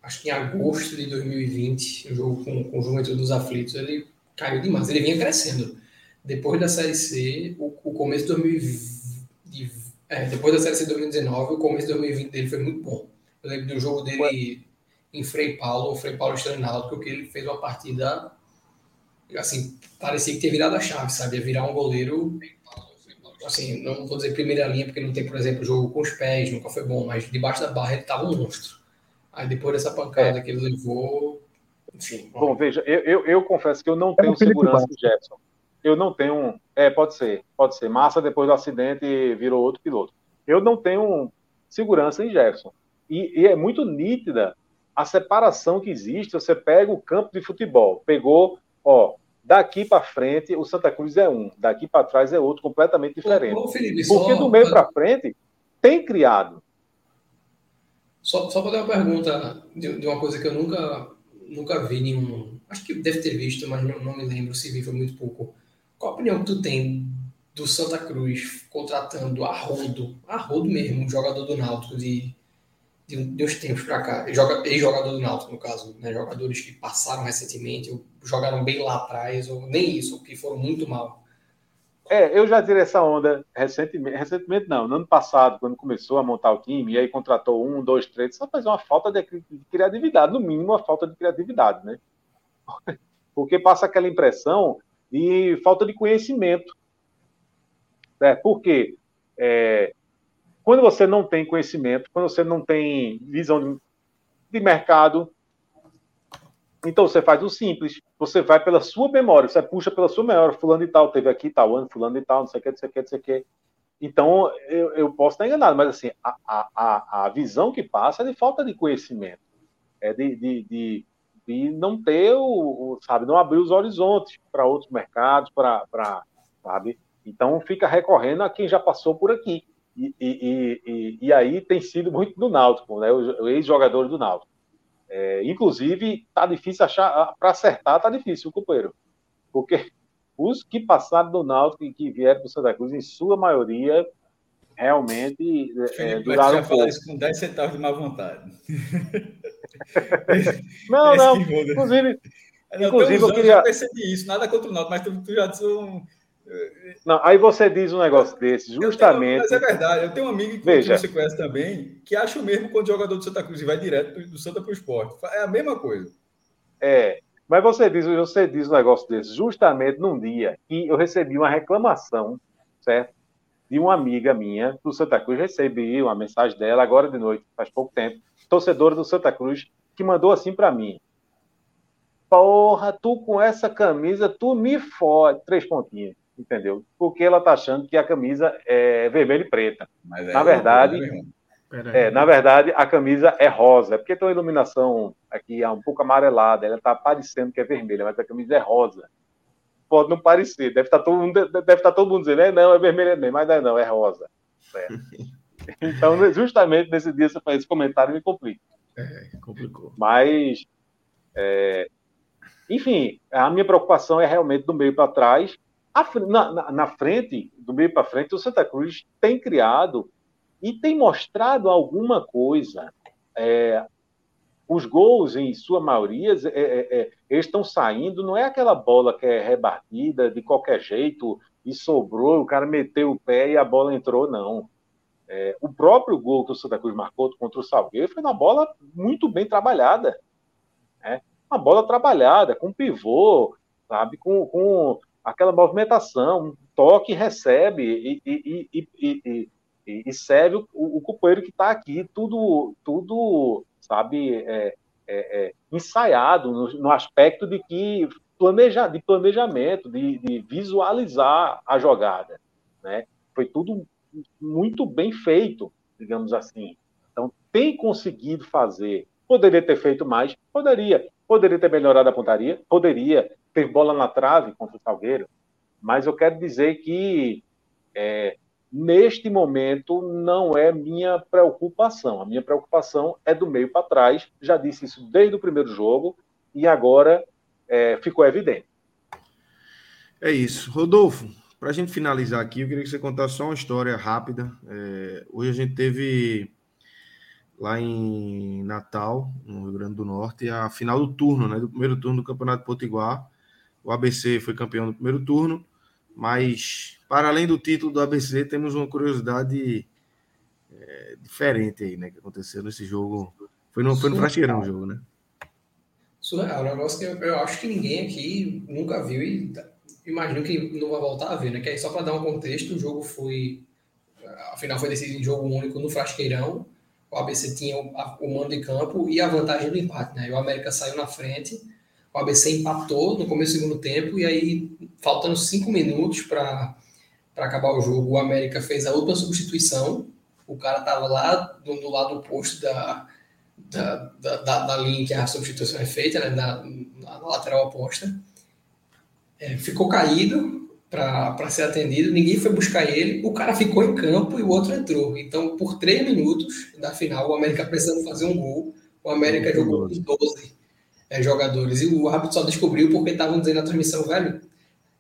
acho que em agosto de 2020, o jogo com, com o Juventude dos Aflitos, ele caiu demais. Ele vinha crescendo. Depois da Série C, o, o começo de 2020, é, depois da Série C de 2019, o começo de 2020 dele foi muito bom. Eu lembro do jogo dele em Frei Paulo, o Frei Paulo Estranaldo, porque ele fez uma partida assim, parecia que tinha virado a chave, sabe? Ia virar um goleiro assim, não vou dizer primeira linha, porque não tem, por exemplo, jogo com os pés, nunca foi bom, mas debaixo da barra ele estava um monstro. Aí depois dessa pancada é. que ele levou. Enfim. Bom, veja, eu, eu, eu, confesso que eu não é tenho segurança de Jefferson. Eu não tenho. É, pode ser, pode ser. Massa, depois do acidente, virou outro piloto. Eu não tenho segurança em Jefferson. E, e é muito nítida a separação que existe. Você pega o campo de futebol, pegou, ó, daqui para frente o Santa Cruz é um, daqui para trás é outro, completamente diferente. Ô, Felipe, Porque só... do meio para frente tem criado. Só, só para dar uma pergunta de, de, uma coisa que eu nunca, nunca vi nenhum. Acho que deve ter visto, mas não, não me lembro se vi, foi muito pouco. Qual a opinião que tu tem do Santa Cruz contratando a Rodo, a Rodo mesmo, um jogador do Náutico de, de, de uns tempos para cá, ex-jogador do Náutico, no caso, né? jogadores que passaram recentemente, jogaram bem lá atrás, ou nem isso, ou que foram muito mal. É, eu já tirei essa onda recentemente, recentemente não, no ano passado, quando começou a montar o time, e aí contratou um, dois, três, só faz uma falta de criatividade, no mínimo uma falta de criatividade, né? Porque passa aquela impressão de falta de conhecimento. Né? Por quê? É, quando você não tem conhecimento, quando você não tem visão de, de mercado, então você faz o simples, você vai pela sua memória, você puxa pela sua memória, fulano e tal, teve aqui tal ano, fulano e tal, não sei o que, não sei o que, não sei o que. Então, eu, eu posso estar enganado, mas assim, a, a, a visão que passa é de falta de conhecimento, é de, de, de, de não ter o, o, sabe, não abrir os horizontes para outros mercados, para, sabe? Então, fica recorrendo a quem já passou por aqui. E, e, e, e aí tem sido muito do Náutico, né? O ex-jogador do Náutico. É, inclusive, tá difícil achar, ah, para acertar, tá difícil o companheiro. Porque os que passaram do Náutico e que vieram para o Santa Cruz, em sua maioria, realmente é, é duraram um pouco. isso com 10 centavos de má vontade. não, não, inclusive... Não, inclusive eu queria... já percebi isso, nada contra o Náutico, mas tu, tu já disse um não, aí você diz um negócio desse, justamente. Tenho, mas é verdade, eu tenho um amigo que Veja. você conhece também, que acha o mesmo quando jogador do Santa Cruz e vai direto do Santa para o esporte. É a mesma coisa. É, mas você diz, você diz um negócio desse, justamente num dia que eu recebi uma reclamação, certo? De uma amiga minha do Santa Cruz, recebi uma mensagem dela agora de noite, faz pouco tempo, torcedora do Santa Cruz, que mandou assim para mim: Porra, tu com essa camisa, tu me fode. Três pontinhos entendeu? Porque ela tá achando que a camisa é vermelha e preta. Mas na é verdade, é, é, na verdade, a camisa é rosa. É porque tem uma iluminação aqui é um pouco amarelada, ela tá parecendo que é vermelha, mas a camisa é rosa. Pode não parecer, deve estar tá todo mundo, deve estar tá todo mundo dizendo, é, não, é vermelha mesmo, mas não é, não, é rosa. então, justamente nesse dia você faz esse comentário me complica. É, complicou. Mas, é, enfim, a minha preocupação é realmente do meio para trás, na, na, na frente, do meio para frente, o Santa Cruz tem criado e tem mostrado alguma coisa. É, os gols, em sua maioria, é, é, é, eles estão saindo, não é aquela bola que é rebatida de qualquer jeito e sobrou, o cara meteu o pé e a bola entrou, não. É, o próprio gol que o Santa Cruz marcou contra o Salgueiro foi uma bola muito bem trabalhada. Né? Uma bola trabalhada, com pivô, sabe? Com, com aquela movimentação, toque, recebe e, e, e, e, e serve o, o companheiro que está aqui, tudo, tudo sabe, é, é, é, ensaiado no, no, aspecto de que planeja, de planejamento, de, de visualizar a jogada, né? Foi tudo muito bem feito, digamos assim. Então, tem conseguido fazer. Poderia ter feito mais? Poderia. Poderia ter melhorado a pontaria? Poderia ter bola na trave contra o Salgueiro, mas eu quero dizer que é, neste momento não é minha preocupação. A minha preocupação é do meio para trás. Já disse isso desde o primeiro jogo e agora é, ficou evidente. É isso. Rodolfo, para a gente finalizar aqui, eu queria que você contasse só uma história rápida. É, hoje a gente teve lá em Natal, no Rio Grande do Norte, a final do turno, né, do primeiro turno do Campeonato Potiguar. O ABC foi campeão do primeiro turno, mas para além do título do ABC, temos uma curiosidade é, diferente aí, né, que aconteceu nesse jogo. Foi no, foi no Frasqueirão o jogo, né? Surreal, um negócio que eu, eu, acho que ninguém aqui nunca viu e imagino que não vai voltar a ver, né? Que aí, só para dar um contexto, o jogo foi. Afinal, foi decidido em jogo único no Frasqueirão. O ABC tinha o, a, o mando de campo e a vantagem do empate, né? E o América saiu na frente. O ABC empatou no começo do segundo tempo e aí, faltando cinco minutos para acabar o jogo, o América fez a última substituição. O cara estava lá do, do lado oposto da, da, da, da, da linha que a substituição é feita, né, na, na lateral oposta. É, ficou caído para ser atendido, ninguém foi buscar ele, o cara ficou em campo e o outro entrou. Então, por três minutos da final, o América precisando fazer um gol, o América jogou com 12 é, jogadores. E o árbitro só descobriu porque estavam dizendo na transmissão, velho,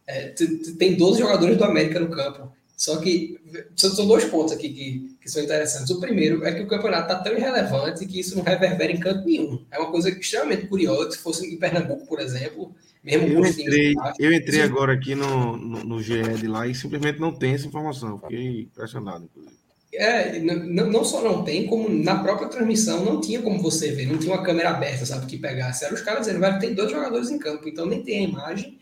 é, tem 12 jogadores do América no campo. Só que são dois pontos aqui que, que são interessantes. O primeiro é que o campeonato está tão irrelevante que isso não reverbera em canto nenhum. É uma coisa extremamente curiosa. Se fosse em Pernambuco, por exemplo, mesmo eu entrei, eu entrei agora aqui no, no, no GE de lá e simplesmente não tem essa informação. Fiquei impressionado, inclusive. É, não, não só não tem, como na própria transmissão não tinha como você ver, não tinha uma câmera aberta, sabe, que pegasse. Era os caras dizendo, vai tem dois jogadores em campo, então nem tem a imagem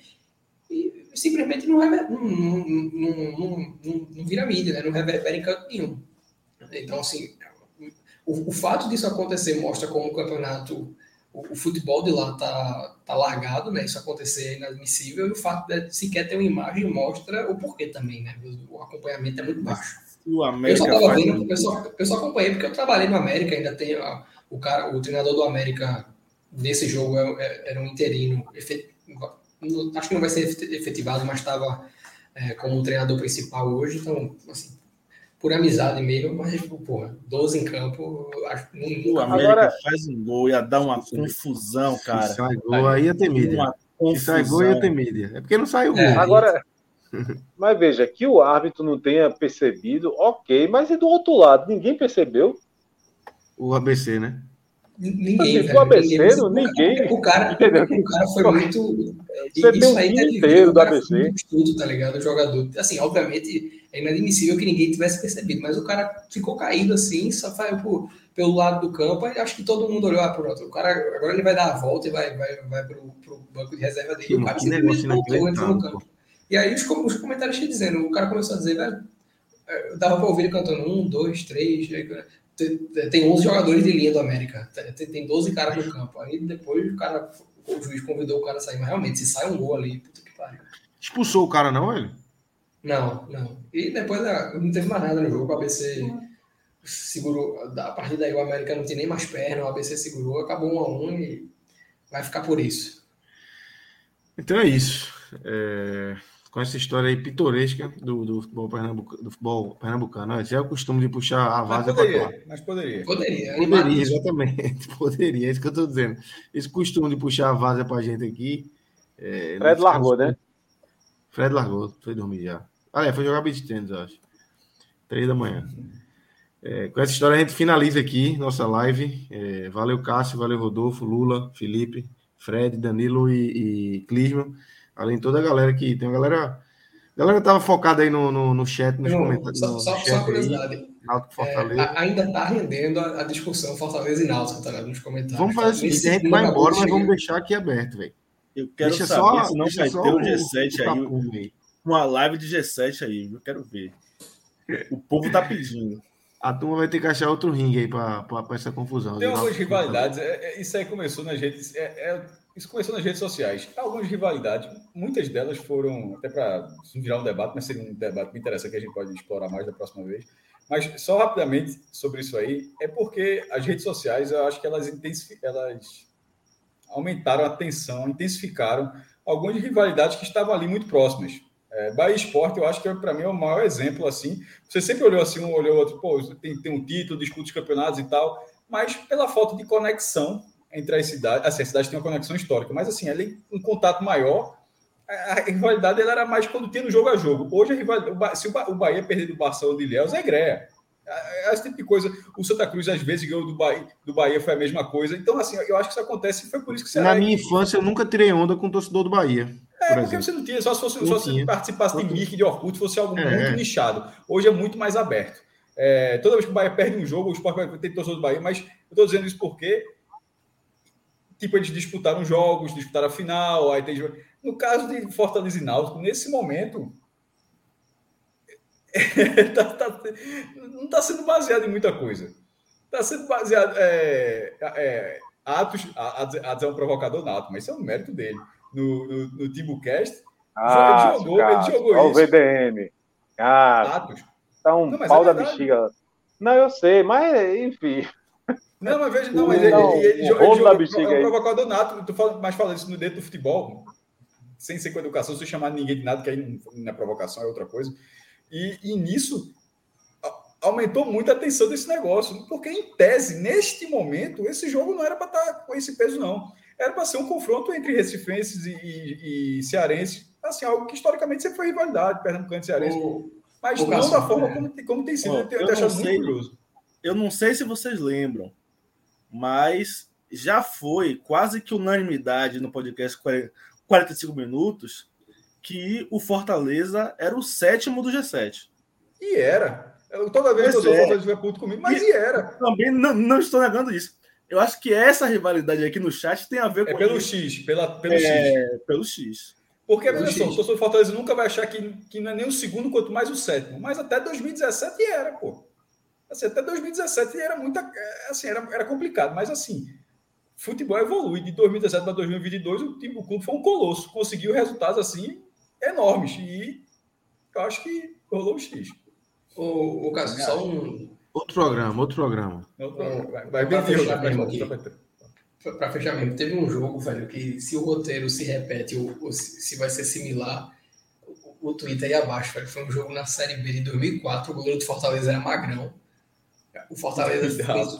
simplesmente não, rever, não, não, não, não, vira mídia, né? não reverbera em canto nenhum. Então, assim, o, o, fato disso acontecer mostra como o campeonato, o, o, futebol de lá tá, tá largado, né? Isso acontecer é inadmissível, e o fato de sequer ter uma imagem mostra o porquê também, né? O acompanhamento é muito baixo. O América eu só tava vendo, eu só, eu só acompanhei porque eu trabalhei no América, ainda tem a, o cara, o treinador do América nesse jogo é, é, era um interino, acho que não vai ser efetivado, mas estava é, como treinador principal hoje, então, assim, por amizade mesmo, mas, porra, 12 em campo, acho que O América Agora, faz um gol, ia dar uma confusão, cara. Se sai gol, aí ia ter mídia. Se sai gol, ia ter mídia. É porque não saiu é, gol. Agora, mas veja, que o árbitro não tenha percebido, ok, mas e do outro lado, ninguém percebeu? O ABC, né? Ninguém. Assim, o ABC, ninguém, não, ninguém. O cara, o cara foi muito. Você tem um time inteiro do ABC. Estudo, tá ligado? O jogador. Assim, obviamente, é inadmissível que ninguém tivesse percebido, mas o cara ficou caído assim, só foi por, pelo lado do campo, e acho que todo mundo olhou, ah, pronto, o cara agora ele vai dar a volta e vai, vai, vai pro, pro banco de reserva dele. Que, o cara simplesmente voltou, entrou no campo. E aí os, os comentários dizendo, o cara começou a dizer, velho, dava pra ouvir ele cantando um, dois, três, tem 11 jogadores de linha do América, tem 12 caras no campo. Aí depois o cara, o juiz convidou o cara a sair, mas realmente, se sai um gol ali, puta que pariu. Expulsou o cara, não, ele? Não, não. E depois ah, não teve mais nada no jogo, o ABC segurou. A partir daí o América não tinha nem mais perna, o ABC segurou, acabou um a um e vai ficar por isso. Então é isso. É com essa história aí pitoresca do, do futebol, pernambucano, do futebol pernambucano. Já é o costume de puxar a vaza para lá. Mas poderia. Poderia. Poderia, exatamente. Poderia, é isso que eu estou dizendo. Esse costume de puxar a vaza para a gente aqui. É, Fred largou, né? Fred largou, foi dormir já. Ah, é, foi jogar beat tênis, acho. Três da manhã. É, com essa história a gente finaliza aqui nossa live. É, valeu, Cássio, valeu, Rodolfo, Lula, Felipe, Fred, Danilo e, e Clisman. Além de toda a galera que tem uma galera. A galera tava focada aí no, no, no chat, nos Não, comentários. Só, só, só uma curiosidade. Aí, Fortaleza. É, ainda tá rendendo a, a, discussão Fortaleza e Náutico, tá nos comentários. Vamos fazer o seguinte: a gente vai embora, mas vamos deixar aqui aberto, velho. Eu quero deixa saber, só, senão vai ter um G7 aí, aí. Uma live de G7 aí, eu quero ver. O povo tá pedindo. A turma vai ter que achar outro ringue aí para essa confusão. Tem algumas rivalidades. É, é, isso aí começou na gente. É, é isso começou nas redes sociais. Algumas rivalidades, muitas delas foram, até para virar um debate, mas seria um debate que interessa, que a gente pode explorar mais da próxima vez. Mas só rapidamente sobre isso aí, é porque as redes sociais, eu acho que elas, elas aumentaram a tensão, intensificaram algumas rivalidades que estavam ali muito próximas. É, Bahia Esporte, eu acho que para mim é o maior exemplo assim. Você sempre olhou assim, um olhou outro, pô, tem, tem um título, disputa os campeonatos e tal, mas pela falta de conexão entre as cidades. Assim, a cidade tem uma conexão histórica, mas assim, ali um contato maior. A rivalidade ela era mais quando tinha no jogo a jogo. Hoje, a rivalidade, se o Bahia perder do Barcelona de Ilhéus, é greia. É, é esse tipo de coisa. O Santa Cruz, às vezes, ganhou do Bahia, do Bahia, foi a mesma coisa. Então, assim, eu acho que isso acontece foi por isso que você. Na minha infância, eu nunca tirei onda com o torcedor do Bahia. É, por porque exemplo. você não tinha, só se fosse só se participasse de Mickey, de Orkut, fosse algo é. muito nichado. Hoje é muito mais aberto. É, toda vez que o Bahia perde um jogo, o Sport vai ter torcedor do Bahia, mas eu estou dizendo isso porque tipo, eles disputaram jogos, disputaram a final, aí tem No caso de Fortaleza e Náutico, nesse momento, tá, tá, não está sendo baseado em muita coisa. Está sendo baseado. É, é, Atos, Atos é um provocador nato, mas isso é um mérito dele. No, no, no Timbucast, ah, ele jogou, ele jogou isso. O VDM. Ah, Atos. Tá um não, pau é da bexiga. Não, eu sei, mas enfim. Não, mas veja, não, mas ele, não, ele, ele, ele joga, é um provocador nato. Tu fala, mas falando isso no dentro do futebol, sem ser com educação, sem chamar ninguém de nada, que aí não é provocação, é outra coisa. E, e nisso aumentou muito a tensão desse negócio, porque em tese, neste momento, esse jogo não era para estar tá com esse peso, não. Era para ser um confronto entre recifenses e, e, e cearenses, assim, algo que historicamente sempre foi rivalidade, pernambucano e cearense. O, mas o não da forma como, como tem sido. eu, eu, eu, sei, eu não sei se vocês lembram, mas já foi quase que unanimidade no podcast 45 minutos que o Fortaleza era o sétimo do G7. E era. Eu, toda vez que eu sou é. Fortaleza fica puto comigo, mas e, e era. Também não, não, estou negando isso. Eu acho que essa rivalidade aqui no chat tem a ver é com. É pelo X, pela, pelo é, X. Pelo X. Porque, veja só, o torcedor do Fortaleza nunca vai achar que, que não é nem o segundo, quanto mais o sétimo. Mas até 2017 era, pô. Assim, até 2017 era muita. É, assim, era, era complicado, mas assim, futebol evolui. De 2017 para 2022, o time do clube foi um colosso. Conseguiu resultados assim enormes. E eu acho que rolou o X. O, o caso, só um. Outro programa, outro programa. Vai, vai fechar mesmo aqui. Para fechar mesmo, teve um jogo, velho, que se o roteiro se repete ou, ou se, se, vai ser similar, o, o Twitter aí abaixo, velho. Foi um jogo na Série B de 2004, o goleiro do Fortaleza era Magrão. O Fortaleza fez,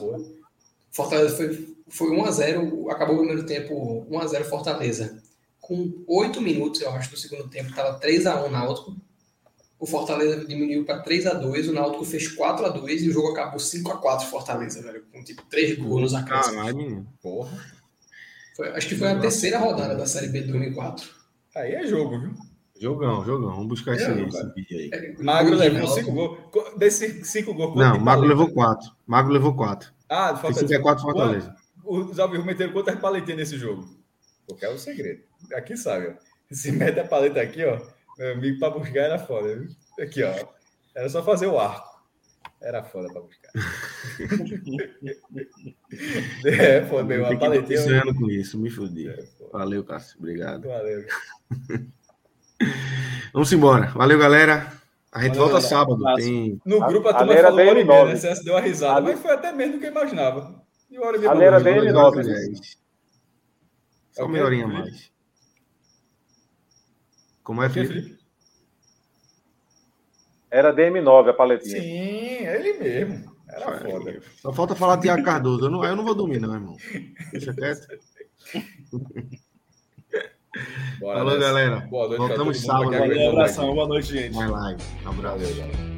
Fortaleza foi, foi 1x0, acabou o primeiro tempo 1x0 Fortaleza. Com 8 minutos, eu acho, do segundo tempo, estava 3x1 Náutico. O Fortaleza diminuiu para 3x2, o Náutico fez 4x2 e o jogo acabou 5x4 Fortaleza, velho. Com tipo 3 gols nos acréscimos. Caralho, porra. Foi, acho que foi a terceira rodada da Série B de 2004. Aí é jogo, viu? Jogão, jogão. Vamos buscar esse, é, esse vídeo aí. É, Magro levou 5 gols. Desse 5 gols. Não, Magro levou 4. Magro levou 4. Ah, falta 5 é 4 Fortaleza. Os Alves meteram quantas paletinhas nesse jogo? Porque é o segredo. Aqui sabe, ó. Se mete a paleta aqui, ó. Meu amigo, para buscar era foda. Viu? Aqui, ó. Era só fazer o arco. Era foda para buscar. é, pô, meu, a paletinha. Eu com isso, me fudi. É, Valeu, Cássio. Obrigado. Valeu. Vamos embora. Valeu, galera. A gente Valeu, volta galera. sábado. Tem... No grupo a, a turma falou uma hora e meia, né? Deu uma risada, a... mas foi até menos do que eu imaginava. E uma hora e meia. A era DM9. Né? Só uma horinha a mais. Como é, Felipe? Era DM9 a paletinha. Sim, ele mesmo. Era foda. Só falta falar Tiago Cardoso. Eu não, eu não vou dormir, não, irmão. Deixa quieto. Bora Falou, nessa. galera. Boa noite Voltamos sábado. Um abração, boa noite, gente. Vai live. Um abraço. Valeu, galera.